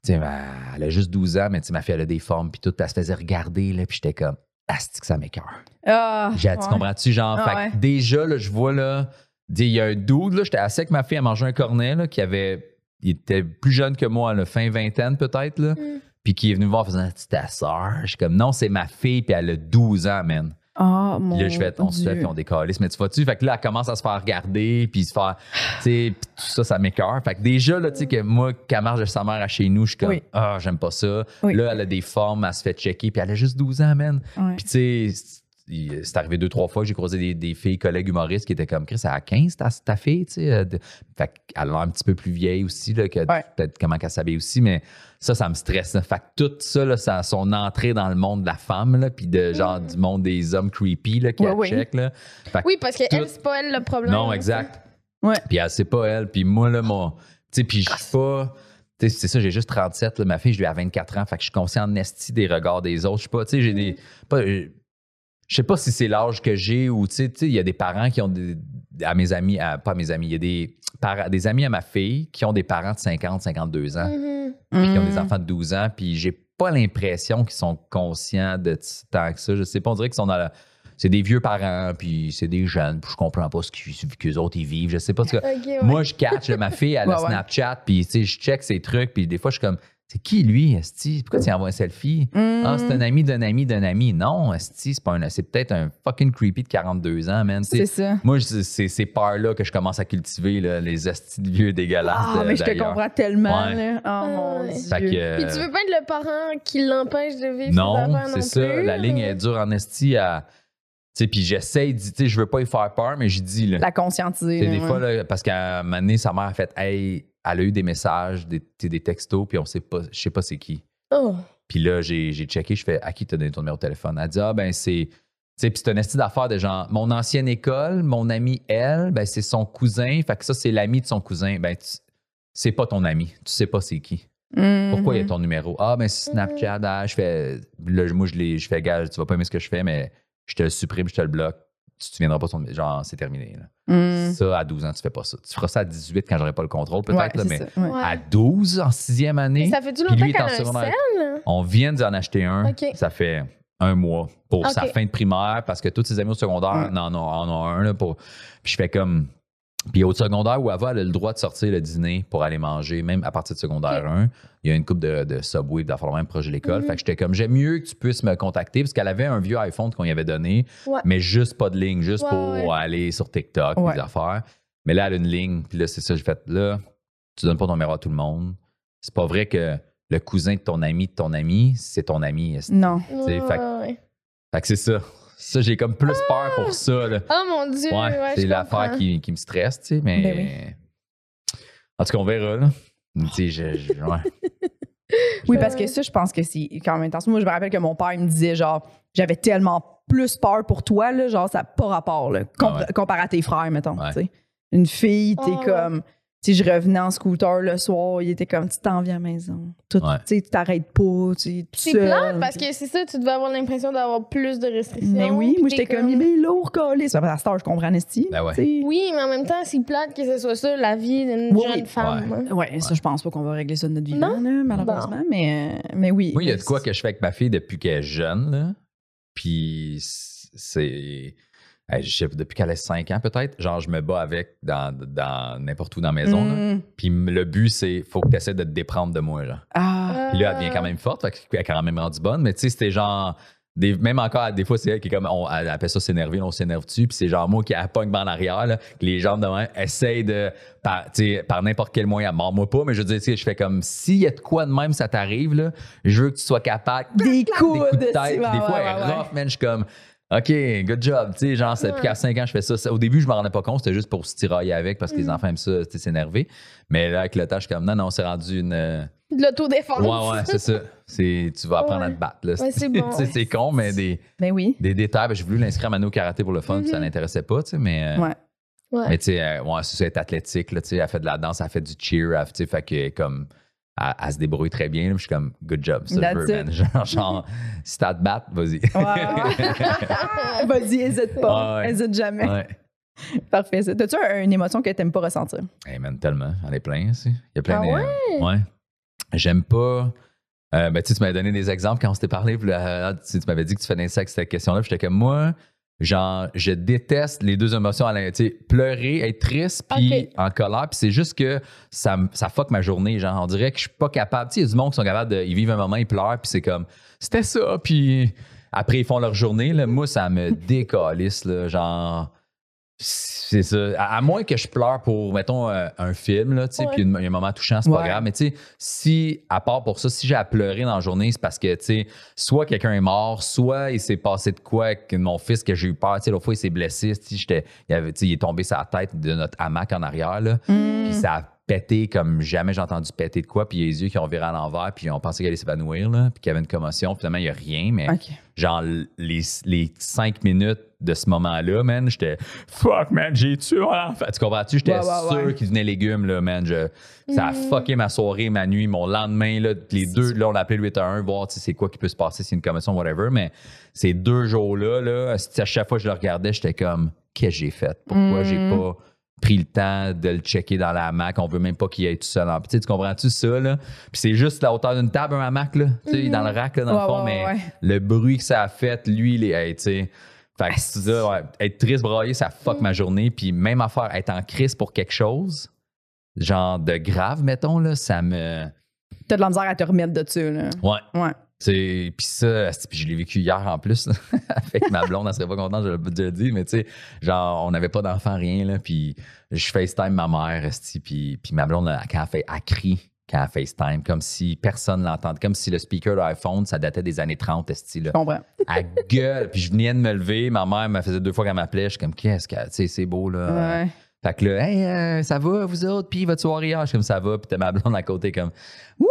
sais, ben, elle a juste 12 ans, mais tu sais, ma fille, elle a des formes, puis tout, puis elle se faisait regarder, là, puis j'étais comme, asti que ça m'écœure. Ah, J'ai ouais. tu comprends-tu? Genre, Ah fait ouais. que déjà, là, je vois, là, il y a un dude, là, j'étais assis avec ma fille à manger un cornet, là, qui avait, il était plus jeune que moi, là, fin vingtaine peut-être, là, Mm. Puis qui est venu me voir en faisant, c'est ta soeur. Je suis comme, non, c'est ma fille, puis elle a 12 ans, man. Ah, mon Puis là, je fais, on se fait, puis on décalisse. Mais tu vois-tu? Fait que là, elle commence à se faire regarder, puis se faire, tu sais, puis tout ça, ça m'écœure. Fait que déjà, là, tu sais, que moi, qu'elle marche de sa mère à chez nous, je suis comme, Oui. ah, j'aime pas ça. Oui. Là, elle a des formes, elle se fait checker, puis elle a juste 12 ans, man. Ouais. Puis, tu sais, c'est- c'est arrivé deux, trois fois que j'ai croisé des, des filles, collègues humoristes qui étaient comme Chris, elle a 15, ta, ta fille, tu sais. euh, de- Fait qu'elle a l'air un petit peu plus vieille aussi, là, que Ouais. peut-être comment qu'elle s'habille aussi, mais ça, ça me stresse. là. Fait que tout ça, là, ça, son entrée dans le monde de la femme, là, puis de genre du monde des hommes creepy, là, qui Ouais, la oui. check, là. Fait Oui, parce que tout- elle, c'est pas elle le problème. non, exact. Ouais. Puis elle, c'est pas elle. Puis moi, là, mon. Tu sais, puis je suis pas. Tu sais, c'est ça, j'ai juste 37. Là. Ma fille, je lui ai à 24 ans. Fait que je suis conscient en esti des regards des autres. Je sais pas, tu sais, j'ai des. pas- euh, je sais pas si c'est l'âge que j'ai ou, tu sais, tu sais, il y a des parents qui ont des. À mes amis, à- pas à mes amis, il y a des, parents- des amis à ma fille qui ont des parents de 50, 52 ans, Mhm. puis qui ont des Mm. enfants de 12 ans, puis j'ai pas l'impression qu'ils sont conscients de tant que ça. Je sais pas, on dirait qu'ils sont dans la. C'est des vieux parents, puis c'est des jeunes, puis je comprends pas ce qu'ils- qu'eux autres ils vivent. Je sais pas ce que. *laughs* Ok, ouais. Moi, je catch, ma fille, elle a *laughs* Ouais, ouais. Snapchat, puis tu sais, je check ses trucs, puis des fois, je suis comme, c'est qui lui, Esti? Pourquoi tu envoies un selfie? Mm. Ah, c'est un ami d'un ami d'un ami. Non, Esti, c'est pas un. C'est peut-être un fucking creepy de 42 ans, man. C'est ça. Moi, c'est c'est ces peurs-là que je commence à cultiver, là, les estis de vieux dégueulasses. Ah, mais je te comprends tellement, Ouais. là. Oh, mon Ouais. Dieu. Fait que, euh, Puis tu veux pas être le parent qui l'empêche de vivre ses non, c'est ça. plus, La ligne est dure en esti à. Puis j'essaie, de- tu sais, je veux pas y faire peur, mais dit, là, La conscientiser. là, des ouais. fois, là, parce qu'à un moment donné, sa mère a fait, hey, elle a eu des messages, des, des textos, puis on sait pas, je sais pas c'est qui. Oh. Puis là, j'ai checké, je fais à qui t'as donné ton numéro de téléphone? Elle dit Ah, ben c'est. Tu sais, puis c'est un esti d'affaires de genre, mon ancienne école, mon ami, elle, ben c'est son cousin. Fait que ça, c'est l'ami de son cousin. Ben, c'est pas ton ami. Tu sais pas c'est qui. Mhm. Pourquoi il y a ton numéro? Ah, ben c'est Snapchat. Ah, je fais. Là, moi, je, je fais, gars, tu vas pas aimer ce que je fais, mais je te le supprime, je te le bloque. Tu te souviendras pas son. Genre, c'est terminé. là. Mhm. Ça, à 12 ans, tu fais pas ça. Tu feras ça à 18 quand j'aurai pas le contrôle, peut-être, Ouais, là, c'est mais ouais. À 12, en sixième année. Mais ça fait-tu Puis longtemps qu'elle en a? On vient d'en acheter un. Ok. Ça fait un mois pour sa fin de primaire parce que tous ses amis au secondaire ont, en ont un. Là, pour... Puis je fais comme. Puis au secondaire où avant, elle a le droit de sortir le dîner pour aller manger, même à partir de secondaire Ok. 1. Il y a une coupe de, de Subway d'affaires même proche de l'école. Mhm. Fait que j'étais comme, j'aime mieux que tu puisses me contacter parce qu'elle avait un vieux iPhone qu'on y avait donné, Ouais. mais juste pas de ligne, juste Ouais, pour ouais. aller sur TikTok, des affaires. Mais là, elle a une ligne. Puis là, c'est ça, j'ai fait, là, tu donnes pas ton numéro à tout le monde. C'est pas vrai que le cousin de ton ami de ton ami, c'est ton ami. Non. fait-. Fait que c'est ça. Ça, j'ai comme plus peur pour ça. Là. Oh mon Dieu. Ouais, ouais, c'est l'affaire qui, qui me stresse, tu sais, mais. Ben En tout cas, on verra, là. Tu sais, je- je- ouais. *laughs* Oui, parce que ça, je pense que c'est quand même intense. Moi, je me rappelle que mon père il me disait genre, j'avais tellement plus peur pour toi, là, genre, ça n'a pas rapport, là, Ah ouais. comparé à tes frères, mettons. Ouais. tu sais. Une fille, t'es Ah ouais. comme. Sais, je revenais en scooter le soir, il était comme, tu t'en viens à la maison. Tout, Ouais. Tu sais, tu t'arrêtes pas, tu C'est plate parce que c'est ça, tu devais avoir l'impression d'avoir plus de restrictions. Mais oui, moi, j'étais comme, il est lourd, collé. Ça à cette heure, je comprends, Nestie. Ben ouais. Oui, mais en même temps, c'est plate que ce soit ça, la vie d'une Oui, jeune oui. femme. hein. Ouais, ça, je pense pas qu'on va régler ça de notre vivant, Non? là, malheureusement. Mais, euh, mais oui. Moi, il y a de quoi que je fais avec ma fille depuis qu'elle est jeune, là. Puis c'est. Je depuis qu'elle a 5 ans, peut-être. Genre, je me bats avec dans, dans n'importe où dans la maison. là. Mm. Puis le but, c'est faut que tu essaies de te déprendre de moi. Genre. Ah. Puis là, elle devient quand même forte, fait qu'elle est quand même rendue bonne. Mais tu sais, c'était genre. Des, même encore, des fois, c'est elle qui est comme. On, elle appelle ça s'énerver, là, on s'énerve dessus. Puis c'est genre moi qui la pogne en arrière, là, que les jambes de main essayent de. Par, tu sais, par n'importe quel moyen, mord-moi pas, mais je veux dire, tu sais, je fais comme s'il y a de quoi de même, ça t'arrive, là, je veux que tu sois capable. Des Des coups, coups de tête. des fois, elle est rough, man. Je suis comme. OK, good job. Tu sais, genre, c'est- depuis Ouais. qu'à 5 ans, je fais ça. Au début, je me rendais pas compte, c'était juste pour se tirailler avec parce que les Mhm. enfants aiment ça, tu sais, s'énerver. Mais là, avec le temps, je suis comme, non, non, c'est rendu une. De l'autodéfense. Ouais, ouais, c'est ça. C'est, tu vas apprendre à Ouais. te battre. Là. Ouais, c'est *laughs* bon. Tu sais, c'est con, mais des, Ben oui. des détails. Ben, j'ai voulu l'inscrire à Mano karaté pour le fun, puis ça Mhm. l'intéressait pas, tu sais, mais, euh, Ouais. Ouais. mais tu sais, euh, ouais, c'est ça, elle est athlétique, là, tu sais, elle fait de la danse, elle fait du cheer, elle, tu sais, fait que comme, elle, elle se débrouille très bien, là, je suis comme, good job, ça, je veux, man. Genre, genre, si t'as à te battre, vas-y. Ouais. *laughs* Vas-y, hésite pas. Ouais. Hésite jamais. Parfait. T'as-tu un- une émotion que t'aimes pas ressentir? Hey, man, tellement. J'en ai plein, aussi. Il y a plein Ah de- ouais? ouais. J'aime pas. euh, ben, tu sais, tu m'avais donné des exemples quand on s'était parlé. puis là, tu m'avais dit que tu faisais ça avec cette question-là. J'étais comme moi, genre, je déteste les deux émotions. à sais, pleurer, être triste, puis en colère. Puis c'est juste que ça, ça fuck ma journée. Genre, on dirait que je suis pas capable. Tu sais, il y a du monde qui sont capables de. Ils vivent un moment, ils pleurent, puis c'est comme, c'était ça. Puis après, ils font leur journée. Là. Moi, ça me *laughs* décalisse, là. Genre. C'est ça. À, à moins que je pleure pour, mettons, euh, un film, là, tu sais, puis il y a un moment touchant, c'est pas grave. Mais tu sais, si, à part pour ça, si j'ai à pleurer dans la journée, c'est parce que, tu sais, soit quelqu'un est mort, soit il s'est passé de quoi avec mon fils que j'ai eu peur. Tu sais, l'autre fois, il s'est blessé. tu sais, il, avait, tu sais, il est tombé sur la tête de notre hamac en arrière, là. Puis ça a pété comme jamais j'ai entendu péter de quoi. Puis il y a les yeux qui ont viré à l'envers, puis on pensait qu'il allait s'évanouir, là. Puis qu'il y avait une commotion. Finalement, il n'y a rien, mais genre les, les cinq minutes de ce moment-là, man, j'étais fuck, man, j'ai tué mon enfant. Tu comprends-tu? J'étais Ouais, ouais, sûr ouais. qu'il devenait légumes, là, man. Je- ça a Mm. fucké ma soirée, ma nuit, mon lendemain, là, les deux, là, on a appelé le 8 à 1, voir c'est quoi qui peut se passer, c'est une commotion, whatever. Mais ces deux jours-là, là, à chaque fois que je le regardais, j'étais comme, qu'est-ce que j'ai fait? Pourquoi Mm. j'ai pas pris le temps de le checker dans la hamac? On veut même pas qu'il aille tout seul. en- Tu sais, tu comprends-tu ça, là? Puis c'est juste la hauteur d'une table, un hamac, là, tu sais, Mhm. dans le rack, là, dans le fond, ouais, mais ouais. le bruit que ça a fait, lui, hey, tu sais. Fait que Ah, être triste, braillé, ça fuck ma journée. Puis même affaire, être en crise pour quelque chose, genre de grave, mettons, là, ça me. T'as de la misère à te remettre de dessus, là. Ouais. Ouais. Puis ça, puis je l'ai vécu hier en plus, *laughs* avec ma blonde, elle serait pas contente, je l'ai déjà dit, mais tu sais, genre, on n'avait pas d'enfant, rien, là, puis je FaceTime ma mère, puis, puis ma blonde, elle, quand elle fait, elle crie, quand elle FaceTime, comme si personne l'entendait, comme si le speaker de l'iPhone, ça datait des années 30, esti, là. Je comprends. *laughs* Elle gueule, puis je venais de me lever, ma mère me faisait deux fois qu'elle m'appelait, je suis comme, qu'est-ce que, tu sais, c'est beau, là. Ouais. Fait que là, hey, euh, ça va, vous autres, puis votre soirée hier? Je suis comme, ça va, puis t'as ma blonde à côté, comme, ouais,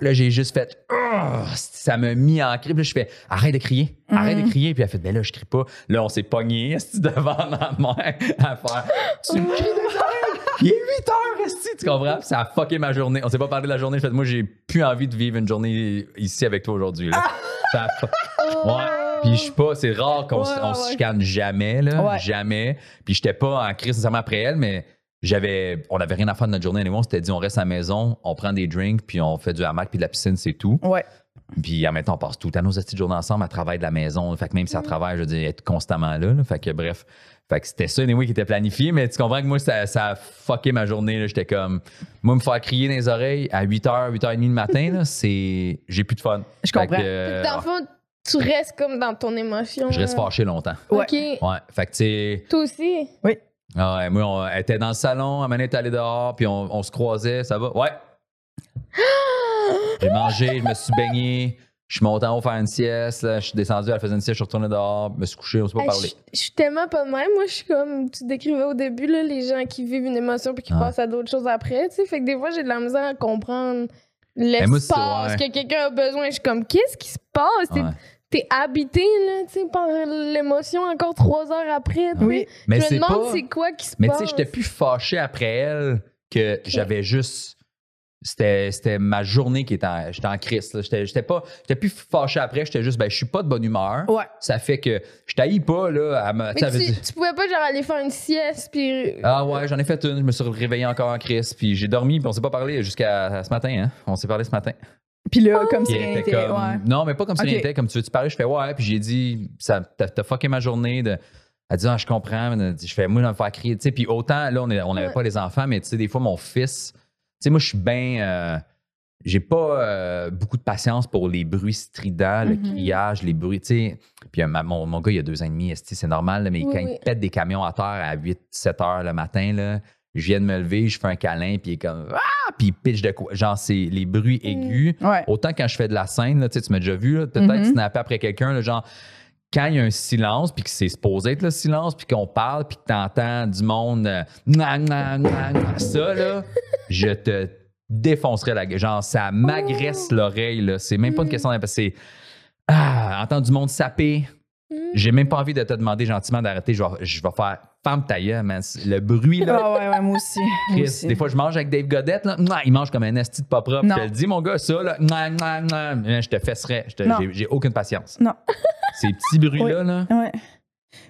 Puis là, j'ai juste fait, Ah! ça m'a mis en cri. Puis là, je fais, arrête de crier, arrête de crier. Puis elle fait, ben là, je crie pas. Là, on s'est pogné, *laughs* devant ma mère à faire, tu me cries. Il est 8 heures, esti, tu comprends? Puis ça a fucké ma journée. On s'est pas parlé de la journée. J'ai fait, moi, j'ai plus envie de vivre une journée ici avec toi aujourd'hui. *laughs* Ça a Ouais. Puis je suis pas, c'est rare qu'on Ouais, se chicane jamais, là. Ouais. Jamais. Puis j'étais pas en crise nécessairement après elle, mais j'avais, on avait rien à faire de notre journée. anyway. on s'était dit, on reste à la maison, on prend des drinks, puis on fait du hamac, puis de la piscine, c'est tout. Ouais. Puis en même temps, on passe tout temps nos petites journées ensemble à travailler de la maison. Fait que même si elle travaille, je veux dire, être constamment là, là. Fait que bref. Fait que c'était ça, anyway, qui était planifié, mais tu comprends que moi, ça, ça a fucké ma journée. là. J'étais comme, moi, me faire crier dans les oreilles à 8h, 8h30 le matin, là, *laughs* c'est. J'ai plus de fun. Je comprends. que, euh, Dans le fond, tu restes comme dans ton émotion. je reste fâché longtemps. Ouais. OK. Ouais. Fait que, tu. Toi aussi? Ah ouais, moi, on elle était dans le salon, elle est allée dehors, puis on, on se croisait, ça va? Ouais. J'ai mangé, je me suis baigné, je suis monté en haut faire une sieste, là, je suis descendu, elle faisait une sieste, je suis retourné dehors, je me suis couché, on s'est pas Hey, parlé. je, je suis tellement pas de même. Moi, je suis comme tu décrivais au début, là, les gens qui vivent une émotion puis qui passent à d'autres choses après. Tu sais, fait que des fois, j'ai de la misère à comprendre Ben, l'espace ouais. que quelqu'un a besoin. Je suis comme, qu'est-ce qui se passe? Ouais. T'es habité, là, tu sais, par l'émotion encore trois heures après. tu. Oui. Mais je me c'est demande pas. c'est quoi qui se Mais tu passe. sais, j'étais plus fâché après elle que j'avais juste. C'était, c'était ma journée qui était en, j'étais en crise. là. J'étais, j'étais pas. J'étais plus fâché après, j'étais juste, ben, je suis pas de bonne humeur. Ouais. Ça fait que je t'haïs pas, là. à me- Mais tu, tu pouvais pas, genre, aller faire une sieste puis. Ah ouais, j'en ai fait une. Je me suis réveillé encore en crise. Puis j'ai dormi, puis on s'est pas parlé jusqu'à ce matin. Hein? On s'est parlé ce matin. Puis là, comme si rien était n'était. comme. Ouais. Non, mais pas comme si Ok. rien n'était. Comme tu veux-tu parler? Je fais ouais. Puis j'ai dit, ça, t'as, t'as fucké ma journée. De... Elle dit, ah, je comprends. mais elle dit, Je fais, moi, de me faire crier. Tu sais, puis autant, là, on n'avait Ouais. pas les enfants, mais tu sais, des fois, mon fils, tu sais, moi, je suis bien. euh, j'ai pas euh, beaucoup de patience pour les bruits stridents, le Mhm. criage, les bruits, tu sais. Puis euh, ma- mon, mon gars, il a deux ans et demi, c'est normal, là, mais Oui, quand oui. il pète des camions à terre à 8-7 heures le matin, là, je viens de me lever, je fais un câlin, puis il est comme Ah! Puis il pitch de quoi? Genre, c'est les bruits aigus. Ouais. Autant quand je fais de la scène, là, tu m'as déjà vu, peut-être Mhm. snapper après quelqu'un, genre, quand il y a un silence, puis que c'est supposé être le silence, puis qu'on parle, puis que tu entends du monde, euh, gna, gna ça, là, *laughs* je te défoncerais la gueule. Genre, ça m'agresse l'oreille, là. C'est même pas une Mhm. question parce que c'est. Ah, entendre du monde saper. Hmm. J'ai même pas envie de te demander gentiment d'arrêter. Je vais, je vais faire femme ta gueule, man. Le bruit, là. Ah ouais, ouais, moi aussi. Moi Chris, aussi. des fois, je mange avec Dave Godette, là. Il mange comme un esti de pas propre. Je te le dis, mon gars, ça, là. Je te fesserais. Je. J'ai aucune patience. Non. *laughs* Ces petits bruits-là, là. Ouais.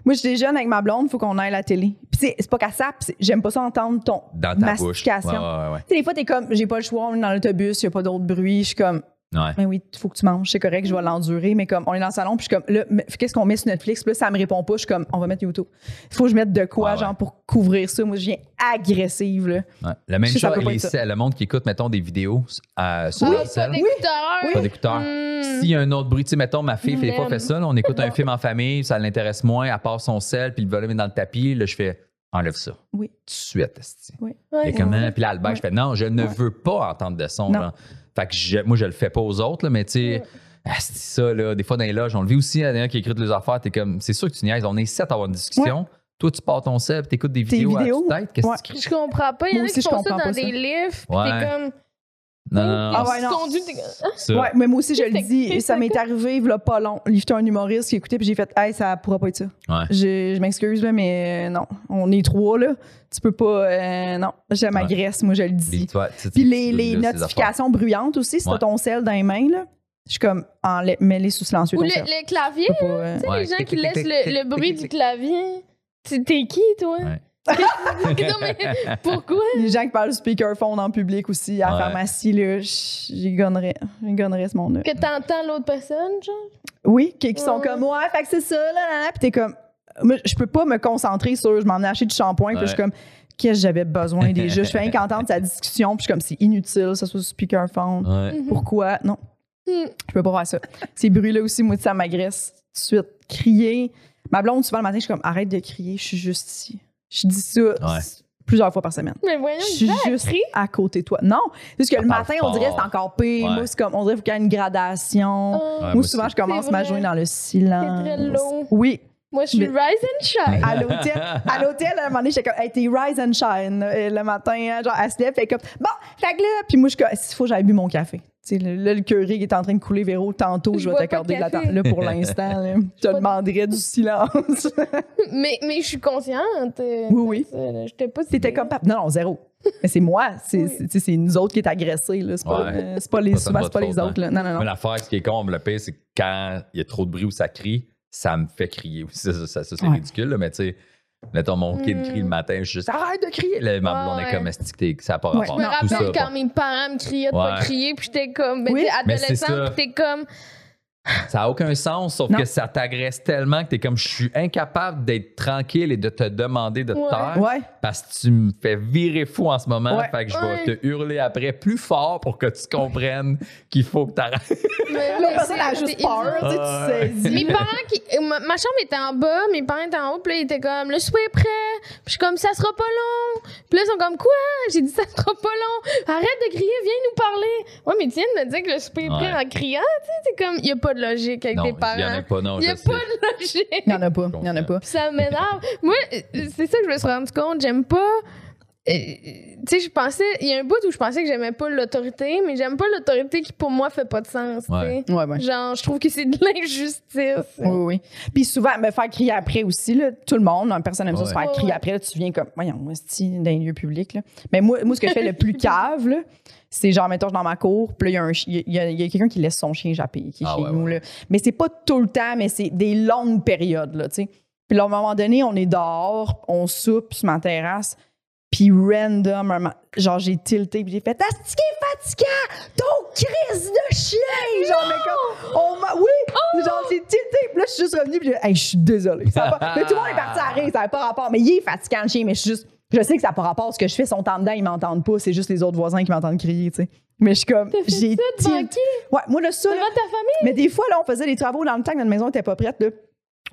Moi, j'étais jeune avec ma blonde, il faut qu'on aille à la télé. Puis c'est- pas qu'à ça, j'aime pas ça entendre ton Dans ta bouche. Ouais, mastication. ouais, ouais. Tu sais, des fois, t'es comme, j'ai pas le choix, on est dans l'autobus, y a pas d'autre bruit. Je suis comme, Ouais. mais oui, il faut que tu manges, c'est correct, je vais l'endurer. Mais comme, on est dans le salon, puis je suis comme, là, qu'est-ce qu'on met sur Netflix? Puis là, ça me répond pas. Je suis comme, on va mettre YouTube. Il faut que je mette de quoi, Ouais, ouais. genre, pour couvrir ça. Moi, je viens agressive, là. Ouais. La même Je sais, ça chose, les- le monde qui écoute, mettons, des vidéos euh, sur Ah, leur pas cell, d'écouteurs. pas d'écouteurs. Hmm. S'il y a un autre bruit, tu sais, mettons, ma fille, fait, des fois, fait ça, là, on écoute un film en famille, ça l'intéresse moins, à part son sel, puis le volume est dans le tapis, là, je fais, enlève ça. Oui. Tout de suite. Oui. Et comment? Puis là, Albert, je fais non, je ne veux pas entendre de son. Non. Fait que je- moi, je le fais pas aux autres, là, mais tu sais, Ouais. ah, c'est ça, là, des fois dans les loges, on le vit aussi, il y en a qui écrit les affaires, t'es comme, c'est sûr que tu niaises, on est sept à avoir une discussion. Toi, tu pars ton sel, t'écoutes des vidéos, vidéos? à tête, qu'est-ce Ouais. que tu cries? Je comprends pas. Il y en a qui je font ça dans des livres. Ouais. t'es comme. Non, non, non, Ah ouais, non. ça. Ouais, mais moi aussi, je le dis, ça m'est arrivé, il pas long. A un humoriste qui écoutait, puis j'ai fait, hey, ça pourra pas être ça. Ouais. Je, je m'excuse, mais euh, non. On est trois, là. Tu peux pas. euh, non, je m'agresse, moi, je le dis. Puis les, notifications bruyantes aussi, si t'as ton sel dans les mains, là, je suis comme, enlè- mets-les sous silencieux. Ou le, clavier, euh, tu sais, les gens qui laissent le, bruit du clavier. Tu- T'es qui, toi? *laughs* Non, mais pourquoi? Les gens qui parlent du speakerphone en public aussi, à la Ouais. pharmacie, là, j'y gonnerais. J'y gonnerais ce monde-là. Que t'entends l'autre personne, genre? Oui, qui, qui sont Ouais. comme, ouais, fait que c'est ça, là, là, là. Puis t'es comme, moi, je peux pas me concentrer sur, je m'en ai acheté du shampoing, puis je suis comme, qu'est-ce que j'avais besoin déjà? Je fais rien *laughs* qu'entendre sa discussion, puis je suis comme, c'est inutile, ça soit speakerphone. Ouais. Pourquoi? Non, Hmm. je peux pas faire ça. Ces bruits-là aussi, moi, ça m'agresse tout de suite. Crier. Ma blonde, souvent le matin, je suis comme, arrête de crier, je suis juste ici. Je dis ça. plusieurs fois par semaine. Mais voyons, Je suis juste à côté de toi. Non, c'est juste que le Ça matin, on dirait que c'est encore pire. Ouais. Moi, c'est comme, on dirait qu'il y a une gradation. Oh, Ouais, Moi, moi souvent, je commence ma journée dans le silence. C'est très. Oui. Moi, je suis Mais- rise and shine. À l'hôtel, à l'hôtel, à un moment donné, j'étais comme, hey, t'es rise and shine euh, le matin, hein, genre, elle se lève, fait comme, bon, fait que là, puis moi, je suis comme, s'il faut, j'avais bu mon café. Là, le curry qui est en train de couler, Véro, tantôt, Je je vais t'accorder de la temps. Là, pour l'instant, *laughs* je te de- demanderais du silence. *laughs* mais, mais je suis consciente. euh, Oui, oui. J'étais pas si T'étais comme, pap- non, non, zéro. Mais c'est moi, c'est Oui. nous autres qui est agressés, là. C'est pas, Ouais. euh, pas les, souvent, c'est pas les faute, autres, là. Non, non, Mais non. l'affaire, ce qui est con, le pire, c'est que quand il y a trop de bruit ou ça crie, ça me fait crier aussi. Ça, ça, ça, ça, c'est Ouais. ridicule, là, mais tu sais, mettons mon kid Mm. crie le matin, je suis juste arrête de crier. Là, ma Ouais, blonde est ouais. comme Esti que t'es- que ça n'a pas Ouais. rapport. Je me rappelle ça, quand mes parents me criaient de pas Ouais. crier, puis j'étais comme, ben, Oui. t'es Mais c'est ça. adolescent, puis t'es comme, Ça n'a aucun sens, sauf Non. que ça t'agresse tellement que t'es comme je suis incapable d'être tranquille et de te demander de te Ouais. taire Ouais. parce que tu me fais virer fou en ce moment. Ouais. Fait que je Ouais. vais te hurler après plus fort pour que tu comprennes qu'il faut que t'arrêtes. mais, La mais personne c'est- a juste peur, tu sais, tu saisis. Mes parents qui. Ma, ma chambre était en bas, mes parents étaient en haut, puis là, ils étaient comme, le souper est prêt. Puis je suis comme, ça sera pas long. Puis là, ils sont comme, quoi? J'ai dit, ça sera pas long. Arrête de crier, viens nous parler. Ouais, mais tu viens de me dire que le souper est prêt Ouais. en criant, tu sais, c'est comme, il y a pas de logique avec Non, tes il y en parents. a pas, non, Il y je a sais. pas de logique. Il n'y en a pas. Il n'y en a pas. Puis ça m'énerve. Moi, c'est ça que je me suis rendu compte. J'aime pas. Euh, tu sais, je pensais. Il y a un bout où je pensais que j'aimais pas l'autorité, mais j'aime pas l'autorité qui, pour moi, fait pas de sens. tu Ouais. sais. Ouais, ouais. Genre, je trouve que c'est de *laughs* l'injustice. Oui, oui. Puis souvent, me faire crier après aussi, là, tout le monde, hein, personne n'aime ça, se faire crier après, là, tu viens comme, voyons, moi, c'est dans les lieux publics. Là. Mais moi, moi, ce que je fais le plus *laughs* cave, là, c'est genre, mettons, je suis dans ma cour, puis là, il y a, un chi- il y a, il y a quelqu'un qui laisse son chien japper, qui est Ah, chez ouais, nous. ouais. Là. Mais c'est pas tout le temps, mais c'est des longues périodes, là, tu sais. Puis là, à un moment donné, on est dehors, on soupe sur ma terrasse, puis random, genre, j'ai tilté, puis j'ai fait « Asti qui est fatigant! Ton crise de chien! » Genre, mais comme, on m'a... Oui! Genre, j'ai tilté, puis là, je suis juste revenue, puis j'ai hey, je suis désolée. Ça pas- Mais tout le monde est parti à rire, ça n'avait pas rapport. Mais il est fatigant, le chien, mais je suis juste... Je sais que ça n'a pas rapport. Ce que je fais, son temps dedans, ils m'entendent pas. C'est juste les autres voisins qui m'entendent crier, tu sais. Mais je suis comme... J'ai qui? Ouais, moi, le ça, là, Devant ta famille? mais des fois, là, on faisait des travaux dans le temps que notre maison était pas prête. Là.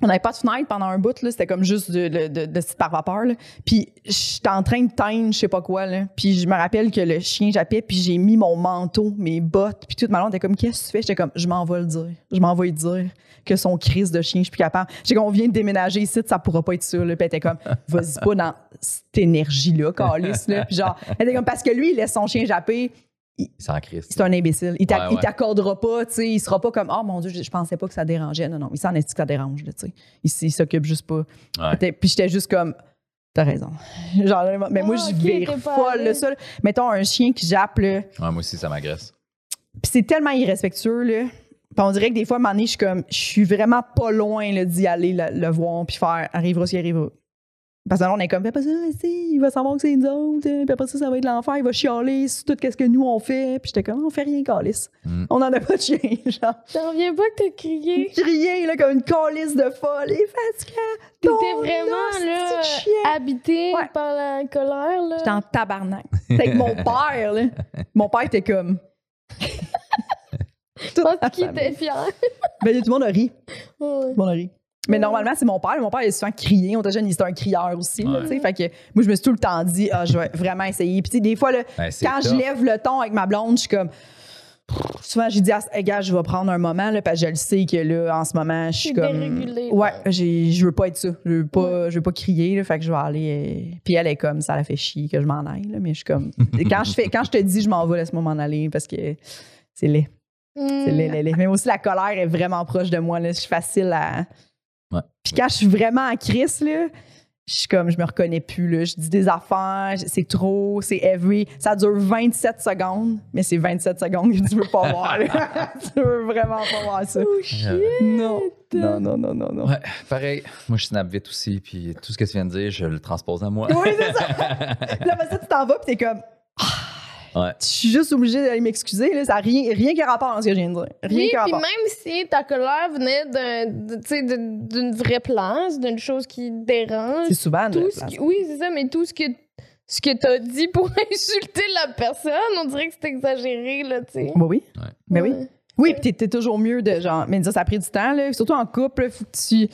On n'avait pas de fenêtre pendant un bout. C'était comme juste de, de, de, de par vapeur. Là. Puis j'étais en train de teindre je sais pas quoi. Là. Puis je me rappelle que le chien jappait, puis j'ai mis mon manteau, mes bottes. Puis toute ma blonde était comme, qu'est-ce que tu fais? J'étais comme, je m'en vais le dire. Je m'en vais lui dire que son crise de chien, je suis plus capable. J'étais comme, on vient de déménager ici, ça pourra pas être. Là. Puis elle était comme, *laughs* vas-y pas dans cette énergie-là, Calice. Là. Puis genre, elle était comme, parce que lui, il laisse son chien japper. C'est un imbécile. Il Ouais, ouais. t'accordera pas, tu sais. Il sera pas comme, oh mon Dieu, je, je pensais pas que ça dérangeait. Non, non, il s'en est dit que ça dérange, là, tu sais. Il, il s'occupe juste pas. Ouais. J'étais- Puis j'étais juste comme, t'as raison. *laughs* Genre, mais moi, je ok, vire t'es pas folle, ça. là. Mettons un chien qui jappe, là. Ouais, moi aussi, ça m'agresse. Puis c'est tellement irrespectueux, là. Puis on dirait que des fois, à un moment donné, je suis comme, je suis vraiment pas loin d'y aller le, le voir, puis faire, arrivera ce qui arrivera. Parce que là, on est comme, fais pas ça, il va savoir que c'est nous autres, puis après ça, ça va être l'enfer, il va chialer sur tout ce que nous on fait. Puis j'étais comme, on fait rien, calice. Mm. On en a pas de chien, *laughs* genre. J'en reviens pas que t'as crié. Crier, là, comme une calice de folle, et fatigant. T'étais vraiment, là, habité Ouais. par la colère, là. J'étais en tabarnak. C'était avec mon père, là. *laughs* Mon père était comme. *laughs* Je pense qu'il était fier. Ben, tout le monde a ri. Ouais. Tout le monde a ri. Mais normalement, c'est mon père. Mon père, il a souvent crié. On était jeune, il était un crieur aussi. Ouais. Fait que moi, je me suis tout le temps dit, ah, je vais vraiment essayer. Puis, des fois, là, Ben, quand je lève le ton avec ma blonde, je suis comme. Souvent, j'ai dit, hey, gars, je vais prendre un moment, là, parce que je le sais que là, en ce moment, je suis comme. dérégulée, Ouais, j'ai- je veux pas être ça. Je veux pas, je veux pas crier, là, fait que je vais aller. euh, Puis elle est comme, ça la fait chier que je m'en aille, là, mais je suis comme. quand, je fais, quand je te dis, je m'en vais, laisse-moi m'en aller, parce que c'est laid. C'est Mm. laid, laid, laid. Mais aussi, la colère est vraiment proche de moi, là. Je suis facile à. Ouais. Puis quand je suis vraiment en crise, là, je suis comme, je me reconnais plus, là. Je dis des affaires, c'est trop, c'est every. Ça dure 27 secondes, mais c'est 27 secondes que tu veux pas voir, là. *laughs* *laughs* tu veux vraiment pas voir ça. Oh shit! Non. Non, non, non, non, non. Ouais, pareil. Moi, je snap vite aussi, puis tout ce que tu viens de dire, je le transpose à moi. Oui, c'est ça. *laughs* Puis là, ça, tu t'en vas, puis t'es comme, Ouais. je suis juste obligée d'aller m'excuser, là. Ça n'a rien, rien qui a rapport à ce que je viens de dire. Rien Oui, qui a puis rapport. même si ta colère venait d'un- tu d'une vraie place, d'une chose qui dérange, C'est souvent tout ce qui- oui, c'est ça, mais tout ce que ce que t'as dit pour *laughs* insulter la personne, on dirait que c'est exagéré, là, tu sais. Bah oui. Ouais. Ben oui. Ouais. Oui, puis t'es- t'es toujours mieux de genre. Mais ça, ça a pris du temps, là. Surtout en couple, faut que tu.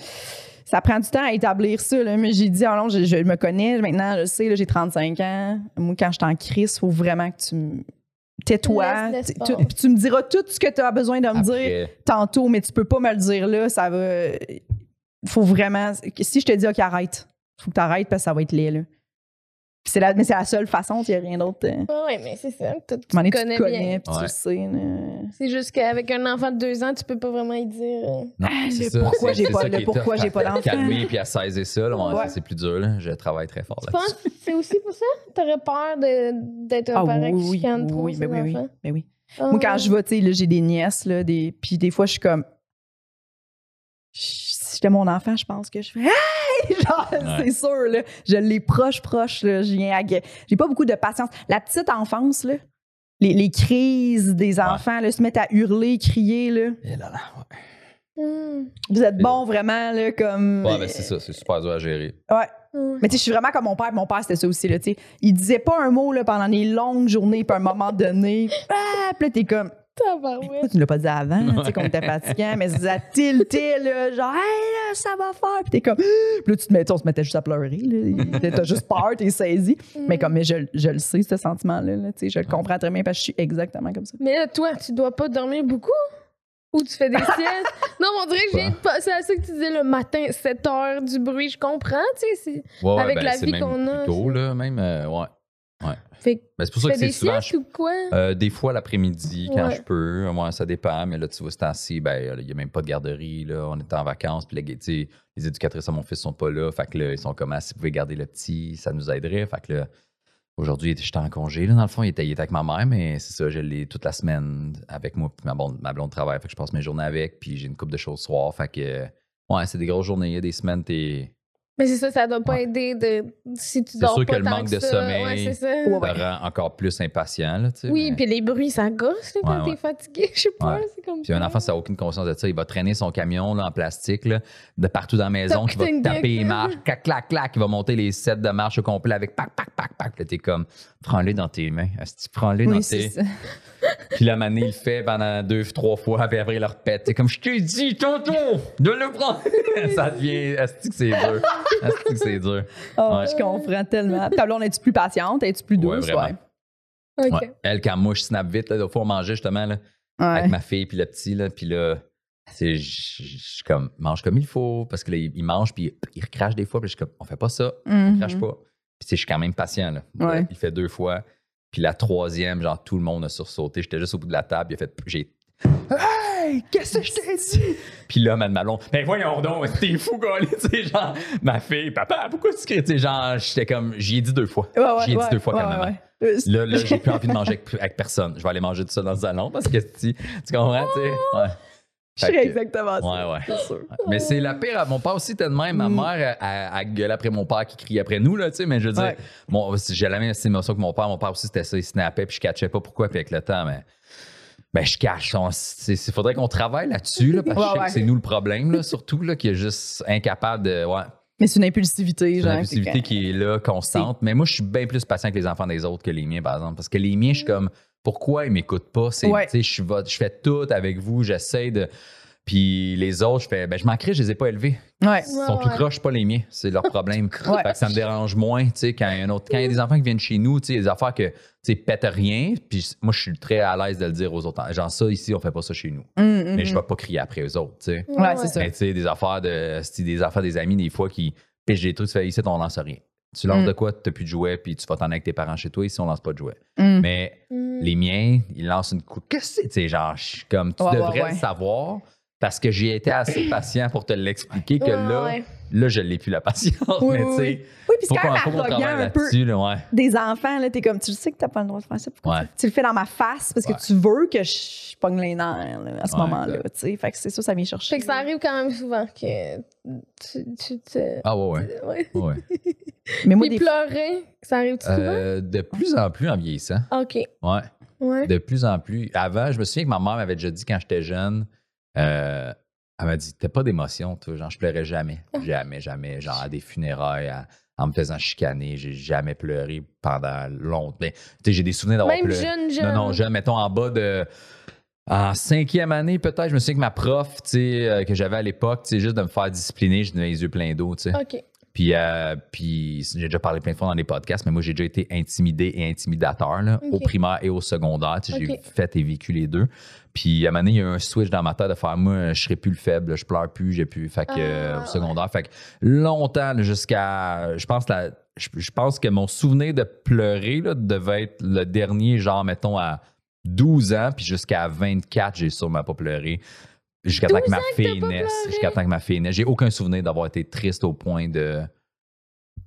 Ça prend du temps à établir ça. Là. Mais j'ai dit, ah non, je, je me connais, maintenant, je sais, j'ai 35 ans. Moi, quand je suis en crise, il faut vraiment que tu me. Tais-toi. Tu- me diras tout ce que tu as besoin de me dire tantôt, mais tu peux pas me le dire là. Ça va. faut vraiment. Si je te dis, OK, arrête, faut que tu arrêtes parce que ça va être laid. Là. C'est la, mais c'est la seule façon, il n'y a rien d'autre. euh. Ah ouais, mais c'est ça. Tu, donné, connais te connais, bien. puis tu Ouais. sais. C'est juste qu'avec un enfant de deux ans, tu peux pas vraiment y dire. euh, non, Ah, c'est ça, pourquoi j'ai pas- le qui pourquoi j'ai pas d'enfant. Calmer puis à saisir ça, là, ouais, c'est plus dur. Là. Je travaille très fort Tu là penses que c'est aussi pour ça? T'aurais peur de- d'être un Ah parent qui oui, oui, chicane trop oui, ses ben oui, oui, enfants? ben oui. Ah Moi, quand je vais, tu sais, là, j'ai des nièces, là, des... puis des fois, je suis comme. Si j'étais mon enfant, je pense que je fais. *laughs* Genre, Ouais. c'est sûr, là. Je l'ai proche, proche, là. Je viens à... J'ai pas beaucoup de patience. La petite enfance, là. Les, les crises des enfants, là, se mettent à hurler, crier, là. Et là, là, ouais. Hmm. Vous êtes bon, vraiment, là, comme. Ouais, ben c'est ça, c'est super dur à gérer. Ouais. Mais tu sais, je suis vraiment comme mon père. Mon père, c'était ça aussi, là, tu sais. Il disait pas un mot, là, pendant des longues journées, puis à un moment donné. Ah, puis là, t'es comme. Pourquoi tu ne l'as pas dit avant, *laughs* tu sais, qu'on était fatiguant, mais ça tiltait, là, genre, hey, là, ça va faire. Puis t'es comme, *gasps* puis là, tu te mets, on se mettait juste à pleurer, là. *laughs* T'as juste peur, t'es saisi. Mais comme, mais je, je le sais, ce sentiment-là, là, tu sais, je le comprends très bien parce que je suis exactement comme ça. Mais là, toi, tu dois pas dormir beaucoup? Ou tu fais des *laughs* siestes? Non, mais on dirait que je viens de passer à ça que tu disais le matin, 7 heures du bruit, je comprends, tu sais. c'est- Ouais, ouais, Avec ben, la c'est vie qu'on a, tôt, c'est- là, même. euh, ouais. Fait que Ben, c'est pour ça que c'est souvent. ou quoi? Euh, des fois l'après-midi, quand Ouais. je peux. Moi, ça dépend. Mais là, tu vois, ce temps-ci, ben, il n'y a même pas de garderie. Là. On est en vacances. Puis, sais, les éducatrices à mon fils sont pas là. Fait que là, ils sont comme, ah, si vous pouvez garder le petit, ça nous aiderait. Fait que là, aujourd'hui, j'étais en congé. Là, dans le fond, il était, il était avec ma mère, mais c'est ça, je l'ai toute la semaine avec moi. Puis ma blonde, ma blonde travaille. Fait que je passe mes journées avec. Puis j'ai une coupe de choses soir. Fait que, ouais, c'est des grosses journées. Il y a des semaines, t'es. Mais c'est ça, ça doit pas Ouais. aider de si tu C'est dors sûr pas que le tant manque de ça. sommeil- Ouais, c'est ça. Ouais, ouais. Ça rend encore plus impatient. Là, tu sais, Oui, mais- puis les bruits, ça gosse là, quand Ouais, t'es fatigué. Je sais pas, c'est comme Puis un enfant, ça n'a aucune conscience de ça. Il va traîner son camion là, en plastique là, de partout dans la maison, qui va taper les marches, clac, clac, clac, il va monter les sets de marche au complet avec pac, pac, pac, pac. Là, t'es comme, prends-le dans tes mains. Prends-le dans Oui, c'est tes. ça. *laughs* Puis la manée, il le fait pendant deux, trois fois, puis après, il le repète. T'es comme, je t'ai dit, tonton, de le prendre. *laughs* ça devient, asti que c'est dur. Que c'est dur. Oh, Ouais. Je comprends tellement. Ta blonde, es-tu plus patiente? Es-tu plus Ouais, douce? Ok. Ouais. Elle, quand moi, je snap vite, là, des fois, on mangeait justement, là, Ouais. avec ma fille puis le petit là puis là c'est je je- comme mange comme il faut parce que là il, mange puis il recrache des fois puis je suis comme on fait pas ça on Mhm. crache pas puis je suis quand même patient là Ouais. il fait deux fois puis la troisième genre tout le monde a sursauté j'étais juste au bout de la table il a fait j'ai Hey, qu'est-ce que je t'ai dit? Puis là, Madame Malon, ben voyons donc, *laughs* t'es fou, gars, tu sais, genre, ma fille, papa, pourquoi tu cries? Tu sais, genre, j'étais comme, j'y ai dit deux fois. Ouais, ouais, J'y ai dit deux fois quand même. Là, là j'ai plus envie de manger avec, avec personne. Je vais aller manger tout ça dans le salon parce que tu, tu comprends, tu sais? Ouais. Je que- exactement ça. Ouais, ouais. C'est sûr. Mais c'est la pire. Mon père aussi était de même. Ma Mm. mère, elle, elle gueulait après mon père qui criait après nous, là, tu sais. Mais je veux dire, Ouais. j'ai la même émotion que mon père. Mon père aussi, c'était ça. Il snappait, puis je catchais pas pourquoi. Puis avec le temps, mais. Ben, je cache. Il faudrait qu'on travaille là-dessus, là, parce que je Ouais, sais ouais. que c'est nous le problème, là, surtout, là, qui est juste incapable de. Ouais, Mais c'est une impulsivité, c'est une genre. impulsivité qui est là, constante. Mais moi, je suis bien plus patient avec les enfants des autres que les miens, par exemple. Parce que les miens, je suis comme, pourquoi ils m'écoutent pas? C'est, Ouais. tu sais, je, je fais tout avec vous, j'essaie de. Puis les autres, je fais, ben, je m'en crée, je les ai pas élevés. Ouais. Ils sont tout ouais. croches, pas les miens. C'est leur problème. Ouais. *laughs* Fait que ça me dérange moins, tu sais, quand il y a un autre. Quand il y a des enfants qui viennent chez nous, tu sais, des affaires que, tu sais, pètent rien. Puis moi, je suis très à l'aise de le dire aux autres. Genre, ça, ici, on fait pas ça chez nous. Hum, Mais je hum. vais pas crier après eux autres, tu sais. Ouais, c'est ça. Mais tu sais, des affaires de. des affaires des amis, des fois, qui pichent des trucs, tu fais ici, on lance rien. Tu lances Mm. de quoi, t'as plus de jouets, puis tu vas t'en aller avec tes parents chez toi, ici, on lance pas de jouets. Mais Mm. les miens, ils lancent une coupe. Qu'est-ce que c'est? Tu sais, genre, je suis comme, tu Ouais, ouais, devrais ouais. le savoir parce que j'ai été assez *coughs* patient pour te l'expliquer que Ouais, là, ouais. là, je l'ai plus la patience. Oui, mais oui, tu sais, oui. Oui, puis c'est faut quand même arrogant un peu là, ouais. des enfants, là, t'es comme, tu le sais que t'as pas le droit de faire ça. Pourquoi Ouais. tu, tu le fais dans ma face parce Ouais. que tu veux que je pogne les nerfs là, à ce Ouais, moment-là, exact. tu sais. Fait que c'est ça, ça vient chercher. Fait que ça arrive quand même souvent que tu, tu te. Ah, ouais, ouais. *laughs* Mais moi, Puis des pleurer, ça arrive souvent? Euh, de plus en plus en vieillissant. Ok. Ouais. Ouais. De plus en plus. Avant, je me souviens que ma mère m'avait déjà dit quand j'étais jeune, euh, elle m'a dit T'as pas d'émotion, toi. Genre, je pleurais jamais. Jamais, jamais. Genre, à des funérailles, à- en me faisant chicaner. J'ai jamais pleuré pendant longtemps. Ben, tu sais, j'ai des souvenirs d'avoir Même pleuré. jeune, jeune. Non, non, jeune, mettons en bas de. En cinquième année, peut-être, je me souviens que ma prof, tu sais, euh, que j'avais à l'époque, tu sais, juste de me faire discipliner, je tenais les yeux pleins d'eau, tu sais. OK. Puis, euh, puis j'ai déjà parlé plein de fois dans les podcasts, mais moi, j'ai déjà été intimidé et intimidateur, là, au primaire et au secondaire. Tu sais, J'ai fait et vécu les deux. Puis, à un moment donné, il y a eu un switch dans ma tête de faire, moi, je serai plus le faible, je pleure plus, j'ai plus. Fait que, euh, Ah, au secondaire. Fait que longtemps, jusqu'à, je pense, la, je, je pense que mon souvenir de pleurer, là, devait être le dernier, genre, mettons, à 12 ans, puis jusqu'à 24, j'ai sûrement pas pleuré. Jusqu'à temps que 12 ma fille naisse. Jusqu'à temps que ma fille naisse. J'ai aucun souvenir d'avoir été triste au point de.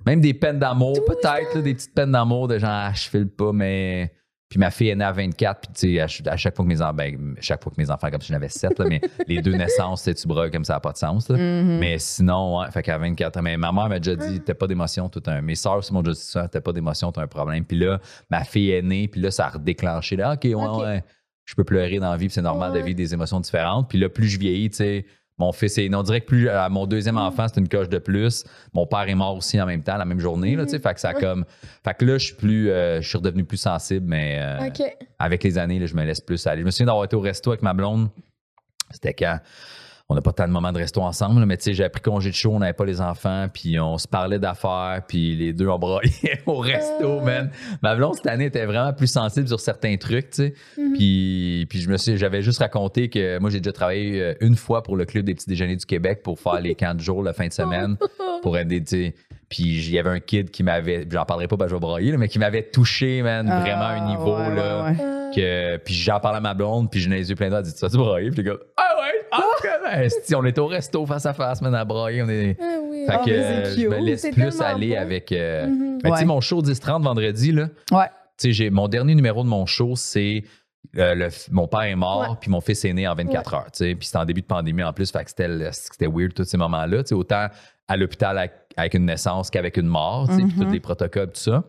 Même des peines d'amour, 12 peut-être, des petites peines d'amour de genre, ah, je file pas, mais. Puis ma fille est née à 24, puis tu sais, à, ch- à chaque fois que mes enfants, ben, chaque fois que mes enfants, comme si j'en avais 7, là, mais *laughs* les deux naissances, tu brailles comme ça n'a pas de sens. là. Mhm. Mais sinon, ouais, fait qu'à 24 ans, mais ma mère m'a déjà dit, t'as pas d'émotion, tout un. Mes sœurs aussi m'ont déjà dit ça, t'as pas d'émotion, t'as un problème. Puis là, ma fille est née, puis là, ça a redéclenché. Là, OK, ouais, ouais, je peux pleurer dans la vie, c'est normal de vivre des émotions différentes. Puis là, plus je vieillis, tu sais, mon fils est. On dirait que plus. à mon deuxième Mm. enfant, c'est une coche de plus. Mon père est mort aussi en même temps, la même journée, là, tu sais. Fait que ça comme. Fait que là, je suis plus. euh, je suis redevenu plus sensible, mais. euh, avec les années, là, je me laisse plus aller. Je me souviens d'avoir été au resto avec ma blonde. C'était quand? On n'a pas tant de moments de resto ensemble, mais tu sais, j'ai pris congé de chaud, on n'avait pas les enfants, puis on se parlait d'affaires, puis les deux on braillait *laughs* au resto, Ah. man. Ma blonde cette année était vraiment plus sensible sur certains trucs, tu sais. Mhm. Puis, puis je me suis, j'avais juste raconté que moi j'ai déjà travaillé euh, une fois pour le club des petits déjeuners du Québec pour faire les camps de jour la fin de semaine *laughs* pour aider, tu sais. Puis il y avait un kid qui m'avait, j'en parlerai pas parce que je vais brailler, là, mais qui m'avait touché, man, vraiment à un Ah, niveau, ouais, là. ouais, ouais. Euh, Que, puis j'en parlais à ma blonde, puis j'ai les yeux pleins d'eau, elle dit Tu vas-tu brailler Puis les gars, ah ouais, ah ouais, Si, on est au resto face à face, man, à brailler. On est... Ah oui. Fait Ah, que euh, je me laisse plus aller beau. avec. euh, Mhm. mais tu sais, Ouais. mon show 10-30 vendredi, là, Ouais. tu sais, j'ai mon dernier numéro de mon show, c'est. euh, le mon père est mort, puis mon fils est né en 24 heures. tu sais. Puis c'était en début de pandémie en plus, fait que c'était, weird tous ces moments-là. tu sais, Autant à l'hôpital avec, avec une naissance qu'avec une mort, tu sais, puis Mhm. tous les protocoles, tout ça.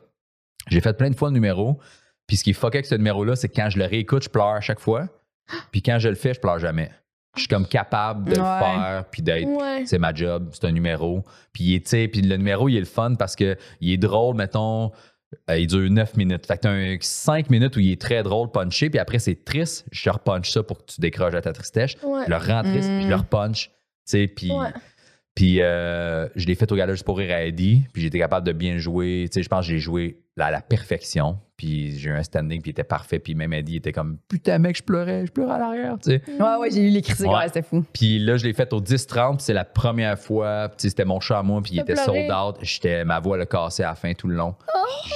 J'ai fait plein de fois le numéro. Puis ce qui est fucké avec ce numéro-là, c'est que quand je le réécoute, je pleure à chaque fois. *gasps* Puis quand je le fais, je pleure jamais. Je suis comme capable de le Ouais. faire, puis d'être Ouais. c'est ma job, c'est un numéro. Puis, il est, tu sais, puis le numéro, il est le fun parce que il est drôle, mettons, euh, il dure 9 minutes. Fait que t'as un 5 minutes où il est très drôle, punché, puis après, c'est triste. Je repunch ça pour que tu décroches à ta tristesse. Ouais. Je le rends triste, puis je le Mm. repunch. Tu sais, puis... Ouais. Puis euh, je l'ai fait au gala juste pour rire à Eddie, puis j'étais capable de bien jouer. Tu sais, je pense que j'ai joué à la perfection. Puis j'ai eu un standing, puis il était parfait. Puis même Eddie était comme Putain, mec, je pleurais, je pleurais à l'arrière. Tu sais. Ouais, ouais, j'ai lu les critiques, Ouais. ouais, c'était fou. Puis là, je l'ai fait au 10-30, puis c'est la première fois. Puis c'était mon chat à moi, puis il était pleuré? sold out. J'étais, ma voix l'a cassé à la fin tout le long.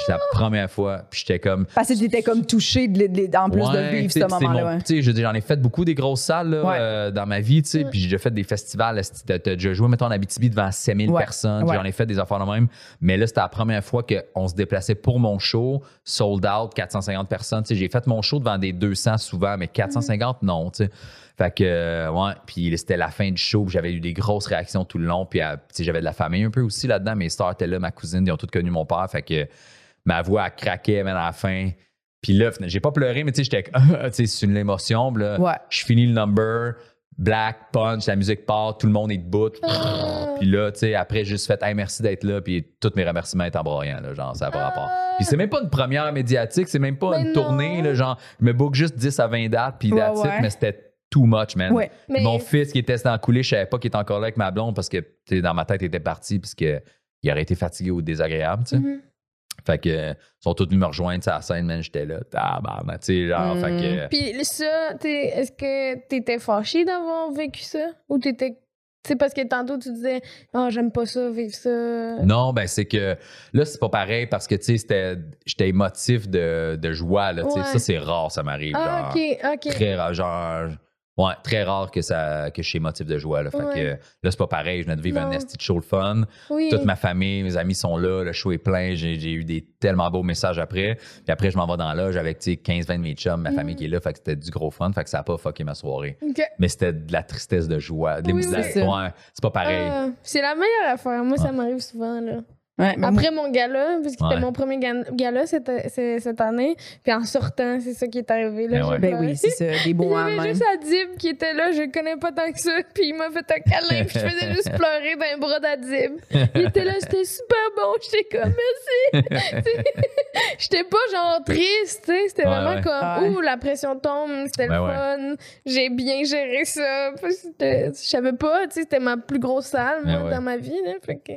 C'est la première fois, puis j'étais comme. Parce que t'étais comme touché de, de- en plus de vivre ce moment-là. mon- ouais. tu sais, J'en ai fait beaucoup des grosses salles là, Ouais. euh, dans ma vie, tu sais, Ouais. puis j'ai déjà fait des festivals. déjà joué, mettons, en Abitibi devant 5000 Ouais. personnes. Ouais. J'en ai fait des affaires de même. Mais là, c'était la première fois qu'on se déplaçait pour mon show, sold out, 450 personnes. J'ai fait mon show devant des 200 souvent, mais 450, non. tu sais. Fait que, euh, ouais, puis c'était la fin du show, j'avais eu des grosses réactions tout le long, puis euh, j'avais de la famille un peu aussi là-dedans. Mes stars étaient là, ma cousine, ils ont toutes connu mon père, fait que ma voix elle craquait même à la fin. Puis là, j'ai pas pleuré, mais tu sais, j'étais, *laughs* tu sais, c'est une émotion. puis là, Ouais. je finis le number, black, punch, la musique part, tout le monde est debout. Ah. Puis là, tu sais, après, j'ai juste fait, hey, merci d'être là, puis tous mes remerciements étaient en broyant, là, genre, ça n'a pas rapport. Puis c'est même pas une première médiatique, c'est même pas Mais une non. tournée, là, genre, je me book juste 10 à 20 dates, puis that's ouais. mais c'était too much, man. Ouais. Mais- Mon fils qui était dans la coulée, je savais pas qu'il était encore là avec ma blonde parce que, tu sais, dans ma tête, il était parti, parce que il aurait été fatigué ou désagréable, tu sais. Mhm. Fait que, euh, ils sont tous venus me rejoindre sur la scène, man, j'étais là, tabarnak, tu sais, genre, Mm. fait que... Puis ça, est-ce que t'étais fâché d'avoir vécu ça? Ou t'étais. C'est parce que tantôt tu disais, ah, j'aime pas ça, vivre ça. Non, ben c'est que là, c'est pas pareil parce que, tu sais, j'étais émotif de, de joie, là, tu sais. Ouais. Ça, c'est rare, ça m'arrive, Ah, genre. ok, ok. Très rare, genre... Ouais, très rare que, ça, que je suis émotif de joie, là. Fait Ouais. que là, c'est pas pareil. Je venais de vivre un esti de show le fun. Oui. Toute ma famille, mes amis sont là, le show est plein. J'ai eu des tellement beaux messages après. Puis après, je m'en vais dans l'âge avec, tu sais, 15-20 de mes chums, ma Mm. famille qui est là. Fait que c'était du gros fun. Fait que ça a pas fucké ma soirée. Mais c'était de la tristesse de joie. Des Oui, musiques- oui. C'est ça. ouais, c'est pas pareil. Ah, c'est la meilleure affaire. Moi, ça m'arrive souvent, là. Ouais, mais Après mon gala, parce que Ouais. c'était mon premier ga- gala cette, année. Puis en sortant, c'est ça qui est arrivé. Là, Ben j'ai ouais. ben oui, c'est ça, des *laughs* Il beaux y avait juste Adib qui était là, je le connais pas tant que ça, *laughs* puis il m'a fait un câlin, puis je faisais juste *laughs* pleurer dans les bras d'Adib. Il était là, c'était super bon, j'étais comme merci. j'étais pas genre triste, tu sais, c'était Ouais, vraiment ouais. comme Ouais. ouh, la pression tombe, c'était le ouais. fun, j'ai bien géré ça. Parce que c'était- Je savais pas, tu sais, c'était ma plus grosse salle, moi, Ouais, ouais. dans ma vie, là, fait que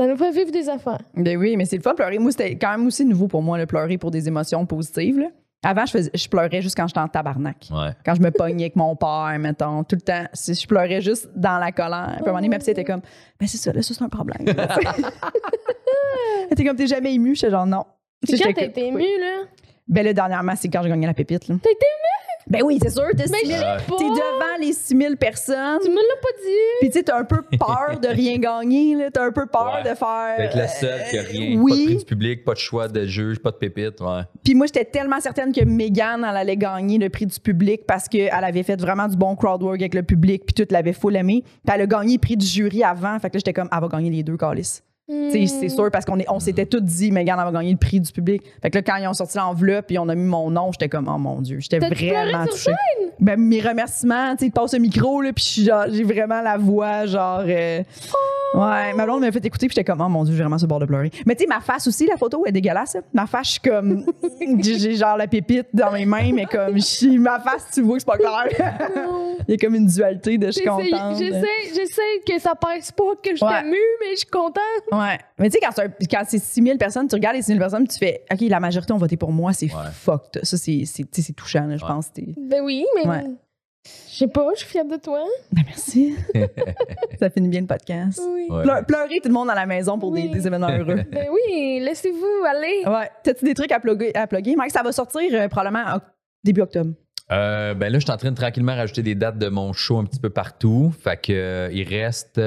ça nous fait vivre des affaires. Ben oui, mais c'est le fun de pleurer. Moi, c'était quand même aussi nouveau pour moi, le pleurer pour des émotions positives. là. Avant, je, faisais, je pleurais juste quand j'étais en tabarnak. Ouais. Quand je me pognais avec mon père, mettons, tout le temps. Si je pleurais juste dans la colère. Puis à un moment donné, ma psy était comme, ben c'est ça, là, ça, c'est un problème. *laughs* Elle était comme, t'es jamais ému? J'étais genre, non. J'étais quand t'as été oui. ému, là, Ben là, dernièrement, c'est quand j'ai gagné la pépite. Là. T'as été Ben oui, c'est sûr. T'es mais je 6 000 sais pas. T'es devant les 6000 personnes. Tu me l'as pas dit. Puis tu sais, t'as un peu peur de *laughs* rien gagner. là. T'as un peu peur Ouais. de faire. D'être la seule qui a rien. oui. Pas de prix du public, pas de choix de juge, pas de pépite. Ouais. Puis moi, j'étais tellement certaine que Megan, elle allait gagner le prix du public parce qu'elle avait fait vraiment du bon crowd work avec le public, puis tout l'avait full aimé. Puis elle a gagné le prix du jury avant. Fait que là, j'étais comme, elle va gagner les deux, Calis. C'est sûr parce qu'on on s'était tous dit, Megan, elle va gagner le prix du public. Fait que là, quand ils ont sorti l'enveloppe, puis on a mis mon nom, j'étais comme, oh mon Dieu, j'étais vraiment touchée. Ben, mes remerciements, tu sais, passent le micro, là, puis suis j'ai vraiment la voix, genre. euh, Ouais, ma blonde m'a fait écouter, puis j'étais comme, oh mon Dieu, j'ai vraiment le bord de pleurer. Mais tu sais, ma face aussi, la photo est dégueulasse. hein. Ma face, je suis comme. *laughs* j'ai genre la pépite dans mes mains, mais comme, suis- ma face, tu vois que c'est pas clair. Non. *laughs* Il y a comme une dualité de je suis contente. J'essaie, que ça passe pas, que je t'émue, mais je suis contente. Ouais. Mais tu sais, quand, c'est quand c'est 6000 personnes, tu regardes les 6000 personnes, puis tu fais, OK, la majorité ont voté pour moi, c'est Ouais. fucked. Ça, c'est touchant, là, je Ouais. pense. T'es- Ben oui, mais Ouais. je sais pas, je suis fière de toi. Ben, merci. *laughs* ça finit bien le podcast. Oui. Ouais. Pleu- pleurer tout le monde à la maison pour des, Oui. des événements heureux. *laughs* Ben oui, laissez-vous aller. Ouais. T'as-tu des trucs à plugger, à plugger? Mike, ça va sortir euh, probablement en début octobre. Euh, ben là, je suis en train de tranquillement rajouter des dates de mon show un petit peu partout. Fait que euh, il reste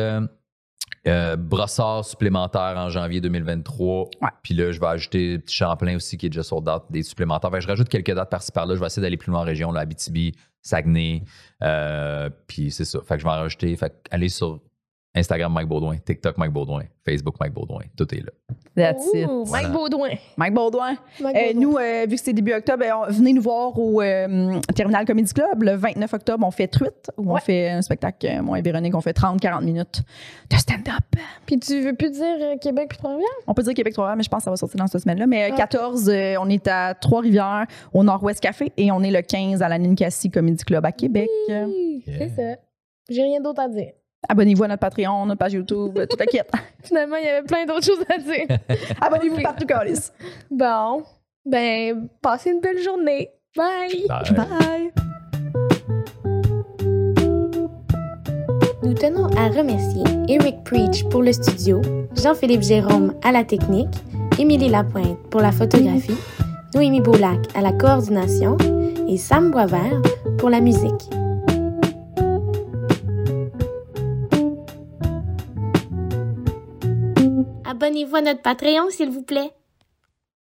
euh, brossard supplémentaire en janvier 2023. Ouais. Puis là, je vais ajouter petit Champlain aussi qui est déjà sold out, des supplémentaires. Fait que je rajoute quelques dates par-ci par-là. Je vais essayer d'aller plus loin en région, là, Abitibi, Saguenay. Euh, puis c'est ça. Fait que je vais en rajouter. Fait que allez sur Instagram Mike Baudouin, TikTok Mike Baudouin, Facebook Mike Baudouin. Tout est là. That's it. Mike Voilà. Baudouin. Mike Baudouin. Mike Euh, Baudouin. nous, euh, vu que c'est début octobre, euh, venez nous voir au euh, Terminal Comedy Club. Le 29 octobre, on fait Truite, où on fait un spectacle, euh, moi et Véronique, on fait 30-40 minutes de stand-up. Puis tu veux plus dire euh, Québec puis Trois-Rivières? On peut dire Québec trois mais je pense que ça va sortir dans cette semaine-là. Mais euh, Ok. 14, euh, on est à Trois-Rivières, au Nord-Ouest Café, et on est le 15 à la Ninkasi Comedy Club à Québec. Oui, Yeah. c'est ça. J'ai rien d'autre à dire. Abonnez-vous à notre Patreon, notre page YouTube, toute la *laughs* quête. Finalement, il y avait plein d'autres choses à dire. *laughs* Abonnez-vous partout, Calis. bon, ben, passez une belle journée. Bye! Bye! Nous tenons à remercier Eric Preach pour le studio, Jean-Philippe Jérôme à la technique, Émilie Lapointe pour la photographie, Noémie Boulac à la coordination et Sam Boisvert pour la musique. Abonnez-vous à notre Patreon, s'il vous plaît.